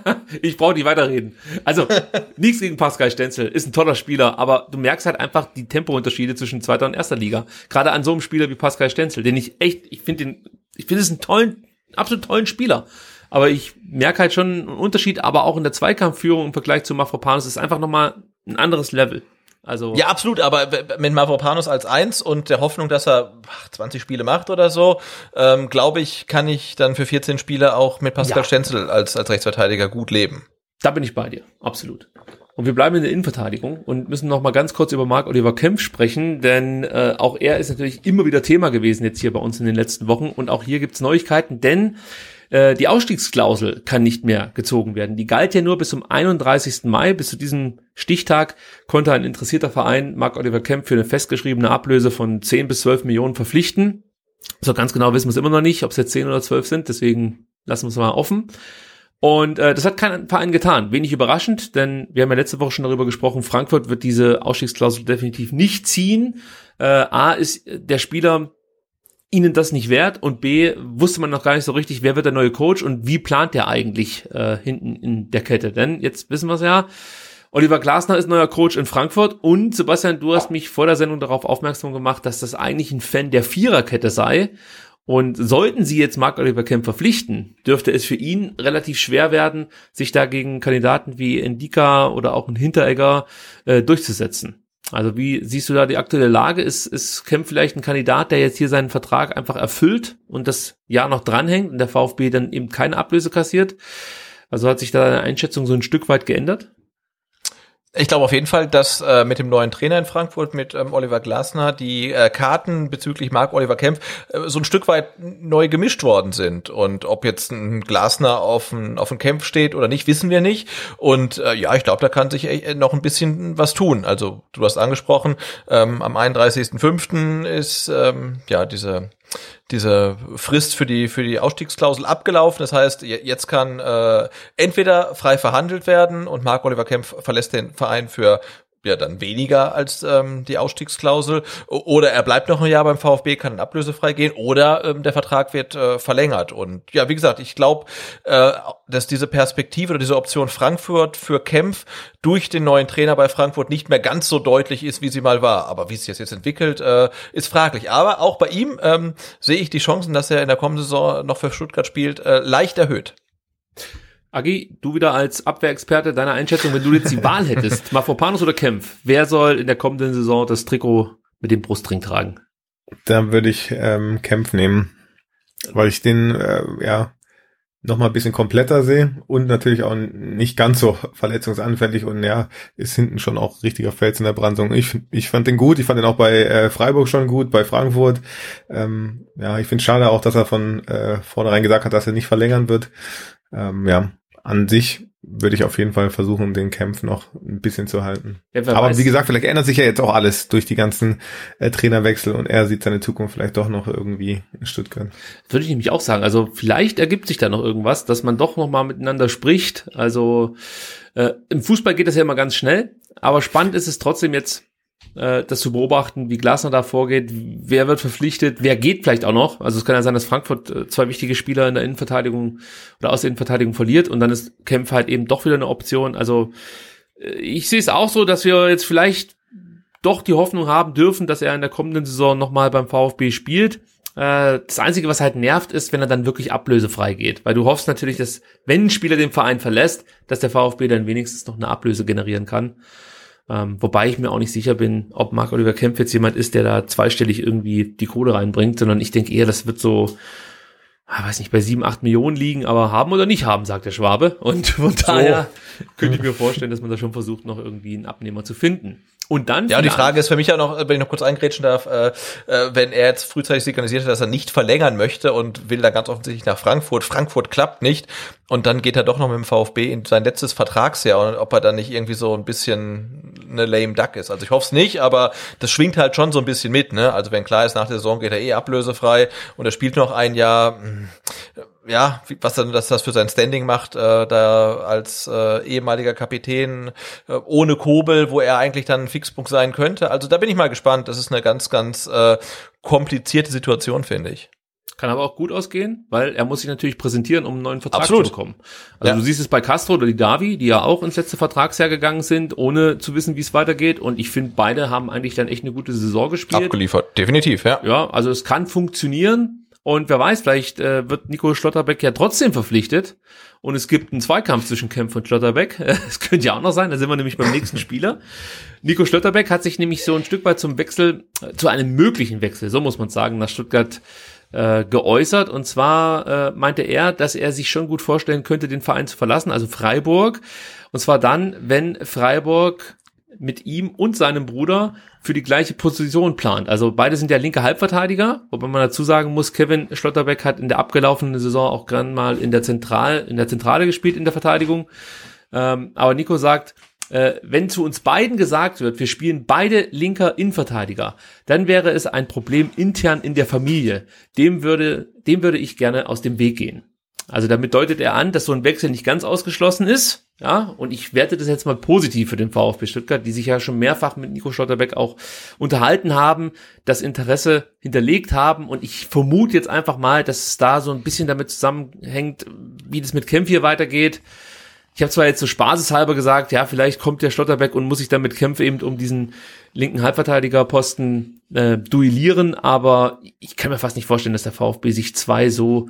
ich brauche nicht weiterreden. Also nichts gegen Pascal Stenzel, ist ein toller Spieler, aber du merkst halt einfach die Tempounterschiede zwischen zweiter und erster Liga. Gerade an so einem Spieler wie Pascal Stenzel, den ich echt, ich finde den, ich finde es einen tollen, absolut tollen Spieler. Aber ich merke halt schon einen Unterschied, aber auch in der Zweikampfführung im Vergleich zu Mafropanos ist einfach nochmal ein anderes Level. Also ja, absolut, aber mit Mavropanos als Eins und der Hoffnung, dass er 20 Spiele macht oder so, ähm, glaube ich, kann ich dann für 14 Spiele auch mit Pascal ja. Stenzel als, als Rechtsverteidiger gut leben. Da bin ich bei dir, absolut. Und wir bleiben in der Innenverteidigung und müssen noch mal ganz kurz über Marc Oliver Kempf sprechen, denn äh, auch er ist natürlich immer wieder Thema gewesen jetzt hier bei uns in den letzten Wochen und auch hier gibt's Neuigkeiten, denn äh, die Ausstiegsklausel kann nicht mehr gezogen werden. Die galt ja nur bis zum 31. Mai. Bis zu diesem Stichtag konnte ein interessierter Verein Mark Oliver Kemp für eine festgeschriebene Ablöse von 10 bis 12 Millionen verpflichten. So ganz genau wissen wir es immer noch nicht, ob es jetzt 10 oder 12 sind, deswegen lassen wir es mal offen. Und äh, das hat kein Verein getan. Wenig überraschend, denn wir haben ja letzte Woche schon darüber gesprochen, Frankfurt wird diese Ausstiegsklausel definitiv nicht ziehen. Äh, A ist der Spieler ihnen das nicht wert und B wusste man noch gar nicht so richtig, wer wird der neue Coach und wie plant der eigentlich äh, hinten in der Kette. Denn jetzt wissen wir es ja, Oliver Glasner ist neuer Coach in Frankfurt und Sebastian, du hast mich vor der Sendung darauf aufmerksam gemacht, dass das eigentlich ein Fan der Viererkette sei. Und sollten sie jetzt Marc-Oliver Kemp verpflichten, dürfte es für ihn relativ schwer werden, sich da gegen Kandidaten wie Endika oder auch ein Hinteregger äh, durchzusetzen. Also wie siehst du da die aktuelle Lage? Ist, ist Kemp vielleicht ein Kandidat, der jetzt hier seinen Vertrag einfach erfüllt und das Jahr noch dranhängt und der VfB dann eben keine Ablöse kassiert? Also hat sich da deine Einschätzung so ein Stück weit geändert? Ich glaube auf jeden Fall, dass äh, mit dem neuen Trainer in Frankfurt, mit ähm, Oliver Glasner, die äh, Karten bezüglich Marc Oliver Kempf äh, so ein Stück weit neu gemischt worden sind. Und ob jetzt ein Glasner auf ein, auf Kempf steht oder nicht, wissen wir nicht. Und äh, ja, ich glaube, da kann sich äh, noch ein bisschen was tun. Also du hast angesprochen, ähm, am 31.05. ist ähm, ja diese diese Frist für die für die Ausstiegsklausel abgelaufen. Das heißt, jetzt kann äh, entweder frei verhandelt werden und Marc Oliver Kempf verlässt den Verein für ja dann weniger als ähm, die Ausstiegsklausel. Oder er bleibt noch ein Jahr beim VfB, kann dann ablösefrei gehen oder ähm, der Vertrag wird äh, verlängert. Und ja, wie gesagt, ich glaube, äh, dass diese Perspektive oder diese Option Frankfurt für Kempf durch den neuen Trainer bei Frankfurt nicht mehr ganz so deutlich ist, wie sie mal war, aber wie es sich jetzt entwickelt, äh, ist fraglich, aber auch bei ihm ähm, sehe ich die Chancen, dass er in der kommenden Saison noch für Stuttgart spielt, äh, leicht erhöht. Agi, du wieder als Abwehrexperte, deine Einschätzung, wenn du jetzt die Wahl hättest, Mafropanus oder Kempf, wer soll in der kommenden Saison das Trikot mit dem Brustring tragen? Da würde ich ähm, Kempf nehmen, weil ich den äh, ja noch mal ein bisschen kompletter sehe und natürlich auch nicht ganz so verletzungsanfällig und ja, ist hinten schon auch richtiger Fels in der Brandung. Ich, ich fand den gut, ich fand den auch bei äh, Freiburg schon gut, bei Frankfurt. Ähm, ja, ich finde schade auch, dass er von äh, vornherein gesagt hat, dass er nicht verlängern wird. Ähm, ja, an sich würde ich auf jeden Fall versuchen, den Kampf noch ein bisschen zu halten. Ja, Aber weiß. wie gesagt, vielleicht ändert sich ja jetzt auch alles durch die ganzen äh, Trainerwechsel und er sieht seine Zukunft vielleicht doch noch irgendwie in Stuttgart. Würde ich nämlich auch sagen. Also vielleicht ergibt sich da noch irgendwas, dass man doch noch mal miteinander spricht. Also äh, im Fußball geht das ja immer ganz schnell. Aber spannend ist es trotzdem jetzt äh, das zu beobachten, wie Glasner da vorgeht, wer wird verpflichtet, wer geht vielleicht auch noch. Also es kann ja sein, dass Frankfurt äh, zwei wichtige Spieler in der Innenverteidigung oder aus der Innenverteidigung verliert und dann ist Kempf halt eben doch wieder eine Option. Also äh, ich sehe es auch so, dass wir jetzt vielleicht doch die Hoffnung haben dürfen, dass er in der kommenden Saison nochmal beim VfB spielt. Äh, das Einzige, was halt nervt, ist, wenn er dann wirklich ablösefrei geht. Weil du hoffst natürlich, dass, wenn ein Spieler den Verein verlässt, dass der VfB dann wenigstens noch eine Ablöse generieren kann. Ähm, wobei ich mir auch nicht sicher bin, ob Marc Oliver Kempf jetzt jemand ist, der da zweistellig irgendwie die Kohle reinbringt, sondern ich denke eher, das wird so, ah, weiß nicht, bei sieben, acht Millionen liegen, aber haben oder nicht haben, sagt der Schwabe. Und von daher so. könnte ich mir vorstellen, dass man da schon versucht, noch irgendwie einen Abnehmer zu finden. Und dann. Ja, die Frage ist für mich ja noch, wenn ich noch kurz eingrätschen darf, äh, äh, wenn er jetzt frühzeitig signalisiert hat, dass er nicht verlängern möchte und will da ganz offensichtlich nach Frankfurt. Frankfurt klappt nicht. Und dann geht er doch noch mit dem VfB in sein letztes Vertragsjahr und ob er dann nicht irgendwie so ein bisschen eine lame duck ist. Also ich hoffe es nicht, aber das schwingt halt schon so ein bisschen mit, ne? Also wenn klar ist, nach der Saison geht er eh ablösefrei und er spielt noch ein Jahr, hm, ja, was dann dass das für sein Standing macht, äh, da als äh, ehemaliger Kapitän äh, ohne Kobel, wo er eigentlich dann ein Fixpunkt sein könnte. Also da bin ich mal gespannt. Das ist eine ganz, ganz äh, komplizierte Situation, finde ich. Kann aber auch gut ausgehen, weil er muss sich natürlich präsentieren, um einen neuen Vertrag Absolut. zu bekommen. Also ja. du siehst es bei Castro oder die Davi, die ja auch ins letzte Vertragsjahr gegangen sind, ohne zu wissen, wie es weitergeht. Und ich finde, beide haben eigentlich dann echt eine gute Saison gespielt. Abgeliefert, definitiv, ja. Ja, also es kann funktionieren. Und wer weiß, vielleicht äh, wird Nico Schlotterbeck ja trotzdem verpflichtet und es gibt einen Zweikampf zwischen Kempf und Schlotterbeck. Das könnte ja auch noch sein, da sind wir nämlich beim nächsten Spieler. Nico Schlotterbeck hat sich nämlich so ein Stück weit zum Wechsel, äh, zu einem möglichen Wechsel, so muss man sagen, nach Stuttgart äh, geäußert. Und zwar äh, meinte er, dass er sich schon gut vorstellen könnte, den Verein zu verlassen, also Freiburg. Und zwar dann, wenn Freiburg mit ihm und seinem Bruder für die gleiche Position plant. Also beide sind ja linke Halbverteidiger, wobei man dazu sagen muss, Kevin Schlotterbeck hat in der abgelaufenen Saison auch gern mal in der Zentral, in der Zentrale gespielt in der Verteidigung. Ähm, aber Nico sagt, Äh, wenn zu uns beiden gesagt wird, wir spielen beide linker Innenverteidiger, dann wäre es ein Problem intern in der Familie. Dem würde, dem würde ich gerne aus dem Weg gehen. Also damit deutet er an, dass so ein Wechsel nicht ganz ausgeschlossen ist. Ja, und ich werte das jetzt mal positiv für den VfB Stuttgart, die sich ja schon mehrfach mit Nico Schlotterbeck auch unterhalten haben, das Interesse hinterlegt haben. Und ich vermute jetzt einfach mal, dass es da so ein bisschen damit zusammenhängt, wie das mit Kempf hier weitergeht. Ich habe zwar jetzt so spaßeshalber gesagt, ja, vielleicht kommt der Schlotterbeck und muss sich dann mit Kempf eben um diesen linken Halbverteidigerposten äh, duellieren, aber ich kann mir fast nicht vorstellen, dass der VfB sich zwei so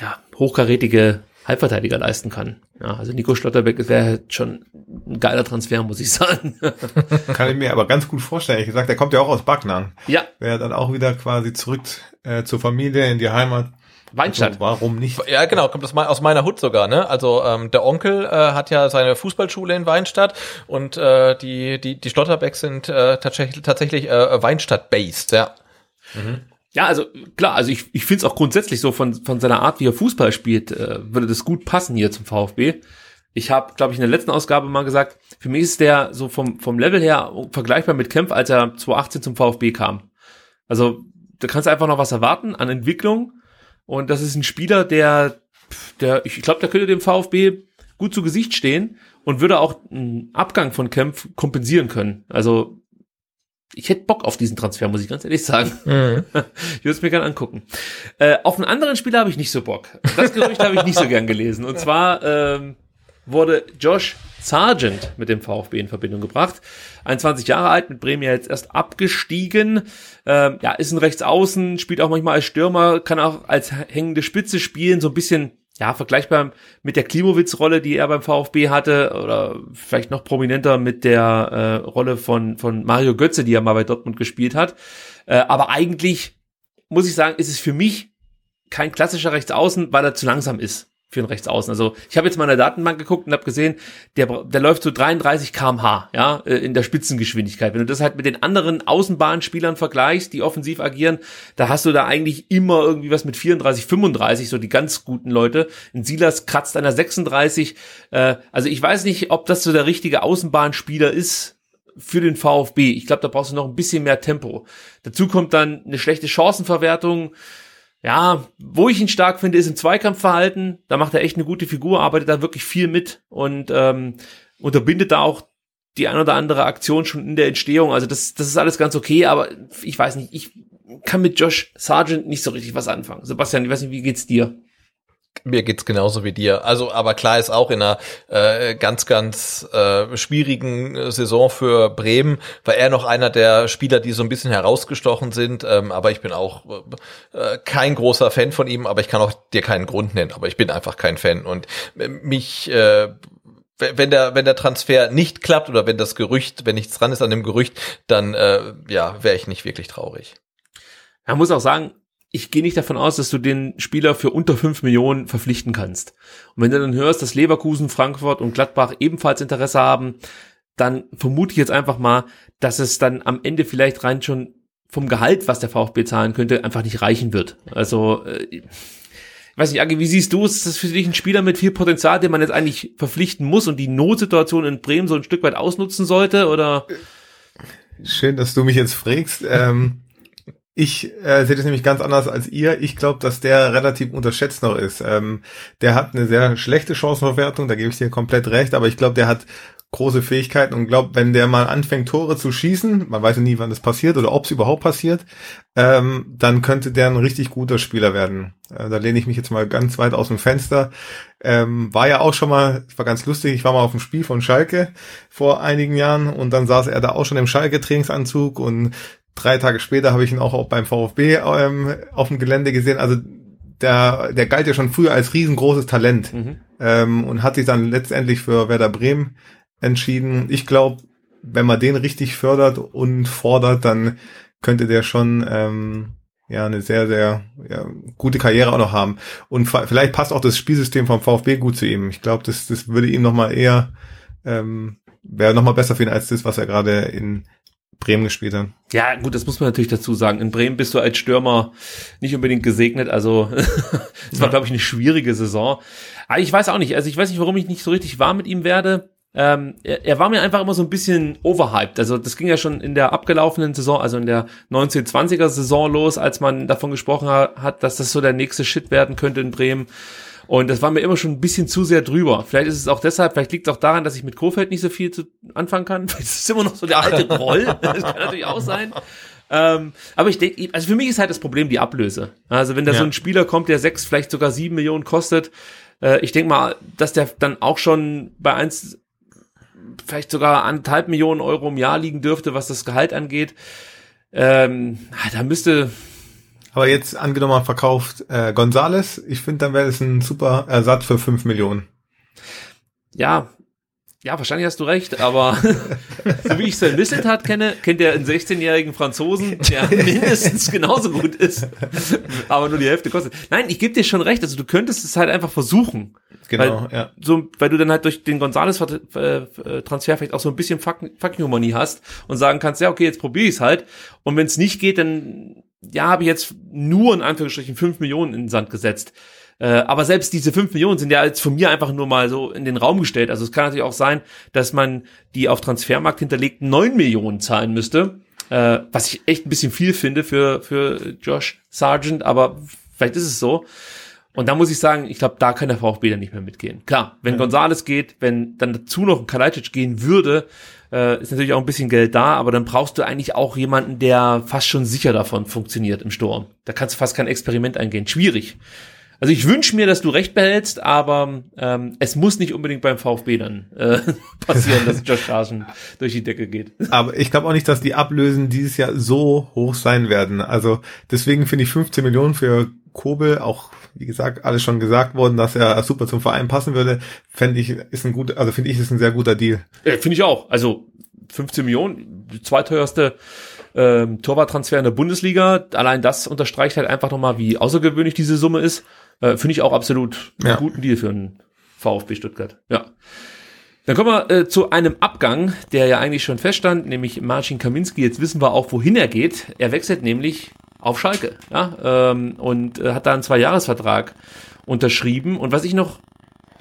ja, hochkarätige Halbverteidiger leisten kann. Ja, also Nico Schlotterbeck wäre schon ein geiler Transfer, muss ich sagen. kann ich mir aber ganz gut vorstellen. Ich gesagt, der kommt ja auch aus Backnang. Ja. Wäre dann auch wieder quasi zurück äh, zur Familie in die Heimat. Weinstadt. Also, warum nicht? Ja, genau, kommt das aus meiner Hut sogar, ne? Also ähm, der Onkel äh, hat ja seine Fußballschule in Weinstadt und äh, die die die Schlotterbecks sind äh, tatsächlich tatsächlich äh, Weinstadt based, ja. Mhm. Ja, also klar, also ich, ich finde es auch grundsätzlich so von, von seiner Art, wie er Fußball spielt, äh, würde das gut passen hier zum VfB. Ich habe, glaube ich, in der letzten Ausgabe mal gesagt, für mich ist der so vom, vom Level her vergleichbar mit Kempf, als er 2018 zum VfB kam. Also da kannst du einfach noch was erwarten an Entwicklung. Und das ist ein Spieler, der, der ich glaube, der könnte dem VfB gut zu Gesicht stehen und würde auch einen Abgang von Kempf kompensieren können. Also ich hätte Bock auf diesen Transfer, muss ich ganz ehrlich sagen. Mhm. Ich würde es mir gerne angucken. Äh, auf einen anderen Spieler habe ich nicht so Bock. Das Gerücht habe ich nicht so gern gelesen. Und zwar ähm, wurde Josh Sargent mit dem VfB in Verbindung gebracht. 21 Jahre alt, mit Bremen ja jetzt erst abgestiegen. Ähm, ja, ist ein Rechtsaußen, spielt auch manchmal als Stürmer, kann auch als hängende Spitze spielen, so ein bisschen ja, vergleichbar mit der Klimowitz-Rolle, die er beim VfB hatte, oder vielleicht noch prominenter mit der äh, Rolle von, von Mario Götze, die er mal bei Dortmund gespielt hat. Äh, aber eigentlich, muss ich sagen, ist es für mich kein klassischer Rechtsaußen, weil er zu langsam ist für einen Rechtsaußen. Also ich habe jetzt mal in der Datenbank geguckt und habe gesehen, der, der läuft so 33 kmh, ja, äh, in der Spitzengeschwindigkeit. Wenn du das halt mit den anderen Außenbahnspielern vergleichst, die offensiv agieren, da hast du da eigentlich immer irgendwie was mit 34, 35, so die ganz guten Leute. In Silas kratzt einer 36. Äh, also ich weiß nicht, ob das so der richtige Außenbahnspieler ist für den VfB. Ich glaube, da brauchst du noch ein bisschen mehr Tempo. Dazu kommt dann eine schlechte Chancenverwertung ja, wo ich ihn stark finde, ist im Zweikampfverhalten. Da macht er echt eine gute Figur, arbeitet da wirklich viel mit und ähm, unterbindet da auch die ein oder andere Aktion schon in der Entstehung. Also das, das ist alles ganz okay, aber ich weiß nicht, ich kann mit Josh Sargent nicht so richtig was anfangen. Sebastian, ich weiß nicht, wie geht's dir? Mir geht's genauso wie dir. Also, aber klar ist auch in einer äh, ganz, ganz äh, schwierigen Saison für Bremen war er noch einer der Spieler, die so ein bisschen herausgestochen sind. Ähm, aber ich bin auch äh, kein großer Fan von ihm, aber ich kann auch dir keinen Grund nennen. Aber ich bin einfach kein Fan und mich äh, wenn der wenn der Transfer nicht klappt oder wenn das Gerücht, wenn nichts dran ist an dem Gerücht, dann äh, ja wäre ich nicht wirklich traurig. Man muss auch sagen, ich gehe nicht davon aus, dass du den Spieler für unter fünf Millionen verpflichten kannst. Und wenn du dann hörst, dass Leverkusen, Frankfurt und Gladbach ebenfalls Interesse haben, dann vermute ich jetzt einfach mal, dass es dann am Ende vielleicht rein schon vom Gehalt, was der VfB zahlen könnte, einfach nicht reichen wird. Also, äh, ich weiß nicht, Agi, wie siehst du, ist das für dich ein Spieler mit viel Potenzial, den man jetzt eigentlich verpflichten muss und die Notsituation in Bremen so ein Stück weit ausnutzen sollte, oder? Schön, dass du mich jetzt fragst. Ähm ich äh, sehe das nämlich ganz anders als ihr. Ich glaube, dass der relativ unterschätzt noch ist. Ähm, der hat eine sehr schlechte Chancenverwertung, da gebe ich dir komplett recht, aber ich glaube, der hat große Fähigkeiten und glaube, wenn der mal anfängt, Tore zu schießen, man weiß ja nie, wann das passiert oder ob es überhaupt passiert, ähm, dann könnte der ein richtig guter Spieler werden. Äh, da lehne ich mich jetzt mal ganz weit aus dem Fenster. Ähm, war ja auch schon mal, war ganz lustig, ich war mal auf dem Spiel von Schalke vor einigen Jahren und dann saß er da auch schon im Schalke-Trainingsanzug und drei Tage später habe ich ihn auch beim VfB ähm, auf dem Gelände gesehen. Also der, der galt ja schon früher als riesengroßes Talent mhm. ähm, und hat sich dann letztendlich für Werder Bremen entschieden. Ich glaube, wenn man den richtig fördert und fordert, dann könnte der schon ähm, ja eine sehr, sehr ja, gute Karriere auch noch haben. Und vielleicht passt auch das Spielsystem vom VfB gut zu ihm. Ich glaube, das, das würde ihm nochmal eher ähm, wäre nochmal besser für ihn als das, was er gerade in Bremen gespielt hat. Ja, gut, das muss man natürlich dazu sagen. In Bremen bist du als Stürmer nicht unbedingt gesegnet. Also es war, ja. glaube ich, eine schwierige Saison. Aber ich weiß auch nicht. Also ich weiß nicht, warum ich nicht so richtig warm mit ihm werde. ähm, er, er war mir einfach immer so ein bisschen overhyped. Also das ging ja schon in der abgelaufenen Saison, also in der 1920er Saison los, als man davon gesprochen hat, dass das so der nächste Shit werden könnte in Bremen. Und das war mir immer schon ein bisschen zu sehr drüber. Vielleicht ist es auch deshalb, vielleicht liegt es auch daran, dass ich mit Kofeld nicht so viel zu anfangen kann. Vielleicht ist es immer noch so der alte Groll. Das kann natürlich auch sein. Ähm, aber ich denke, also für mich ist halt das Problem die Ablöse. Also wenn da Ja. so ein Spieler kommt, der sechs, vielleicht sogar sieben Millionen kostet, äh, ich denke mal, dass der dann auch schon bei eins, vielleicht sogar anderthalb Millionen Euro im Jahr liegen dürfte, was das Gehalt angeht. Ähm, da müsste, Aber jetzt angenommen, man verkauft äh, Gonzales, ich finde, dann wäre das ein super Ersatz für 5 Millionen. ja, ja, wahrscheinlich hast du recht, aber so wie ich Sir Misseltat kenne, kennt er einen 16-jährigen Franzosen, der mindestens genauso gut ist, aber nur die Hälfte kostet. Nein, ich gebe dir schon recht, also du könntest es halt einfach versuchen. Genau, weil, ja. So, weil du dann halt durch den Gonzales-Transfer vielleicht auch so ein bisschen Fuck- Fucking-Humanie hast und sagen kannst, ja, okay, jetzt probiere ich es halt. Und wenn es nicht geht, dann, ja, habe ich jetzt nur in Anführungsstrichen 5 Millionen in den Sand gesetzt. Äh, aber selbst diese 5 Millionen sind ja jetzt von mir einfach nur mal so in den Raum gestellt. Also es kann natürlich auch sein, dass man die auf Transfermarkt hinterlegten 9 Millionen zahlen müsste. Äh, was ich echt ein bisschen viel finde für, für Josh Sargent, aber vielleicht ist es so. Und da muss ich sagen, ich glaube, da kann der VfB dann nicht mehr mitgehen. Klar, wenn Gonzales geht, wenn dann dazu noch ein Kalajdzic gehen würde, äh, ist natürlich auch ein bisschen Geld da, aber dann brauchst du eigentlich auch jemanden, der fast schon sicher davon funktioniert im Sturm. Da kannst du fast kein Experiment eingehen. Schwierig. Also ich wünsche mir, dass du recht behältst, aber ähm, es muss nicht unbedingt beim VfB dann äh, passieren, dass Josh Sargent durch die Decke geht. Aber ich glaube auch nicht, dass die Ablösen dieses Jahr so hoch sein werden. Also deswegen finde ich 15 Millionen für Kobel auch, wie gesagt, alles schon gesagt worden, dass er super zum Verein passen würde, fände ich, ist ein gut, also finde ich, ist ein sehr guter Deal. Ja, Finde ich auch. Also 15 Millionen, die zweiteuerste ähm, Torwarttransfer in der Bundesliga. Allein das unterstreicht halt einfach nochmal, wie außergewöhnlich diese Summe ist. Äh, Finde ich auch absolut einen Ja. guten Deal für einen VfB Stuttgart. Ja. Dann kommen wir äh, zu einem Abgang, der ja eigentlich schon feststand, nämlich Marcin Kaminski. Jetzt wissen wir auch, wohin er geht. Er wechselt nämlich auf Schalke ja, ähm, und äh, hat da einen Zweijahresvertrag unterschrieben. Und was ich noch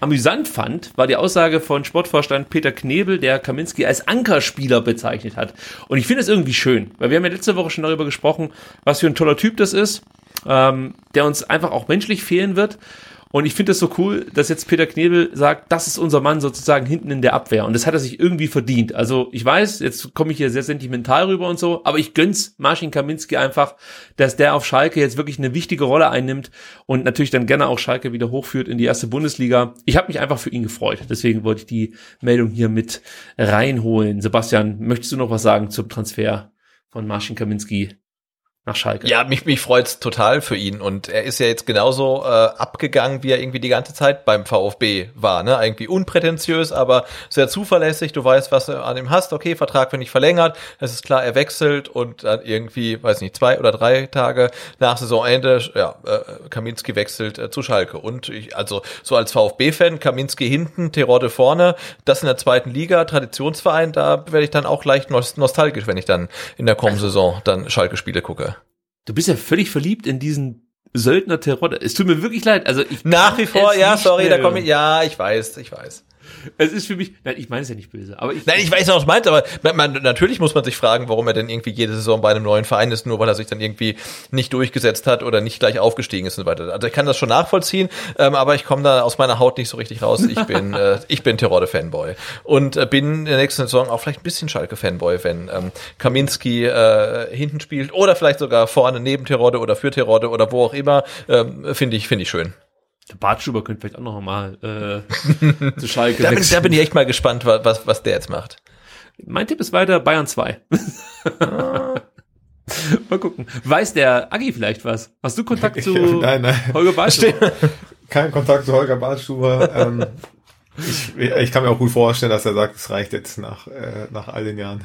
amüsant fand, war die Aussage von Sportvorstand Peter Knebel, der Kaminski als Ankerspieler bezeichnet hat. Und ich finde es irgendwie schön, weil wir haben ja letzte Woche schon darüber gesprochen, was für ein toller Typ das ist, ähm, der uns einfach auch menschlich fehlen wird. Und ich finde es so cool, dass jetzt Peter Knebel sagt, das ist unser Mann sozusagen hinten in der Abwehr. Und das hat er sich irgendwie verdient. Also ich weiß, jetzt komme ich hier sehr sentimental rüber und so, aber ich gönn's Marcin Kaminski einfach, dass der auf Schalke jetzt wirklich eine wichtige Rolle einnimmt und natürlich dann gerne auch Schalke wieder hochführt in die erste Bundesliga. Ich habe mich einfach für ihn gefreut. Deswegen wollte ich die Meldung hier mit reinholen. Sebastian, möchtest du noch was sagen zum Transfer von Marcin Kaminski nach Schalke? Ja, mich, mich freut's total für ihn. Und er ist ja jetzt genauso äh, abgegangen, wie er irgendwie die ganze Zeit beim VfB war. Ne? Irgendwie unprätentiös, aber sehr zuverlässig. Du weißt, was du an ihm hast. Okay, Vertrag wird nicht verlängert. Es ist klar, er wechselt und dann irgendwie, weiß nicht, zwei oder drei Tage nach Saisonende, ja, äh, Kaminski wechselt äh, zu Schalke. Und ich, also so als VfB-Fan, Kaminski hinten, Terodde vorne, das in der zweiten Liga, Traditionsverein, da werde ich dann auch leicht nos- nostalgisch, wenn ich dann in der kommenden Saison dann Schalke-Spiele gucke. Du bist ja völlig verliebt in diesen Söldner Terodde. Es tut mir wirklich leid. Also ich Nach wie vor, ja, sorry, da komme ich, ja, ich weiß, ich weiß. Es ist für mich, nein, ich meine es ja nicht böse, aber ich, Nein, ich weiß auch, was du meinst, aber man, natürlich muss man sich fragen, warum er denn irgendwie jede Saison bei einem neuen Verein ist, nur weil er sich dann irgendwie nicht durchgesetzt hat oder nicht gleich aufgestiegen ist und so weiter. Also ich kann das schon nachvollziehen, ähm, aber ich komme da aus meiner Haut nicht so richtig raus. Ich bin, äh, ich bin Terodde-Fanboy und äh, bin in der nächsten Saison auch vielleicht ein bisschen Schalke-Fanboy, wenn ähm, Kaminski äh, hinten spielt oder vielleicht sogar vorne neben Terodde oder für Terodde oder wo auch immer, ähm, finde ich, finde ich schön. Der Bartschuber könnte vielleicht auch noch mal äh, zu Schalke Da bin, da bin ich echt mal gespannt, wa- was, was der jetzt macht. Mein Tipp ist weiter Bayern 2. mal gucken. Weiß der Agi vielleicht was? Hast du Kontakt zu nein, nein. Holger Bartschuber? Kein Kontakt zu Holger Badstuber. ähm, ich, ich kann mir auch gut vorstellen, dass er sagt, es reicht jetzt nach, äh, nach all den Jahren.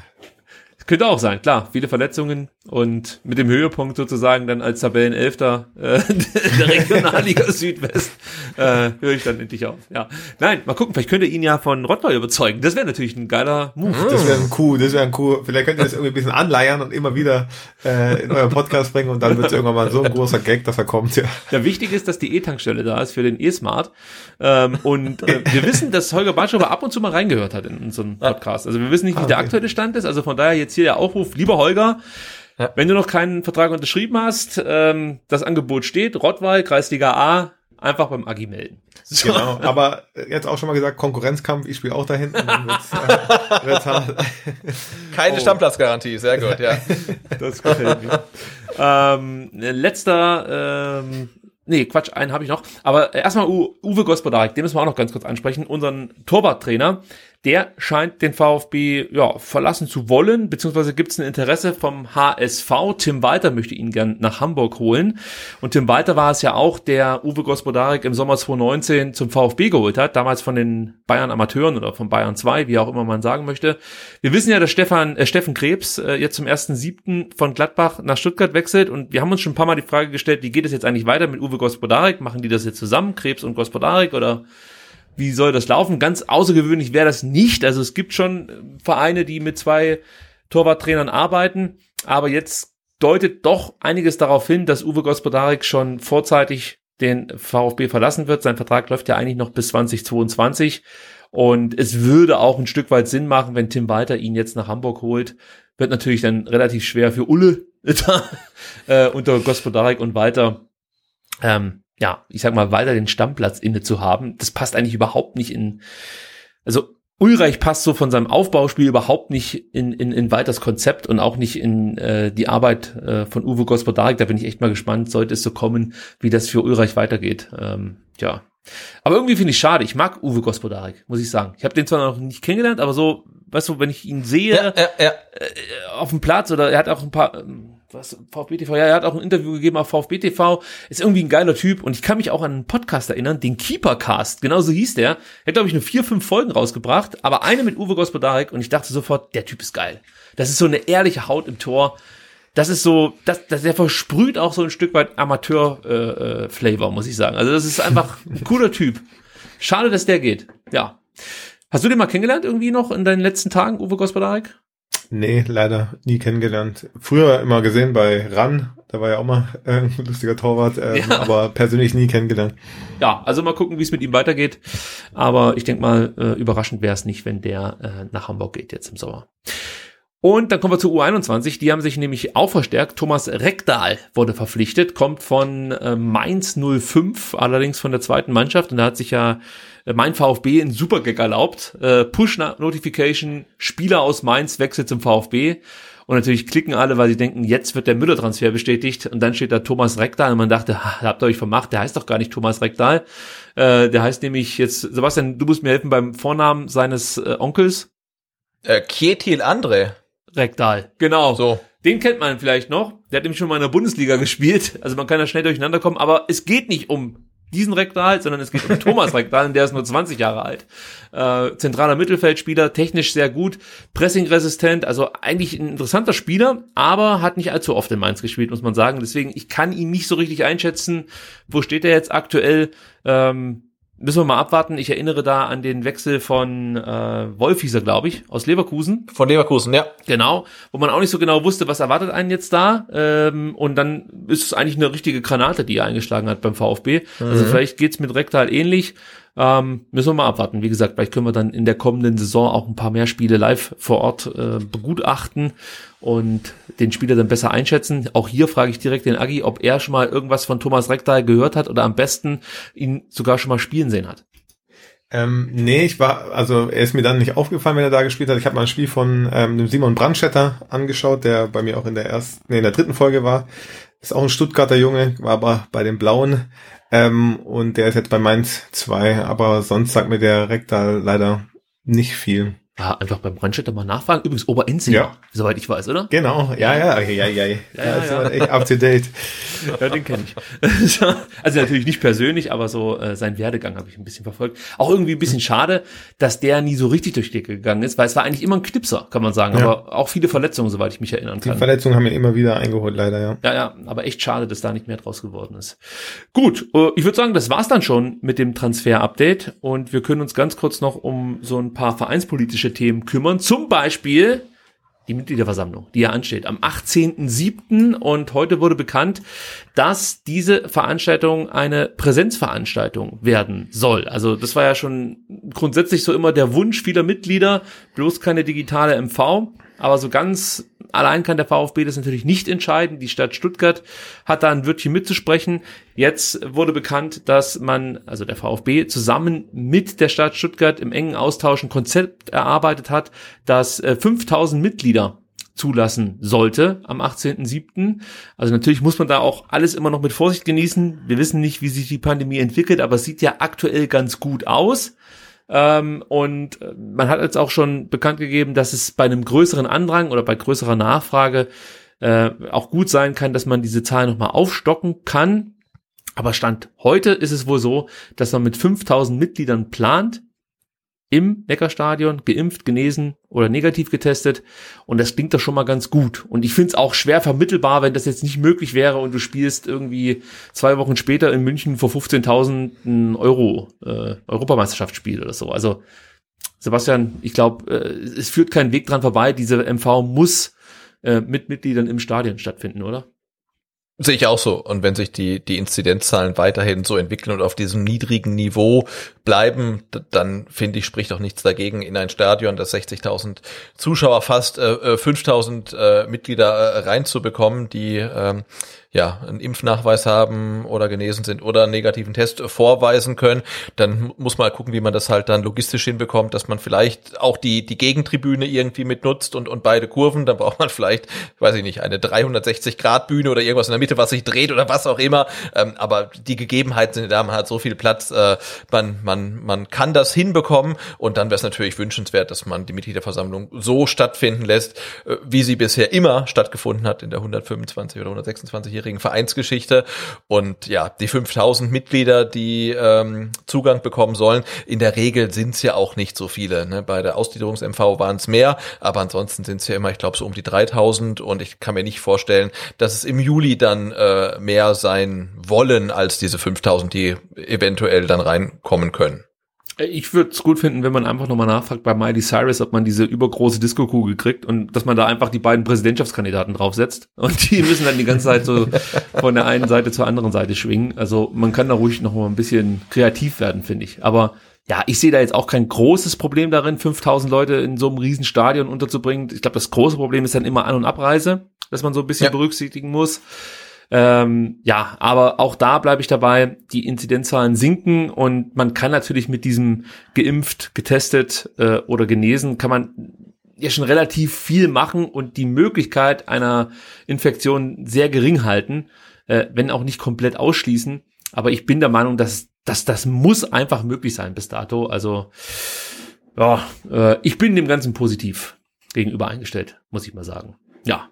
Könnte auch sein, klar. Viele Verletzungen Und mit dem Höhepunkt sozusagen dann als Tabellenelfter äh, der Regionalliga Südwest äh, höre ich dann endlich auf. Ja, nein, mal gucken, vielleicht könnt ihr ihn ja von Rottweil überzeugen. Das wäre natürlich ein geiler Move. Das wäre ein Coup, das wäre ein Coup. Vielleicht könnt ihr das irgendwie ein bisschen anleiern und immer wieder äh, in euren Podcast bringen und dann wird es irgendwann mal so ein großer Gag, dass er kommt. Ja. Ja, wichtig ist, dass die E-Tankstelle da ist für den E-Smart. Ähm, und äh, wir wissen, dass Holger Bartschower ab und zu mal reingehört hat in unseren Podcast. Also wir wissen nicht, wie der okay. aktuelle Stand ist. Also von daher jetzt hier der Aufruf, lieber Holger, Ja. wenn du noch keinen Vertrag unterschrieben hast, ähm, das Angebot steht, Rottweil, Kreisliga A, einfach beim Agi melden. So. Genau, aber jetzt auch schon mal gesagt, Konkurrenzkampf, ich spiele auch da hinten. Äh. Keine Stammpplatzgarantie, sehr gut, ja. Das gefällt mir. ähm, letzter, ähm, nee, Quatsch, einen habe ich noch. Aber erstmal U Uwe Gospodarik, den müssen wir auch noch ganz kurz ansprechen. Unseren Torwarttrainer, der scheint den VfB ja, verlassen zu wollen, beziehungsweise gibt es ein Interesse vom HSV. Tim Walter möchte ihn gern nach Hamburg holen. Und Tim Walter war es ja auch, der Uwe Gospodarik im Sommer 2019 zum VfB geholt hat, damals von den Bayern Amateuren oder von Bayern 2, wie auch immer man sagen möchte. Wir wissen ja, dass Stefan, äh, Steffen Krebs äh, jetzt zum 1.7. von Gladbach nach Stuttgart wechselt und wir haben uns schon ein paar Mal die Frage gestellt, wie geht es jetzt eigentlich weiter mit Uwe Gospodarik? Machen die das jetzt zusammen, Krebs und Gospodarik oder wie soll das laufen? Ganz außergewöhnlich wäre das nicht. Also es gibt schon äh, Vereine, die mit zwei Torwarttrainern arbeiten, aber jetzt deutet doch einiges darauf hin, dass Uwe Gospodarik schon vorzeitig den VfB verlassen wird. Sein Vertrag läuft ja eigentlich noch bis 2022 und es würde auch ein Stück weit Sinn machen, wenn Tim Walter ihn jetzt nach Hamburg holt. Wird natürlich dann relativ schwer für Ulle da, äh, unter Gospodarik und Walter ähm, ja, ich sag mal, weiter den Stammplatz inne zu haben, das passt eigentlich überhaupt nicht in, also Ulreich passt so von seinem Aufbauspiel überhaupt nicht in, in, in Walters Konzept und auch nicht in äh, die Arbeit äh, von Uwe Gospodarik. Da bin ich echt mal gespannt, sollte es so kommen, wie das für Ulreich weitergeht. Ähm, ja. Aber irgendwie finde ich schade. Ich mag Uwe Gospodarik, muss ich sagen. Ich habe den zwar noch nicht kennengelernt, aber so, weißt du, wenn ich ihn sehe Ja, ja, ja. auf dem Platz oder er hat auch ein paar, ähm, was, VfB TV, ja, er hat auch ein Interview gegeben auf VfB TV, ist irgendwie ein geiler Typ und ich kann mich auch an einen Podcast erinnern, den Keepercast, genau so hieß der. Er hat, glaube ich, nur vier, fünf Folgen rausgebracht, aber eine mit Uwe Gospodarik und ich dachte sofort, der Typ ist geil. Das ist so eine ehrliche Haut im Tor. Das ist so, das, das, der versprüht auch so ein Stück weit Amateur-Flavor, äh, äh, muss ich sagen. Also das ist einfach ein cooler Typ. Schade, dass der geht. Ja. Hast du den mal kennengelernt irgendwie noch in deinen letzten Tagen, Uwe Gospodarik? Nee, leider nie kennengelernt. Früher immer gesehen bei RAN, da war ja auch mal äh, ein lustiger Torwart, ähm, Ja. aber persönlich nie kennengelernt. Ja, also mal gucken, wie es mit ihm weitergeht. Aber ich denke mal, äh, überraschend wäre es nicht, wenn der äh, nach Hamburg geht jetzt im Sommer. Und dann kommen wir zur U21. Die haben sich nämlich auch verstärkt. Thomas Rekdal wurde verpflichtet, kommt von äh, Mainz 05, allerdings von der zweiten Mannschaft. Und da hat sich ja äh, mein VfB einen Supergag erlaubt. Äh, Push-Notification, Spieler aus Mainz wechselt zum VfB. Und natürlich klicken alle, weil sie denken, jetzt wird der Müller-Transfer bestätigt. Und dann steht da Thomas Rekdal. Und man dachte, ha, da habt ihr euch vermacht, der heißt doch gar nicht Thomas Rekdal. Äh, der heißt nämlich jetzt, Sebastian, du musst mir helfen beim Vornamen seines äh, Onkels. Äh, Kietil Andre. Rekdal. Genau. So. Den kennt man vielleicht noch. Der hat nämlich schon mal in der Bundesliga gespielt. Also man kann da schnell durcheinander kommen. Aber es geht nicht um diesen Rekdal, sondern es geht um Thomas Rekdal, und der ist nur 20 Jahre alt. Äh, zentraler Mittelfeldspieler, technisch sehr gut, pressingresistent, also eigentlich ein interessanter Spieler, aber hat nicht allzu oft in Mainz gespielt, muss man sagen. Deswegen, ich kann ihn nicht so richtig einschätzen. Wo steht er jetzt aktuell? Ähm, müssen wir mal abwarten. Ich erinnere da an den Wechsel von äh, Wolfieser, glaube ich, aus Leverkusen. Von Leverkusen, ja. Genau, wo man auch nicht so genau wusste, was erwartet einen jetzt da. Ähm, und dann ist es eigentlich eine richtige Granate, die er eingeschlagen hat beim VfB. Also vielleicht geht's mit Rektal ähnlich. Ähm, müssen wir mal abwarten. Wie gesagt, vielleicht können wir dann in der kommenden Saison auch ein paar mehr Spiele live vor Ort äh, begutachten und den Spieler dann besser einschätzen. Auch hier frage ich direkt den Agi, ob er schon mal irgendwas von Thomas Rektal gehört hat oder am besten ihn sogar schon mal spielen sehen hat. Ähm, nee, ich war, also er ist mir dann nicht aufgefallen, wenn er da gespielt hat. Ich habe mal ein Spiel von ähm, dem Simon Brandstetter angeschaut, der bei mir auch in der ersten, nee, in der dritten Folge war. Ist auch ein Stuttgarter Junge, war aber bei den Blauen. Ähm, und der ist jetzt bei Mainz 2, aber sonst sagt mir der Rektal leider nicht viel. Ja, einfach beim Brandstätter mal nachfragen. Übrigens Oberenzinger, Ja. soweit ich weiß, oder? Genau, ja, ja, ja, ja, ja. ja, ja, ist ja. up to date. Ja, den kenne ich. also natürlich nicht persönlich, aber so äh, sein Werdegang habe ich ein bisschen verfolgt. Auch irgendwie ein bisschen schade, dass der nie so richtig durch die Decke gegangen ist, weil es war eigentlich immer ein Knipser, kann man sagen. Ja. Aber auch viele Verletzungen, soweit ich mich erinnern Die kann. Verletzungen haben ihn immer wieder eingeholt, leider, ja. Ja, ja, aber echt schade, dass da nicht mehr draus geworden ist. Gut, äh, ich würde sagen, das war's dann schon mit dem Transfer-Update und wir können uns ganz kurz noch um so ein paar vereinspolitische Themen kümmern. Zum Beispiel die Mitgliederversammlung, die ja ansteht am 18.07. und heute wurde bekannt, dass diese Veranstaltung eine Präsenzveranstaltung werden soll. Also das war ja schon grundsätzlich so immer der Wunsch vieler Mitglieder, bloß keine digitale MV. Aber so ganz allein kann der VfB das natürlich nicht entscheiden. Die Stadt Stuttgart hat da ein Wörtchen mitzusprechen. Jetzt wurde bekannt, dass man, also der VfB, zusammen mit der Stadt Stuttgart im engen Austausch ein Konzept erarbeitet hat, das äh, 5000 Mitglieder zulassen sollte am 18.07. Also natürlich muss man da auch alles immer noch mit Vorsicht genießen. Wir wissen nicht, wie sich die Pandemie entwickelt, aber es sieht ja aktuell ganz gut aus. Ähm, und äh, man hat jetzt auch schon bekannt gegeben, dass es bei einem größeren Andrang oder bei größerer Nachfrage äh, auch gut sein kann, dass man diese Zahl nochmal aufstocken kann. Aber Stand heute ist es wohl so, dass man mit 5000 Mitgliedern plant, im Neckarstadion, geimpft, genesen oder negativ getestet. Und das klingt doch schon mal ganz gut. Und ich finde es auch schwer vermittelbar, wenn das jetzt nicht möglich wäre und du spielst irgendwie zwei Wochen später in München vor 15.000 ein Euro, äh, Europameisterschaftsspiel oder so. Also Sebastian, ich glaube, äh, es führt kein Weg dran vorbei. Diese MV muss äh, mit Mitgliedern im Stadion stattfinden, oder? Sehe ich auch so. Und wenn sich die, die Inzidenzzahlen weiterhin so entwickeln und auf diesem niedrigen Niveau bleiben, dann finde ich, spricht auch nichts dagegen, in ein Stadion, das 60.000 Zuschauer fast äh, äh, 5.000 äh, Mitglieder äh, reinzubekommen, die ähm, ja einen Impfnachweis haben oder genesen sind oder einen negativen Test vorweisen können. Dann mu- muss man gucken, wie man das halt dann logistisch hinbekommt, dass man vielleicht auch die, die Gegentribüne irgendwie mitnutzt und, und beide Kurven. Dann braucht man vielleicht, weiß ich nicht, eine 360-Grad-Bühne oder irgendwas in der Mitte, was sich dreht oder was auch immer. Ähm, aber die Gegebenheiten sind da, man hat so viel Platz, äh, man, man, man kann das hinbekommen und dann wäre es natürlich wünschenswert, dass man die Mitgliederversammlung so stattfinden lässt, äh, wie sie bisher immer stattgefunden hat in der 125 oder 126-jährigen Vereinsgeschichte. Und ja, die 5000 Mitglieder, die ähm, Zugang bekommen sollen, in der Regel sind es ja auch nicht so viele. Ne? Bei der Ausgliederungs-MV waren es mehr, aber ansonsten sind es ja immer, ich glaube, so um die 3000 und ich kann mir nicht vorstellen, dass es im Juli dann äh, mehr sein wollen als diese 5000, die eventuell dann reinkommen können. Äh, Ich würde es gut finden, wenn man einfach nochmal nachfragt bei Miley Cyrus, ob man diese übergroße Disco-Kugel kriegt und dass man da einfach die beiden Präsidentschaftskandidaten draufsetzt und die müssen dann die ganze Zeit so von der einen Seite zur anderen Seite schwingen. Also man kann da ruhig noch mal ein bisschen kreativ werden, finde ich. Aber ja, ich sehe da jetzt auch kein großes Problem darin, 5000 Leute in so einem riesen Stadion unterzubringen. Ich glaube, das große Problem ist dann immer An- und Abreise, dass man so ein bisschen Ja. berücksichtigen muss. Ähm, ja, aber auch da bleibe ich dabei, die Inzidenzzahlen sinken und man kann natürlich mit diesem geimpft, getestet äh, oder genesen, kann man ja schon relativ viel machen und die Möglichkeit einer Infektion sehr gering halten, äh, wenn auch nicht komplett ausschließen. Aber ich bin der Meinung, dass, dass das muss einfach möglich sein bis dato. Also ja, äh, ich bin dem Ganzen positiv gegenüber eingestellt, muss ich mal sagen. Ja,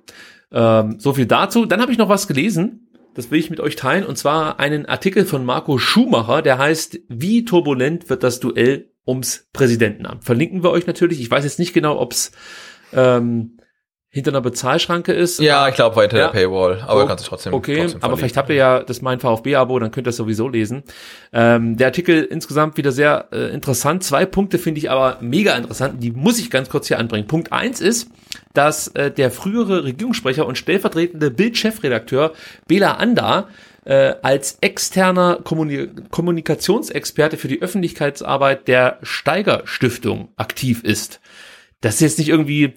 ähm, so viel dazu. Dann habe ich noch was gelesen. Das will ich mit euch teilen. Und zwar einen Artikel von Marco Schumacher, der heißt, wie turbulent wird das Duell ums Präsidentenamt? Verlinken wir euch natürlich. Ich weiß jetzt nicht genau, ob es ähm, hinter einer Bezahlschranke ist. Ja, ich glaube weiter Ja. der Paywall, aber Oh, kannst du trotzdem. Okay, trotzdem aber vielleicht habt ihr ja das mein VfB-Abo, dann könnt ihr das sowieso lesen. Ähm, der Artikel insgesamt wieder sehr äh, interessant. Zwei Punkte finde ich aber mega interessant. Die muss ich ganz kurz hier anbringen. Punkt eins ist, dass äh, der frühere Regierungssprecher und stellvertretende Bild-Chefredakteur Bela Anda äh, als externer Kommuni Kommunikationsexperte für die Öffentlichkeitsarbeit der Steiger Stiftung aktiv ist. Das ist jetzt nicht irgendwie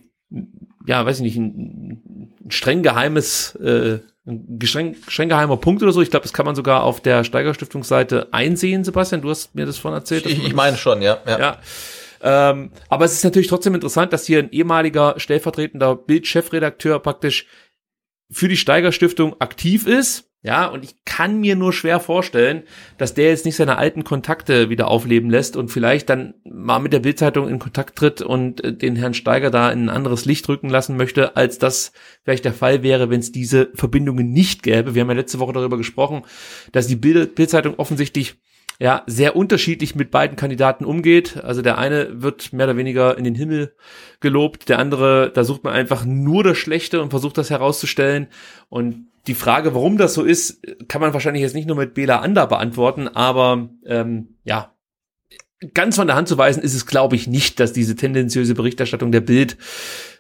ja, weiß ich nicht, ein, ein streng geheimes, äh, ein streng, streng geheimer Punkt oder so. Ich glaube, das kann man sogar auf der Steiger Stiftungsseite einsehen, Sebastian. Du hast mir das vorhin erzählt. Ich, ich meine schon, ja. ja. ja. Ähm, aber es ist natürlich trotzdem interessant, dass hier ein ehemaliger stellvertretender Bild-Chefredakteur praktisch für die Steiger Stiftung aktiv ist. Ja, und ich kann mir nur schwer vorstellen, dass der jetzt nicht seine alten Kontakte wieder aufleben lässt und vielleicht dann mal mit der Bildzeitung in Kontakt tritt und äh, den Herrn Steiger da in ein anderes Licht rücken lassen möchte, als das vielleicht der Fall wäre, wenn es diese Verbindungen nicht gäbe. Wir haben ja letzte Woche darüber gesprochen, dass die Bild Bildzeitung offensichtlich ja sehr unterschiedlich mit beiden Kandidaten umgeht. Also der eine wird mehr oder weniger in den Himmel gelobt, der andere, da sucht man einfach nur das Schlechte und versucht das herauszustellen. Und die Frage, warum das so ist, kann man wahrscheinlich jetzt nicht nur mit Bela Ander beantworten, aber ähm, ja, ganz von der Hand zu weisen ist es, glaube ich, nicht, dass diese tendenziöse Berichterstattung der Bild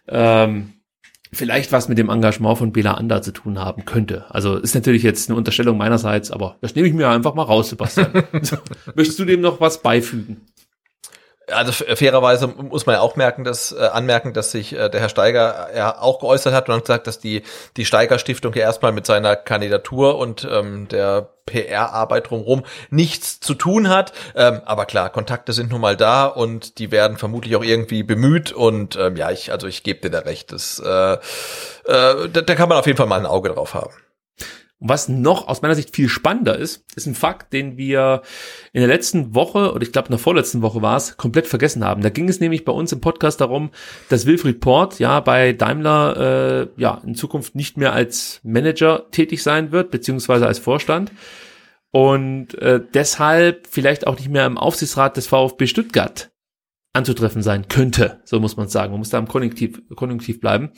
ähm, vielleicht was mit dem Engagement von Bela Ander zu tun haben könnte. Also ist natürlich jetzt eine Unterstellung meinerseits, aber das nehme ich mir einfach mal raus, Sebastian. Möchtest du dem noch was beifügen? Also fairerweise muss man ja auch merken, dass äh, anmerken, dass sich äh, der Herr Steiger ja auch geäußert hat und hat gesagt, dass die die Steiger Stiftung ja erstmal mit seiner Kandidatur und ähm, der PR-Arbeit drumherum nichts zu tun hat. Ähm, aber klar, Kontakte sind nun mal da und die werden vermutlich auch irgendwie bemüht und ähm, ja, ich also ich gebe dir da recht, das, äh, äh, da, da kann man auf jeden Fall mal ein Auge drauf haben. Was noch aus meiner Sicht viel spannender ist, ist ein Fakt, den wir in der letzten Woche, oder ich glaube in der vorletzten Woche war es, komplett vergessen haben. Da ging es nämlich bei uns im Podcast darum, dass Wilfried Port ja bei Daimler äh, ja in Zukunft nicht mehr als Manager tätig sein wird, beziehungsweise als Vorstand. Und äh, deshalb vielleicht auch nicht mehr im Aufsichtsrat des VfB Stuttgart anzutreffen sein könnte. So muss man sagen. Man muss da im Konjunktiv, Konjunktiv bleiben.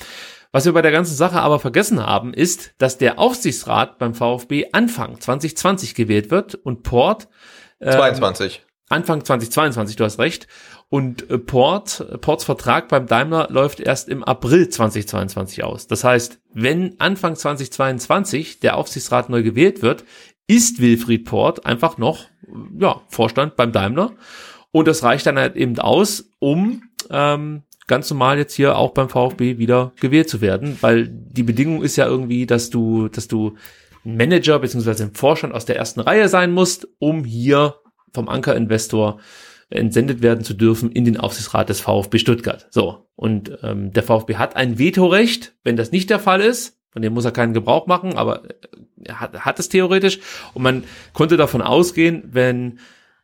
Was wir bei der ganzen Sache aber vergessen haben, ist, dass der Aufsichtsrat beim VfB Anfang 2020 gewählt wird und Port äh, 22. Anfang 2022, du hast recht. Und äh, Port, Ports Vertrag beim Daimler läuft erst im April 2022 aus. Das heißt, wenn Anfang 2022 der Aufsichtsrat neu gewählt wird, ist Wilfried Port einfach noch ja, Vorstand beim Daimler. Und das reicht dann halt eben aus, um ähm, ganz normal jetzt hier auch beim VfB wieder gewählt zu werden, weil die Bedingung ist ja irgendwie, dass du, dass du Manager beziehungsweise ein Vorstand aus der ersten Reihe sein musst, um hier vom Anker-Investor entsendet werden zu dürfen in den Aufsichtsrat des VfB Stuttgart. So. Und ähm, der VfB hat ein Vetorecht, wenn das nicht der Fall ist, von dem muss er keinen Gebrauch machen, aber er hat, hat es theoretisch. Und man konnte davon ausgehen, wenn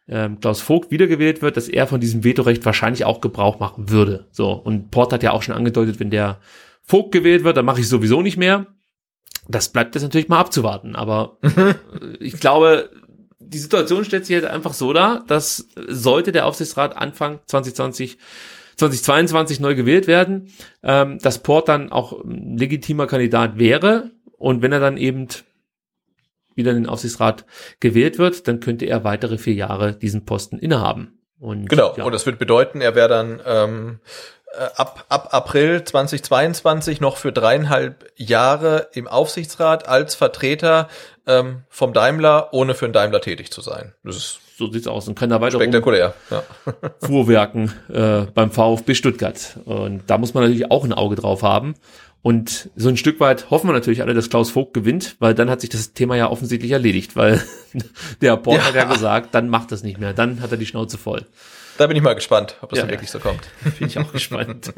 ähm, Klaus Vogt wiedergewählt wird, dass er von diesem Vetorecht wahrscheinlich auch Gebrauch machen würde. So, und Port hat ja auch schon angedeutet, wenn der Vogt gewählt wird, dann mache ich sowieso nicht mehr. Das bleibt jetzt natürlich mal abzuwarten. Aber ich glaube, die Situation stellt sich halt einfach so dar, dass sollte der Aufsichtsrat Anfang 2020 2022 neu gewählt werden, ähm, dass Port dann auch ein legitimer Kandidat wäre und wenn er dann eben wieder in den Aufsichtsrat gewählt wird, dann könnte er weitere vier Jahre diesen Posten innehaben. Und, genau, ja. und das würde bedeuten, er wäre dann ähm, äh, ab, ab April 2022 noch für dreieinhalb Jahre im Aufsichtsrat als Vertreter ähm, vom Daimler, ohne für den Daimler tätig zu sein. Das ist so sieht's aus und kann da weiter spektakulär ja. Fuhrwerken äh, beim VfB Stuttgart. Und da muss man natürlich auch ein Auge drauf haben. Und so ein Stück weit hoffen wir natürlich alle, dass Klaus Vogt gewinnt, weil dann hat sich das Thema ja offensichtlich erledigt, weil der Port ja. hat ja gesagt, dann macht das nicht mehr, dann hat er die Schnauze voll. Da bin ich mal gespannt, ob das ja, dann wirklich so kommt. Bin ich auch gespannt.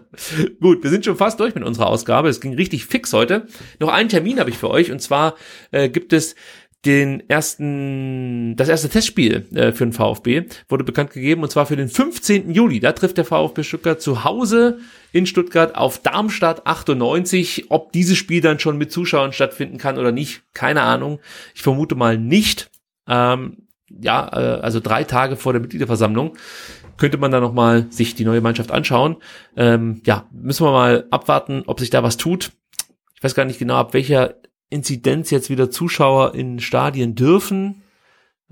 Gut, wir sind schon fast durch mit unserer Ausgabe. Es ging richtig fix heute. Noch einen Termin habe ich für euch und zwar äh, gibt es den ersten, das erste Testspiel äh, für den VfB wurde bekannt gegeben und zwar für den 15. Juli. Da trifft der VfB Stuttgart zu Hause in Stuttgart auf Darmstadt 98. Ob dieses Spiel dann schon mit Zuschauern stattfinden kann oder nicht, keine Ahnung. Ich vermute mal nicht. Ähm, ja, äh, also drei Tage vor der Mitgliederversammlung könnte man da noch mal sich die neue Mannschaft anschauen. Ähm, ja, müssen wir mal abwarten, ob sich da was tut. Ich weiß gar nicht genau, ab welcher Inzidenz jetzt wieder Zuschauer in Stadien dürfen.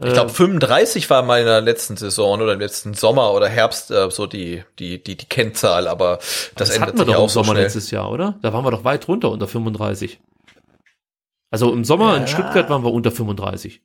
Ich glaube 35 war mal in der letzten Saison oder im letzten Sommer oder Herbst äh, so die die die die Kennzahl, aber das, das hatten wir doch im Sommer schnell. letztes Jahr, oder? Da waren wir doch weit runter unter 35. Also im Sommer ja. in Stuttgart waren wir unter 35.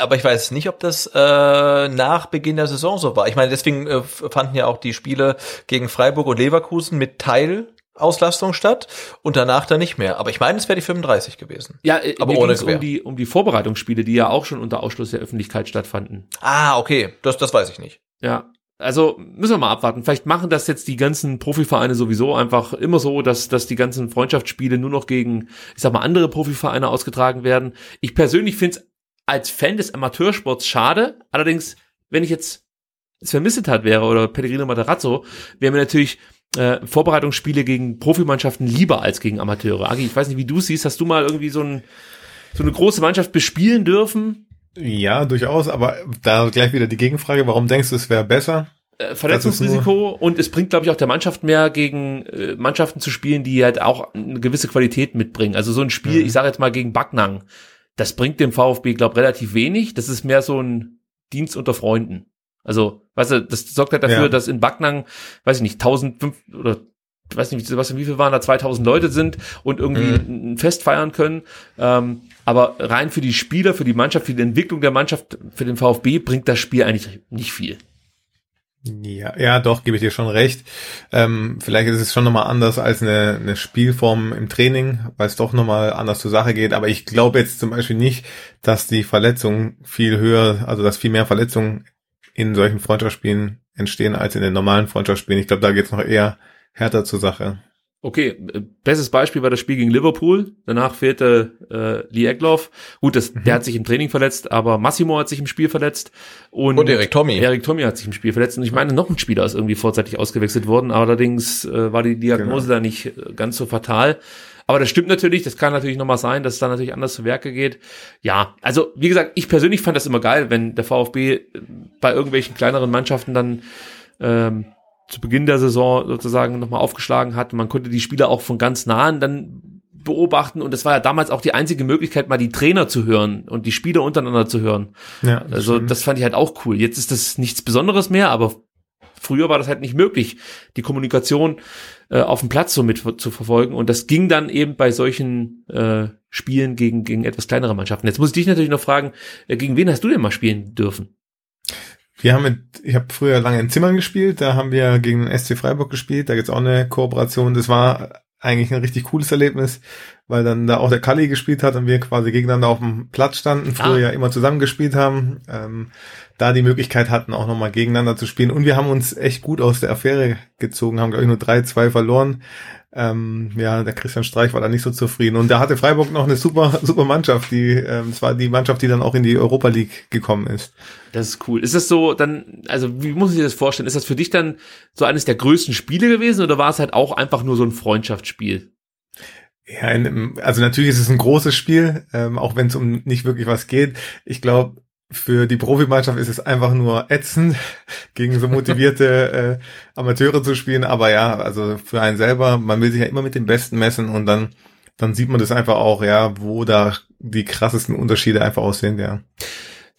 Aber ich weiß nicht, ob das äh, nach Beginn der Saison so war. Ich meine, deswegen äh, fanden ja auch die Spiele gegen Freiburg und Leverkusen mit Teil Auslastung statt und danach dann nicht mehr. Aber ich meine, es wäre die 35 gewesen. Ja, äh, aber ohne um die um die Vorbereitungsspiele, die ja auch schon unter Ausschluss der Öffentlichkeit stattfanden. Ah, okay, das das weiß ich nicht. Ja, also müssen wir mal abwarten. Vielleicht machen das jetzt die ganzen Profivereine sowieso einfach immer so, dass, dass die ganzen Freundschaftsspiele nur noch gegen, ich sag mal, andere Profivereine ausgetragen werden. Ich persönlich finde es als Fan des Amateursports schade. Allerdings, wenn ich jetzt Vermissetat wäre oder Pellegrino Materazzo, wäre mir natürlich äh, Vorbereitungsspiele gegen Profimannschaften lieber als gegen Amateure. Agi, ich weiß nicht, wie du siehst. Hast du mal irgendwie so, ein, so eine große Mannschaft bespielen dürfen? Ja, durchaus, aber da gleich wieder die Gegenfrage, warum denkst du, es wäre besser? Äh, Verletzungsrisiko und es bringt, glaube ich, auch der Mannschaft mehr gegen äh, Mannschaften zu spielen, die halt auch eine gewisse Qualität mitbringen. Also so ein Spiel, mhm. ich sage jetzt mal gegen Backnang, das bringt dem VfB, glaube relativ wenig. Das ist mehr so ein Dienst unter Freunden. Also, weißt du, das sorgt halt dafür, ja. dass in Backnang, weiß ich nicht, 1005 oder weiß nicht, was, wie viel waren da, 2000 Leute sind und irgendwie mhm. ein Fest feiern können. Ähm, aber rein für die Spieler, für die Mannschaft, für die Entwicklung der Mannschaft, für den VfB bringt das Spiel eigentlich nicht viel. Ja, ja, doch, gebe ich dir schon recht. Ähm, vielleicht ist es schon nochmal anders als eine, eine Spielform im Training, weil es doch nochmal anders zur Sache geht. Aber ich glaube jetzt zum Beispiel nicht, dass die Verletzungen viel höher, also dass viel mehr Verletzungen in solchen Freundschaftsspielen entstehen als in den normalen Freundschaftsspielen. Ich glaube, da geht es noch eher härter zur Sache. Okay, äh, bestes Beispiel war das Spiel gegen Liverpool. Danach fehlte äh, Lee Egloff. Gut, das, mhm. der hat sich im Training verletzt, aber Massimo hat sich im Spiel verletzt. Und, und Erik Tommy. Erik Tommy hat sich im Spiel verletzt. Und ich meine, noch ein Spieler ist irgendwie vorzeitig ausgewechselt worden. Allerdings äh, war die Diagnose genau. da nicht äh, ganz so fatal. Aber das stimmt natürlich, das kann natürlich nochmal sein, dass es da natürlich anders zu Werke geht. Ja, also wie gesagt, ich persönlich fand das immer geil, wenn der VfB bei irgendwelchen kleineren Mannschaften dann ähm, zu Beginn der Saison sozusagen nochmal aufgeschlagen hat. Man konnte die Spieler auch von ganz nahen dann beobachten und es war ja damals auch die einzige Möglichkeit, mal die Trainer zu hören und die Spieler untereinander zu hören. Ja, das also stimmt. das fand ich halt auch cool. Jetzt ist das nichts Besonderes mehr, aber früher war das halt nicht möglich, die Kommunikation äh, auf dem Platz so mit zu verfolgen und das ging dann eben bei solchen äh, Spielen gegen gegen etwas kleinere Mannschaften. Jetzt muss ich dich natürlich noch fragen, äh, gegen wen hast du denn mal spielen dürfen? Wir haben mit, ich habe früher lange in Zimmern gespielt, da haben wir gegen den SC Freiburg gespielt, da gibt's auch eine Kooperation. Das war eigentlich ein richtig cooles Erlebnis, weil dann da auch der Kalli gespielt hat und wir quasi gegeneinander auf dem Platz standen, früher ah. ja immer zusammen gespielt haben, ähm, da die Möglichkeit hatten, auch nochmal gegeneinander zu spielen. Und wir haben uns echt gut aus der Affäre gezogen, haben, glaube ich, nur 3-2 verloren. Ähm, ja, der Christian Streich war da nicht so zufrieden. Und da hatte Freiburg noch eine super, super Mannschaft, die, ähm, das war die Mannschaft, die dann auch in die Europa League gekommen ist. Das ist cool. Ist das so dann, also wie muss ich dir das vorstellen? Ist das für dich dann so eines der größten Spiele gewesen oder war es halt auch einfach nur so ein Freundschaftsspiel? Ja, also natürlich ist es ein großes Spiel, ähm, auch wenn es um nicht wirklich was geht. Ich glaube, für die Profimannschaft ist es einfach nur ätzend, gegen so motivierte äh, Amateure zu spielen. Aber ja, also für einen selber, man will sich ja immer mit dem Besten messen und dann, dann sieht man das einfach auch, ja, wo da die krassesten Unterschiede einfach aussehen, ja.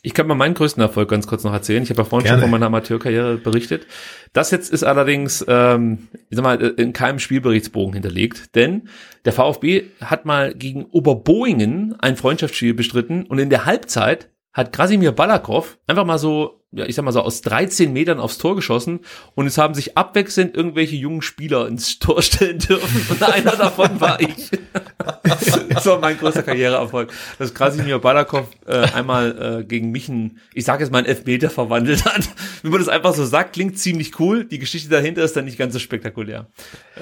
Ich kann mal meinen größten Erfolg ganz kurz noch erzählen. Ich habe ja vorhin Gerne. schon von meiner Amateurkarriere berichtet. Das jetzt ist allerdings, ähm, ich sag mal, in keinem Spielberichtsbogen hinterlegt, denn der VfB hat mal gegen Oberboingen ein Freundschaftsspiel bestritten und in der Halbzeit hat Krasimir Balakov einfach mal so, ja, ich sag mal so aus 13 Metern aufs Tor geschossen und es haben sich abwechselnd irgendwelche jungen Spieler ins Tor stellen dürfen und einer davon war ich. das war mein größter Karriereerfolg, dass Krasimir Balakov äh, einmal äh, gegen mich ein, ich sag jetzt mal einen Elfmeter verwandelt hat. Wenn man das einfach so sagt, klingt ziemlich cool. Die Geschichte dahinter ist dann nicht ganz so spektakulär.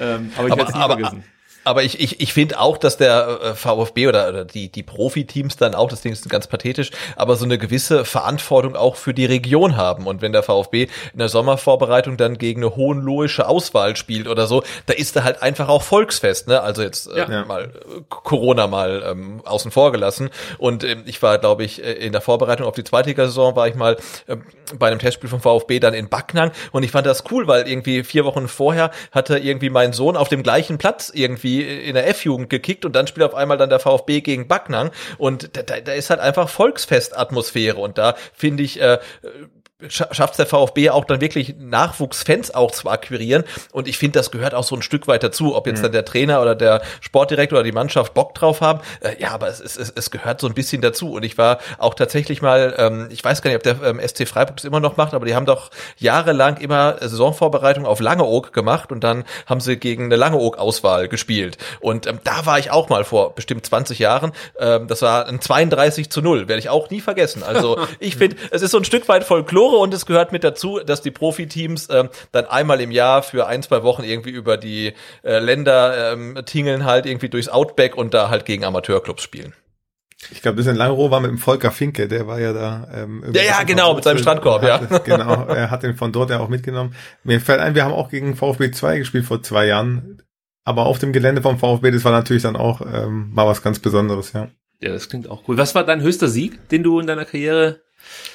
Ähm, aber ich werde es nie vergessen. Aber ich, ich, ich finde auch, dass der äh, VfB oder, oder die, die Profiteams dann auch, das Ding ist ganz pathetisch, aber so eine gewisse Verantwortung auch für die Region haben. Und wenn der VfB in der Sommervorbereitung dann gegen eine hohenlohische Auswahl spielt oder so, da ist er halt einfach auch Volksfest. Ne? Also jetzt äh, ja. mal äh, Corona mal ähm, außen vor gelassen. Und ähm, ich war, glaube ich, äh, in der Vorbereitung auf die zweite Saison war ich mal äh, bei einem Testspiel vom VfB dann in Backnang und ich fand das cool, weil irgendwie vier Wochen vorher hatte irgendwie mein Sohn auf dem gleichen Platz irgendwie irgendwie in der F-Jugend gekickt und dann spielt auf einmal dann der VfB gegen Backnang. Und da, da ist halt einfach Volksfestatmosphäre. Und da finde ich äh, schafft der VfB auch dann wirklich Nachwuchsfans auch zu akquirieren. Und ich finde, das gehört auch so ein Stück weit dazu, ob jetzt mhm. dann der Trainer oder der Sportdirektor oder die Mannschaft Bock drauf haben. Äh, ja, aber es, es, es gehört so ein bisschen dazu. Und ich war auch tatsächlich mal, ähm, ich weiß gar nicht, ob der ähm, SC Freiburg es immer noch macht, aber die haben doch jahrelang immer Saisonvorbereitung auf Langeoog gemacht und dann haben sie gegen eine Langeoog-Auswahl gespielt. Und ähm, da war ich auch mal vor bestimmt 20 Jahren. Ähm, das war ein 32 zu 0, werde ich auch nie vergessen. Also ich finde, es ist so ein Stück weit Folklore Tore und es gehört mit dazu, dass die Profiteams ähm, dann einmal im Jahr für ein, zwei Wochen irgendwie über die äh, Länder ähm, tingeln halt irgendwie durchs Outback und da halt gegen Amateurclubs spielen. Ich glaube, das in Langerow war mit dem Volker Finke, der war ja da. Ähm, ja, ja, genau, mit seinem Strandkorb, ja. Das, genau, er hat den von dort ja auch mitgenommen. Mir fällt ein, wir haben auch gegen VfB 2 gespielt vor zwei Jahren. Aber auf dem Gelände vom VfB, das war natürlich dann auch ähm, mal was ganz Besonderes, ja. Ja, das klingt auch cool. Was war dein höchster Sieg, den du in deiner Karriere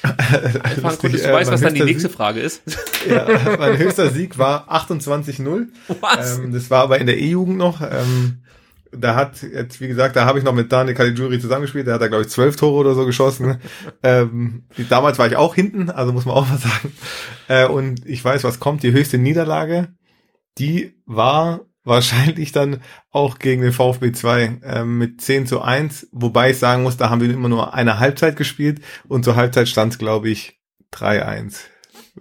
einfahren konntest? Du äh, weißt, was dann die nächste Sieg, Frage ist. Ja, mein höchster Sieg war 28-0. Was? Ähm, das war aber in der E-Jugend noch. Ähm, da hat jetzt, wie gesagt, da habe ich noch mit Daniel Caligiuri zusammengespielt, der hat da, glaube ich, zwölf Tore oder so geschossen. ähm, damals war ich auch hinten, also muss man auch mal sagen. Äh, und ich weiß, was kommt, die höchste Niederlage, die war wahrscheinlich dann auch gegen den VfB 2 äh, mit 10 zu 1, wobei ich sagen muss, da haben wir immer nur eine Halbzeit gespielt und zur Halbzeit stand es, glaube ich, 3-1,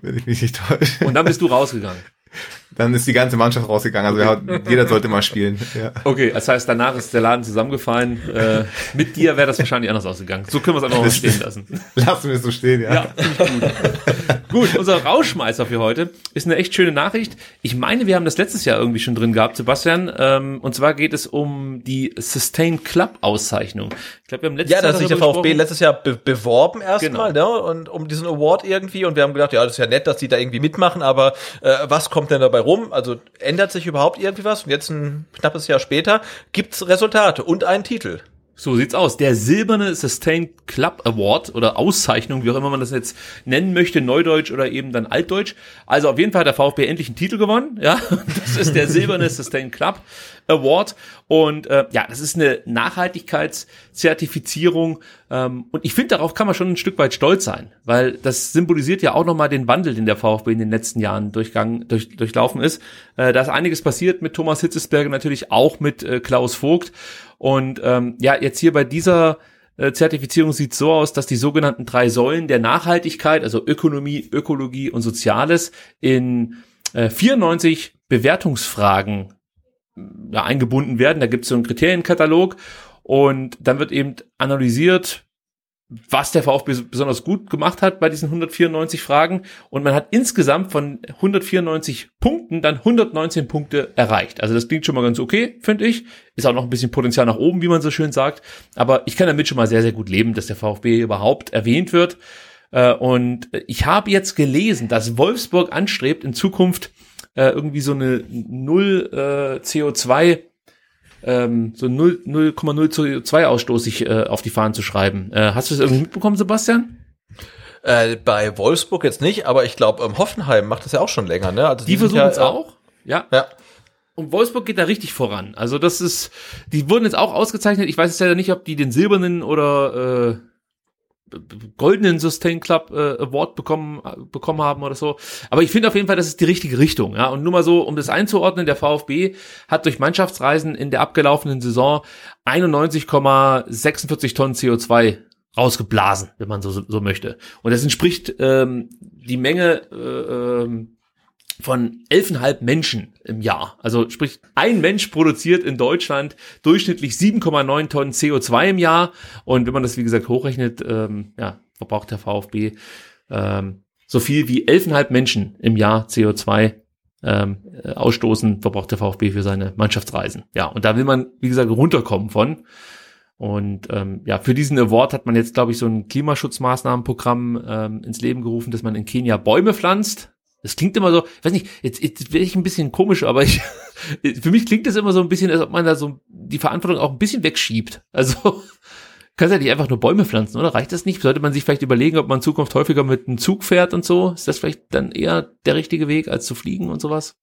wenn ich mich nicht täusche. Und dann bist du rausgegangen. Dann ist die ganze Mannschaft rausgegangen. Also okay. jeder sollte mal spielen. Ja. Okay, das heißt, danach ist der Laden zusammengefallen. Äh, mit dir wäre das wahrscheinlich anders ausgegangen. So können wir es einfach mal stehen lassen. Lassen wir es so stehen, ja. Ja, gut. gut, unser Rauschmeißer für heute ist eine echt schöne Nachricht. Ich meine, wir haben das letztes Jahr irgendwie schon drin gehabt, Sebastian. Ähm, und zwar geht es um die Sustain Club Auszeichnung. Ich glaube, wir haben letztes ja, Jahr. Ja, da hat sich der VfB letztes Jahr be beworben erstmal, genau. ne? Und um diesen Award irgendwie. Und wir haben gedacht, ja, das ist ja nett, dass die da irgendwie mitmachen, aber äh, was kommt denn dabei rum? Also ändert sich überhaupt irgendwie was? Und jetzt ein knappes Jahr später gibt's Resultate und einen Titel. So sieht's aus. Der silberne Sustained Club Award oder Auszeichnung, wie auch immer man das jetzt nennen möchte, Neudeutsch oder eben dann Altdeutsch. Also auf jeden Fall hat der VfB endlich einen Titel gewonnen. Ja, das ist der silberne Sustained Club Award. Und äh, ja, das ist eine Nachhaltigkeitszertifizierung. Ähm, und ich finde, darauf kann man schon ein Stück weit stolz sein, weil das symbolisiert ja auch nochmal den Wandel, den der VfB in den letzten Jahren durchgang, durch, durchlaufen ist. Äh, da ist einiges passiert mit Thomas Hitzesberger, natürlich auch mit äh, Klaus Vogt. Und ähm, ja, jetzt hier bei dieser äh, Zertifizierung sieht so aus, dass die sogenannten drei Säulen der Nachhaltigkeit, also Ökonomie, Ökologie und Soziales, in äh, 94 Bewertungsfragen ja, eingebunden werden. Da gibt es so einen Kriterienkatalog und dann wird eben analysiert, was der VfB besonders gut gemacht hat bei diesen 194 Fragen. Und man hat insgesamt von 194 Punkten dann 119 Punkte erreicht. Also das klingt schon mal ganz okay, finde ich. Ist auch noch ein bisschen Potenzial nach oben, wie man so schön sagt. Aber ich kann damit schon mal sehr, sehr gut leben, dass der VfB überhaupt erwähnt wird. Äh, und ich habe jetzt gelesen, dass Wolfsburg anstrebt, in Zukunft äh, irgendwie so eine Null äh, CO2 ähm, so 0,0 CO2-Ausstoß sich äh, auf die Fahnen zu schreiben. Äh, hast du das irgendwie mitbekommen, Sebastian? Äh, bei Wolfsburg jetzt nicht, aber ich glaube, ähm, Hoffenheim macht das ja auch schon länger. Ne? Also die, die versuchen es ja, auch. Ja. ja. Und Wolfsburg geht da richtig voran. Also das ist, die wurden jetzt auch ausgezeichnet. Ich weiß jetzt ja nicht, ob die den silbernen oder äh, goldenen Sustain Club äh, Award bekommen bekommen haben oder so. Aber ich finde auf jeden Fall, das ist die richtige Richtung. Ja, und nur mal so, um das einzuordnen: Der VfB hat durch Mannschaftsreisen in der abgelaufenen Saison 91,46 Tonnen CO2 rausgeblasen, wenn man so so möchte. Und das entspricht ähm, die Menge äh, ähm, von 11,5 Menschen im Jahr. Also sprich, ein Mensch produziert in Deutschland durchschnittlich 7,9 Tonnen CO2 im Jahr. Und wenn man das, wie gesagt, hochrechnet, ähm, ja, verbraucht der VfB ähm, so viel wie 11,5 Menschen im Jahr CO2 ähm, äh, ausstoßen, verbraucht der VfB für seine Mannschaftsreisen. Ja, und da will man, wie gesagt, runterkommen von. Und ähm, ja, für diesen Award hat man jetzt, glaube ich, so ein Klimaschutzmaßnahmenprogramm ähm, ins Leben gerufen, dass man in Kenia Bäume pflanzt. Das klingt immer so, weiß nicht, jetzt, jetzt werde ich ein bisschen komisch, aber ich, für mich klingt das immer so ein bisschen, als ob man da so die Verantwortung auch ein bisschen wegschiebt. Also, kannst ja nicht einfach nur Bäume pflanzen, oder? Reicht das nicht? Sollte man sich vielleicht überlegen, ob man in Zukunft häufiger mit einem Zug fährt und so? Ist das vielleicht dann eher der richtige Weg, als zu fliegen und sowas?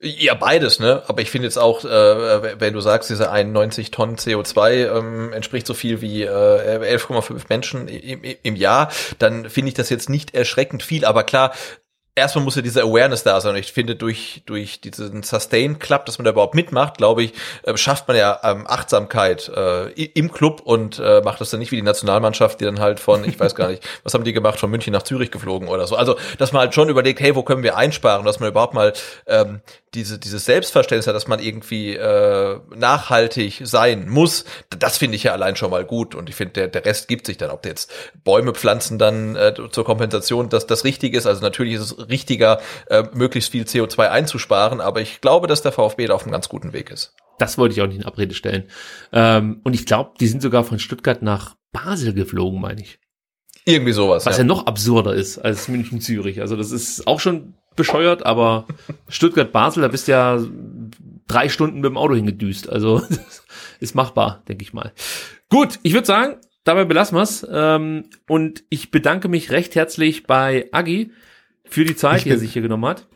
Ja, beides, ne? Aber ich finde jetzt auch, äh, wenn du sagst, diese 91 Tonnen CO2 ähm, entspricht so viel wie äh, 11,5 Menschen im, im Jahr, dann finde ich das jetzt nicht erschreckend viel. Aber klar, erstmal muss ja diese Awareness da sein. Und ich finde, durch, durch diesen Sustain Club, dass man da überhaupt mitmacht, glaube ich, äh, schafft man ja ähm, Achtsamkeit äh, im Club und äh, macht das dann nicht wie die Nationalmannschaft, die dann halt von, ich weiß gar nicht, was haben die gemacht, von München nach Zürich geflogen oder so. Also, dass man halt schon überlegt, hey, wo können wir einsparen, dass man überhaupt mal ähm, diese, dieses Selbstverständnis hat, dass man irgendwie äh, nachhaltig sein muss, das finde ich ja allein schon mal gut. Und ich finde, der, der Rest gibt sich dann, ob jetzt Bäume pflanzen dann äh, zur Kompensation, dass das richtig ist. Also natürlich ist es richtiger, äh, möglichst viel CO2 einzusparen, aber ich glaube, dass der VfB da auf einem ganz guten Weg ist. Das wollte ich auch nicht in Abrede stellen. Ähm, und ich glaube, die sind sogar von Stuttgart nach Basel geflogen, meine ich. Irgendwie sowas. Was ja. ja noch absurder ist als München-Zürich. Also das ist auch schon bescheuert, aber Stuttgart-Basel, da bist du ja drei Stunden mit dem Auto hingedüst. Also ist machbar, denke ich mal. Gut, ich würde sagen, dabei belassen wir's. Ähm, und ich bedanke mich recht herzlich bei Agi für die Zeit, die er sich hier genommen hat.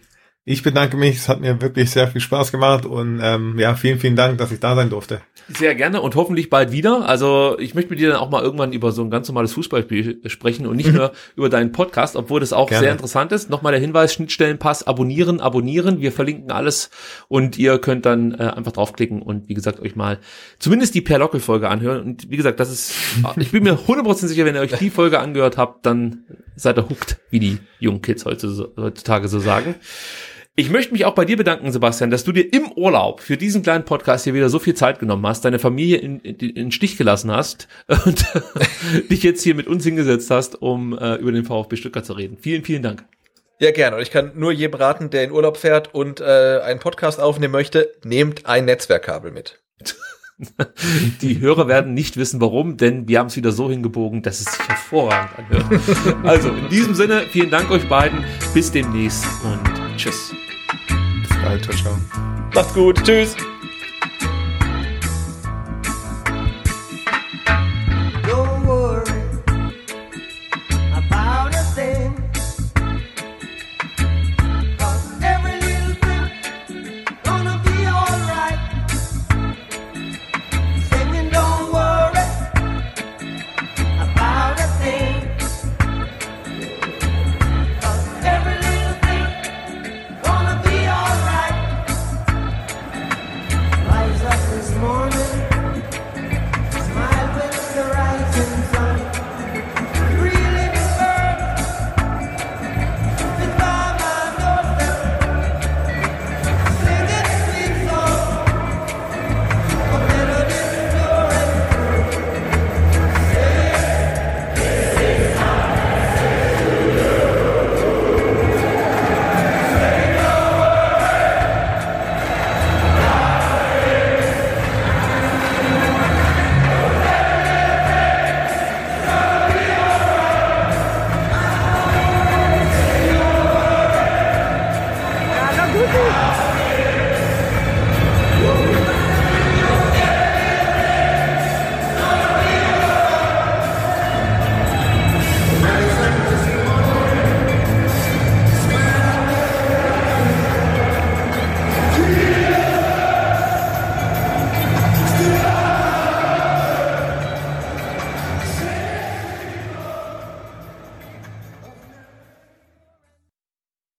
Ich bedanke mich, es hat mir wirklich sehr viel Spaß gemacht und ähm, ja, vielen, vielen Dank, dass ich da sein durfte. Sehr gerne und hoffentlich bald wieder. Also ich möchte mit dir dann auch mal irgendwann über so ein ganz normales Fußballspiel sprechen und nicht nur über deinen Podcast, obwohl das auch gerne. sehr interessant ist. Nochmal der Hinweis, Schnittstellenpass, abonnieren, abonnieren. Wir verlinken alles und ihr könnt dann äh, einfach draufklicken und wie gesagt euch mal zumindest die Per-Lockel-Folge anhören. Und wie gesagt, das ist, ich bin mir 100% sicher, wenn ihr euch die Folge angehört habt, dann seid ihr hooked, wie die jungen Kids heutzutage so sagen. Ich möchte mich auch bei dir bedanken, Sebastian, dass du dir im Urlaub für diesen kleinen Podcast hier wieder so viel Zeit genommen hast, deine Familie in, in, in den Stich gelassen hast und dich jetzt hier mit uns hingesetzt hast, um äh, über den VfB Stuttgart zu reden. Vielen, vielen Dank. Ja, gerne. Und ich kann nur jedem raten, der in Urlaub fährt und äh, einen Podcast aufnehmen möchte, nehmt ein Netzwerkkabel mit. Die Hörer werden nicht wissen, warum, denn wir haben es wieder so hingebogen, dass es sich hervorragend anhört. Also in diesem Sinne, vielen Dank euch beiden. Bis demnächst und tschüss. Bis bald. Ciao, ciao. Macht's gut. Tschüss.